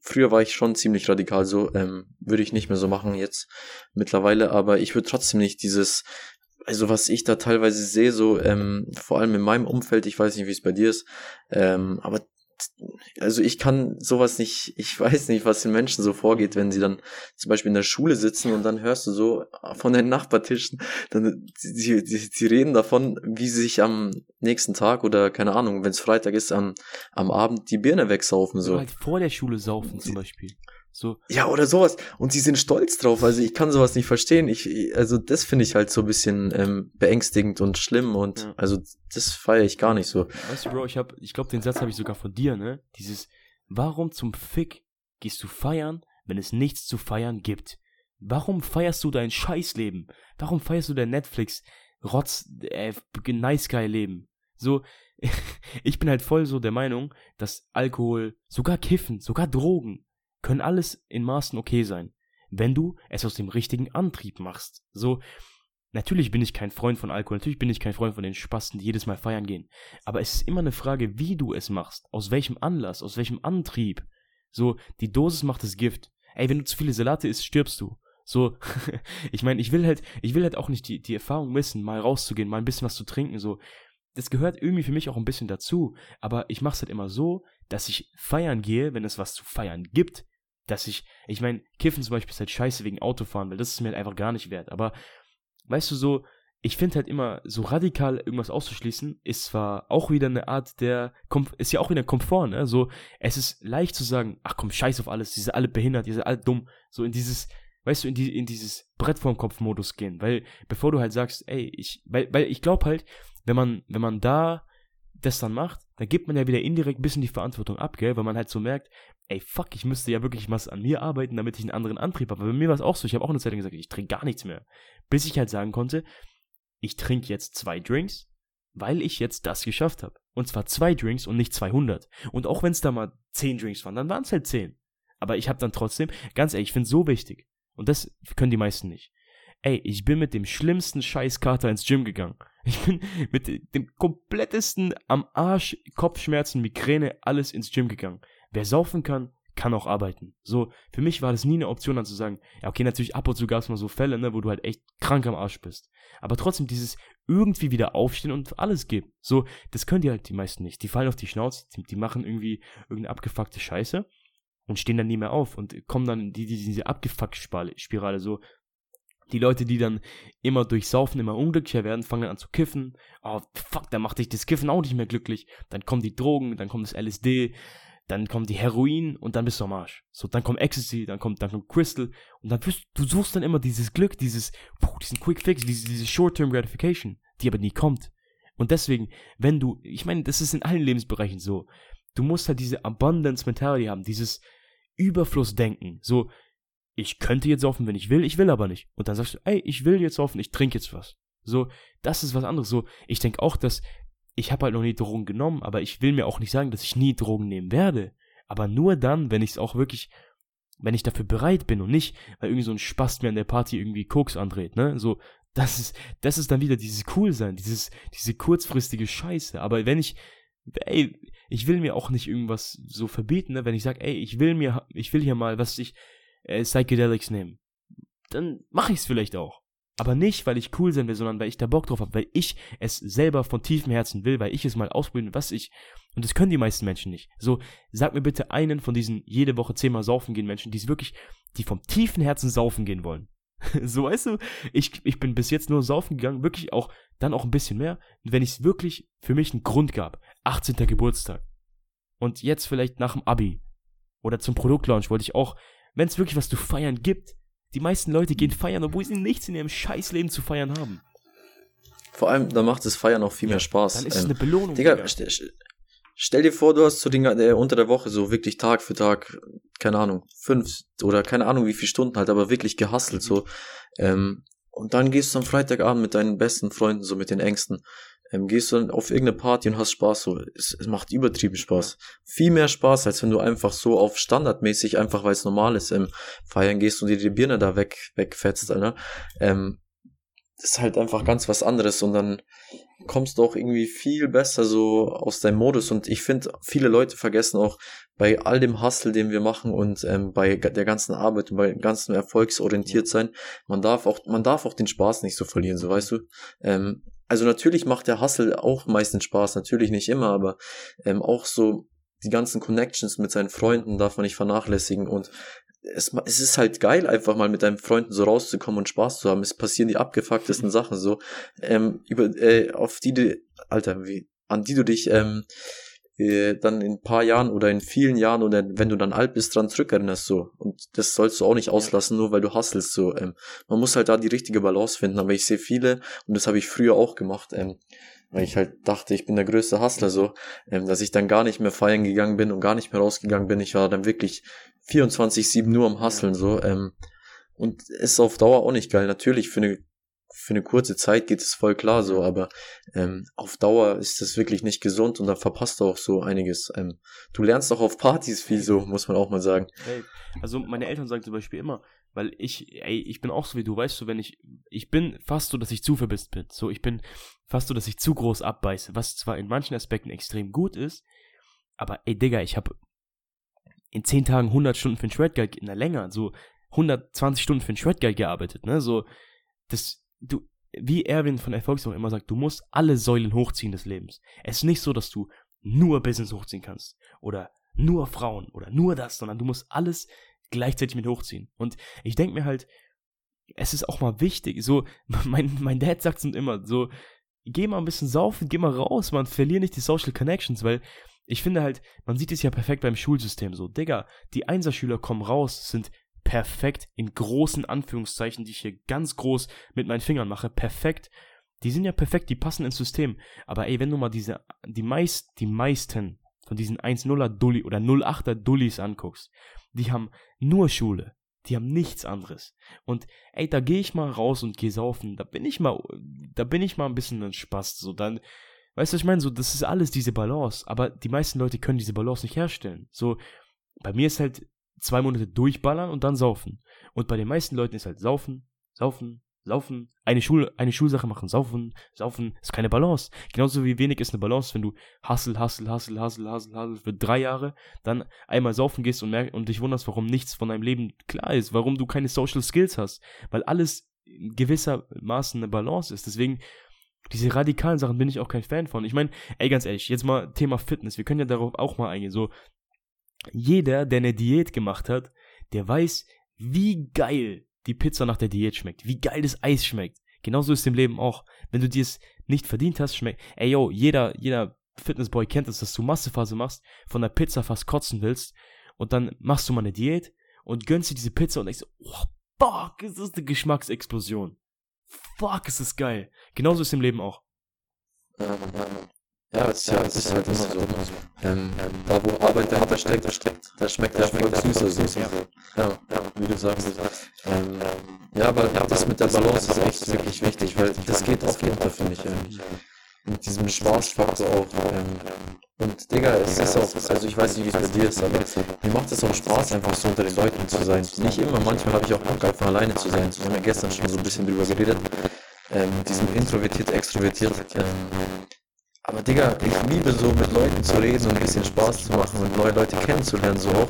früher war ich schon ziemlich radikal so, ähm, würde ich nicht mehr so machen jetzt mittlerweile, aber ich würde trotzdem nicht dieses, also was ich da teilweise sehe, so ähm, vor allem in meinem Umfeld, ich weiß nicht, wie es bei dir ist, ähm, aber also ich kann sowas nicht, ich weiß nicht, was den Menschen so vorgeht, wenn sie dann zum Beispiel in der Schule sitzen und dann hörst du so von den Nachbartischen, dann sie, sie, sie reden davon, wie sie sich am nächsten Tag oder keine Ahnung, wenn es Freitag ist, am, am Abend die Birne wegsaufen so. Oder halt vor der Schule saufen zum Beispiel. So. Ja, oder sowas. Und sie sind stolz drauf. Also ich kann sowas nicht verstehen. Ich, also das finde ich halt so ein bisschen ähm, beängstigend und schlimm und ja. also das feiere ich gar nicht so. Weißt du, Bro, ich ich glaube, den Satz habe ich sogar von dir, ne? Dieses, warum zum Fick gehst du feiern, wenn es nichts zu feiern gibt? Warum feierst du dein Scheißleben? Warum feierst du dein Netflix, Rotz, äh, Nice Guy Leben? So, *laughs* ich bin halt voll so der Meinung, dass Alkohol, sogar Kiffen, sogar Drogen, können alles in Maßen okay sein, wenn du es aus dem richtigen Antrieb machst. So, natürlich bin ich kein Freund von Alkohol, natürlich bin ich kein Freund von den Spasten, die jedes Mal feiern gehen. Aber es ist immer eine Frage, wie du es machst, aus welchem Anlass, aus welchem Antrieb. So, die Dosis macht das Gift. Ey, wenn du zu viele Salate isst, stirbst du. So, *laughs* ich meine, ich will halt, ich will halt auch nicht die, die Erfahrung missen, mal rauszugehen, mal ein bisschen was zu trinken, so. Das gehört irgendwie für mich auch ein bisschen dazu, aber ich mach's halt immer so, dass ich feiern gehe, wenn es was zu feiern gibt, dass ich, ich meine, Kiffen zum Beispiel ist halt scheiße wegen Autofahren, weil das ist mir halt einfach gar nicht wert. Aber weißt du so, ich finde halt immer, so radikal irgendwas auszuschließen, ist zwar auch wieder eine Art der, ist ja auch wieder Komfort, ne? So, es ist leicht zu sagen, ach komm, scheiß auf alles, die sind alle behindert, die sind alle dumm. So in dieses, weißt du, in, die, in dieses Brett vorm Kopf-Modus gehen. Weil, bevor du halt sagst, ey, ich, weil, weil ich glaube halt, wenn man, wenn man da das dann macht, dann gibt man ja wieder indirekt ein bisschen die Verantwortung ab, gell? Weil man halt so merkt, ey, fuck, ich müsste ja wirklich was an mir arbeiten, damit ich einen anderen Antrieb habe. Aber bei mir war es auch so, ich habe auch eine Zeit lang gesagt, ich trinke gar nichts mehr. Bis ich halt sagen konnte, ich trinke jetzt zwei Drinks, weil ich jetzt das geschafft habe. Und zwar zwei Drinks und nicht 200. Und auch wenn es da mal zehn Drinks waren, dann waren es halt zehn. Aber ich habe dann trotzdem, ganz ehrlich, ich finde es so wichtig. Und das können die meisten nicht. Ey, ich bin mit dem schlimmsten Scheißkater ins Gym gegangen. Ich bin mit dem komplettesten am Arsch, Kopfschmerzen, Migräne, alles ins Gym gegangen. Wer saufen kann, kann auch arbeiten. So, für mich war das nie eine Option, dann zu sagen, ja, okay, natürlich ab und zu gab es mal so Fälle, ne, wo du halt echt krank am Arsch bist. Aber trotzdem dieses irgendwie wieder aufstehen und alles geben. So, das können die halt die meisten nicht. Die fallen auf die Schnauze, die, die machen irgendwie irgendeine abgefuckte Scheiße und stehen dann nie mehr auf und kommen dann in die, die, diese abgefuckte Spirale so, die Leute, die dann immer durch Saufen immer unglücklicher werden, fangen an zu kiffen. Oh, fuck, dann macht dich das Kiffen auch nicht mehr glücklich. Dann kommen die Drogen, dann kommt das LSD, dann kommt die Heroin und dann bist du am Arsch. So, dann kommt Ecstasy, dann kommt, dann kommt Crystal und dann wirst, du suchst dann immer dieses Glück, dieses, puh, diesen Quick Fix, diese, diese Short-Term Gratification, die aber nie kommt. Und deswegen, wenn du, ich meine, das ist in allen Lebensbereichen so, du musst halt diese Abundance Mentality haben, dieses Überflussdenken. So, ich könnte jetzt saufen, wenn ich will, ich will aber nicht. Und dann sagst du, ey, ich will jetzt saufen, ich trinke jetzt was. So, das ist was anderes. So, ich denke auch, dass ich habe halt noch nie Drogen genommen, aber ich will mir auch nicht sagen, dass ich nie Drogen nehmen werde. Aber nur dann, wenn ich es auch wirklich, wenn ich dafür bereit bin und nicht, weil irgendwie so ein Spast mir an der Party irgendwie Koks andreht, ne? So, das ist, das ist dann wieder dieses Coolsein, dieses, diese kurzfristige Scheiße. Aber wenn ich, ey, ich will mir auch nicht irgendwas so verbieten, ne? Wenn ich sage, ey, ich will mir, ich will hier mal, was ich, äh, Psychedelics nehmen. Dann mache ich es vielleicht auch. Aber nicht, weil ich cool sein will, sondern weil ich da Bock drauf habe, weil ich es selber von tiefem Herzen will, weil ich es mal ausprobieren, was ich, Und das können die meisten Menschen nicht. So, sag mir bitte einen von diesen jede Woche zehnmal saufen gehen Menschen, die es wirklich, die vom tiefen Herzen saufen gehen wollen. *laughs* so, weißt du, ich, ich bin bis jetzt nur saufen gegangen, wirklich auch, dann auch ein bisschen mehr, wenn es wirklich für mich einen Grund gab. 18. Geburtstag. Und jetzt vielleicht nach dem Abi. Oder zum Produktlaunch wollte ich auch, wenn es wirklich was zu feiern gibt, die meisten Leute gehen feiern, obwohl sie nichts in ihrem Scheißleben zu feiern haben. Vor allem, da macht das Feiern auch viel ja, mehr Spaß. Dann ist es ähm, eine Belohnung. Digga, Digga. St stell dir vor, du hast so den, äh, unter der Woche so wirklich Tag für Tag, keine Ahnung, fünf oder keine Ahnung wie viele Stunden halt, aber wirklich gehustelt so. Ähm, und dann gehst du am Freitagabend mit deinen besten Freunden, so mit den Ängsten, ähm, gehst du auf irgendeine Party und hast Spaß, so, es, es macht übertrieben Spaß. Viel mehr Spaß, als wenn du einfach so auf standardmäßig, einfach weil es normal ist, ähm, feiern gehst und dir die Birne da weg, wegfetzt, Alter. Ähm, das ist halt einfach ganz was anderes und dann kommst du auch irgendwie viel besser so aus deinem Modus und ich finde, viele Leute vergessen auch bei all dem Hustle, den wir machen und ähm, bei der ganzen Arbeit und bei ganzen erfolgsorientiert sein, man darf auch, man darf auch den Spaß nicht so verlieren, so weißt du. Ähm, also natürlich macht der Hustle auch meistens Spaß, natürlich nicht immer, aber ähm, auch so die ganzen Connections mit seinen Freunden darf man nicht vernachlässigen und es, es ist halt geil, einfach mal mit deinen Freunden so rauszukommen und Spaß zu haben. Es passieren die abgefucktesten Sachen so, ähm, über, äh, auf die du, Alter, wie, an die du dich ähm, äh, dann in ein paar Jahren oder in vielen Jahren oder wenn du dann alt bist, dran zurückerinnerst so. Und das sollst du auch nicht auslassen, nur weil du hasselst so. Ähm, man muss halt da die richtige Balance finden. Aber ich sehe viele, und das habe ich früher auch gemacht, ähm, weil ich halt dachte, ich bin der größte Hustler so, ähm, dass ich dann gar nicht mehr feiern gegangen bin und gar nicht mehr rausgegangen bin. Ich war dann wirklich 24-7 nur am Hustlen so. Ähm, und ist auf Dauer auch nicht geil. Natürlich für eine für eine kurze Zeit geht es voll klar so, aber ähm, auf Dauer ist das wirklich nicht gesund und da verpasst du auch so einiges. Ähm, du lernst auch auf Partys viel so, muss man auch mal sagen. Also meine Eltern sagen zum Beispiel immer, weil ich, ey, ich bin auch so wie du, weißt du, wenn ich, ich bin fast so, dass ich zu verbissen bin. So, ich bin fast so, dass ich zu groß abbeiße, was zwar in manchen Aspekten extrem gut ist, aber ey, Digga, ich habe in 10 Tagen 100 Stunden für ein Shredguide, in der länger, so 120 Stunden für ein Shredguide gearbeitet, ne, so, das, du, wie Erwin von Erfolgswoche immer sagt, du musst alle Säulen hochziehen des Lebens. Es ist nicht so, dass du nur Business hochziehen kannst oder nur Frauen oder nur das, sondern du musst alles gleichzeitig mit hochziehen. Und ich denke mir halt, es ist auch mal wichtig, so, *laughs* mein, mein Dad sagt es immer, so, geh mal ein bisschen saufen, geh mal raus, man, verlier nicht die Social Connections, weil ich finde halt, man sieht es ja perfekt beim Schulsystem so, Digga, die Einserschüler kommen raus, sind perfekt, in großen Anführungszeichen, die ich hier ganz groß mit meinen Fingern mache, perfekt. Die sind ja perfekt, die passen ins System. Aber ey, wenn du mal diese, die meist, die meisten von diesen 1-0er Dulli oder 08er Dullis anguckst, die haben nur Schule. Die haben nichts anderes. Und ey, da gehe ich mal raus und gehe saufen. Da bin ich mal, da bin ich mal ein bisschen ein Spaß. So dann, weißt du, was ich meine? So, das ist alles diese Balance. Aber die meisten Leute können diese Balance nicht herstellen. So, bei mir ist halt zwei Monate durchballern und dann saufen. Und bei den meisten Leuten ist halt saufen, saufen, saufen, eine, Schul eine Schulsache machen, saufen, saufen, ist keine Balance. Genauso wie wenig ist eine Balance, wenn du hustle, hustle, hustle, hustle, hustle, hustle für drei Jahre, dann einmal saufen gehst und, und dich wunderst, warum nichts von deinem Leben klar ist, warum du keine Social Skills hast, weil alles gewissermaßen eine Balance ist. Deswegen, diese radikalen Sachen bin ich auch kein Fan von. Ich meine, ey, ganz ehrlich, jetzt mal Thema Fitness. Wir können ja darauf auch mal eingehen. So, jeder, der eine Diät gemacht hat, der weiß, wie geil die Pizza nach der Diät schmeckt, wie geil das Eis schmeckt. Genauso ist im Leben auch. Wenn du dir es nicht verdient hast, schmeckt. Ey yo, jeder, jeder Fitnessboy kennt es, dass du Massephase machst, von der Pizza fast kotzen willst und dann machst du mal eine Diät und gönnst dir diese Pizza und denkst, oh, fuck, ist das eine Geschmacksexplosion. Fuck, ist das geil. Genauso ist im Leben auch. Ja, es ist, ja, es ist halt immer so. Ähm, da wo Arbeit dahinter steckt, da steckt, da schmeckt der Erfolg süßer so. Ja, ja, wie du sagst. Ähm, ja, aber das mit der Balance ist echt wirklich wichtig, weil das geht auch runter, finde ich. Ähm, mit diesem Spaßfaktor auch. Ähm, und Digga, es ist auch, also ich weiß nicht, wie es bei dir ist, aber mir macht es auch Spaß, einfach so unter den Leuten zu sein. Nicht immer, manchmal habe ich auch Bock, einfach alleine zu sein. Wir haben ja gestern schon so ein bisschen drüber geredet. Ähm, mit diesem introvertiert, extrovertiert. Ähm, aber Digga, ich liebe so mit Leuten zu reden und ein bisschen Spaß zu machen und neue Leute kennenzulernen, so auch.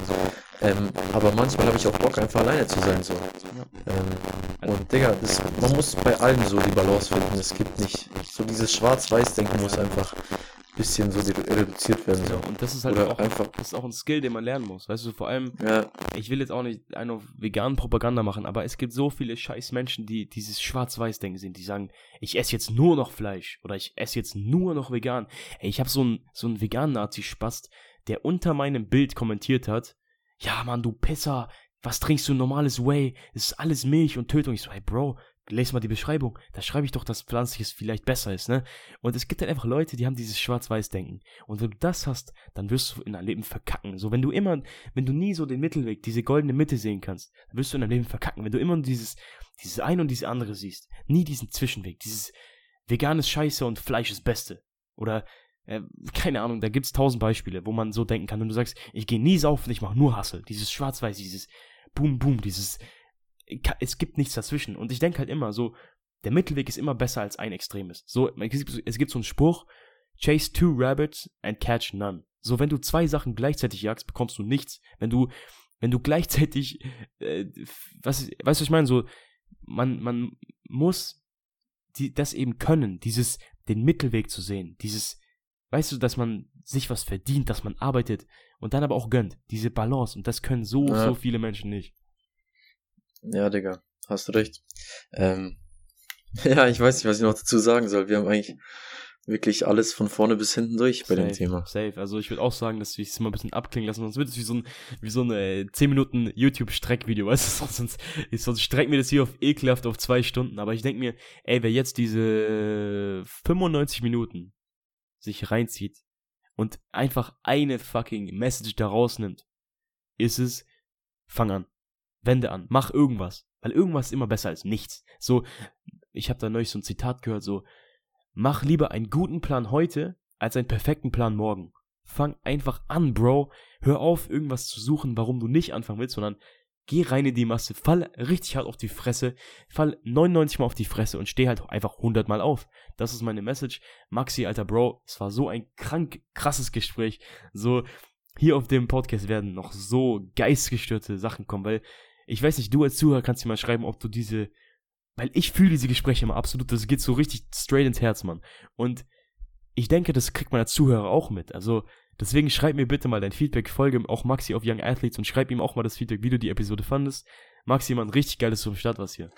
Ähm, aber manchmal habe ich auch Bock, einfach alleine zu sein, so. Ähm, und Digga, das, man muss bei allen so die Balance finden. Es gibt nicht, so dieses Schwarz-Weiß-Denken muss einfach bisschen so reduziert werden soll. Ja, und das ist halt Oder auch, einfach- das ist auch ein Skill, den man lernen muss. Weißt du, vor allem, Ja, ich will jetzt auch nicht eine auf veganen Propaganda machen, aber es gibt so viele scheiß Menschen, die dieses Schwarz-Weiß-Denken sind, die sagen, ich esse jetzt nur noch Fleisch oder ich esse jetzt nur noch vegan. Ey, ich habe so einen so einen veganen Nazi-Spast, der unter meinem Bild kommentiert hat, ja Mann, du Pisser, was trinkst du normales Whey? Es ist alles Milch und Tötung. Ich so, hey Bro, lese mal die Beschreibung. Da schreibe ich doch, dass pflanzliches vielleicht besser ist, ne? Und es gibt halt einfach Leute, die haben dieses Schwarz-Weiß-Denken. Und wenn du das hast, dann wirst du in deinem Leben verkacken. So, wenn du immer, wenn du nie so den Mittelweg, diese goldene Mitte sehen kannst, dann wirst du in deinem Leben verkacken. Wenn du immer dieses, dieses eine und dieses andere siehst, nie diesen Zwischenweg, dieses veganes Scheiße und Fleisch ist Beste. Oder, äh, keine Ahnung, da gibt's tausend Beispiele, wo man so denken kann. Wenn du sagst, ich gehe nie saufen, ich mache nur Hassel. Dieses Schwarz-Weiß, dieses Boom, Boom, dieses, es gibt nichts dazwischen. Und ich denke halt immer so, der Mittelweg ist immer besser als ein Extremes. So, es gibt, so einen Spruch, chase two rabbits and catch none. So, wenn du zwei Sachen gleichzeitig jagst, bekommst du nichts. Wenn du, wenn du gleichzeitig, äh, was, weißt du, was ich meine? So, man, man muss die, das eben können, dieses, den Mittelweg zu sehen, dieses, weißt du, dass man sich was verdient, dass man arbeitet und dann aber auch gönnt. Diese Balance und das können so, Ja. so viele Menschen nicht. Ja, Digga, hast du recht. Ähm, *laughs* ja, ich weiß nicht, was ich noch dazu sagen soll. Wir haben eigentlich wirklich alles von vorne bis hinten durch bei dem Safe, Thema. Safe. Also ich würde auch sagen, dass wir es mal ein bisschen abklingen lassen, sonst wird es wie so ein, wie so ein äh, 10 Minuten YouTube-Streckvideo, *laughs* weißt du, sonst, sonst, strecken wir das hier auf ekelhaft auf zwei Stunden. Aber ich denke mir, ey, wer jetzt diese 95 Minuten sich reinzieht und einfach eine fucking Message da rausnimmt, ist es, fang an. Wende an. Mach irgendwas. Weil irgendwas ist immer besser als nichts. So, ich habe da neulich so ein Zitat gehört, so, mach lieber einen guten Plan heute als einen perfekten Plan morgen. Fang einfach an, Bro. Hör auf, irgendwas zu suchen, warum du nicht anfangen willst, sondern geh rein in die Masse, fall richtig hart auf die Fresse, fall 99 Mal auf die Fresse und steh halt einfach 100 Mal auf. Das ist meine Message. Maxi, alter Bro, es war so ein krank krasses Gespräch. So, hier auf dem Podcast werden noch so geistgestörte Sachen kommen, weil ich weiß nicht, du als Zuhörer kannst dir mal schreiben, ob du diese, weil ich fühle diese Gespräche immer absolut, das geht so richtig straight ins Herz, Mann. Und ich denke, das kriegt man als Zuhörer auch mit. Also, deswegen schreib mir bitte mal dein Feedback, folge auch Maxi auf Young Athletes und schreib ihm auch mal das Feedback, wie du die Episode fandest. Maxi, Mann, richtig geiles zum Start was hier.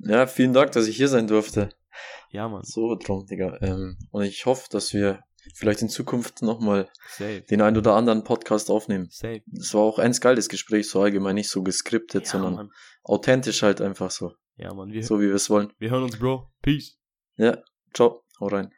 Ja, vielen Dank, dass ich hier sein durfte. Ja, Mann. So, Traum, Digga. Ähm, und ich hoffe, dass wir vielleicht in Zukunft nochmal den ein oder anderen Podcast aufnehmen. Safe. Es war auch ein geiles Gespräch, so allgemein nicht so geskriptet, Ja, sondern Mann. authentisch halt einfach so. Ja, Mann. Wir, So wie wir es wollen. wir hören uns, Bro. Peace. Ja, ciao, hau rein.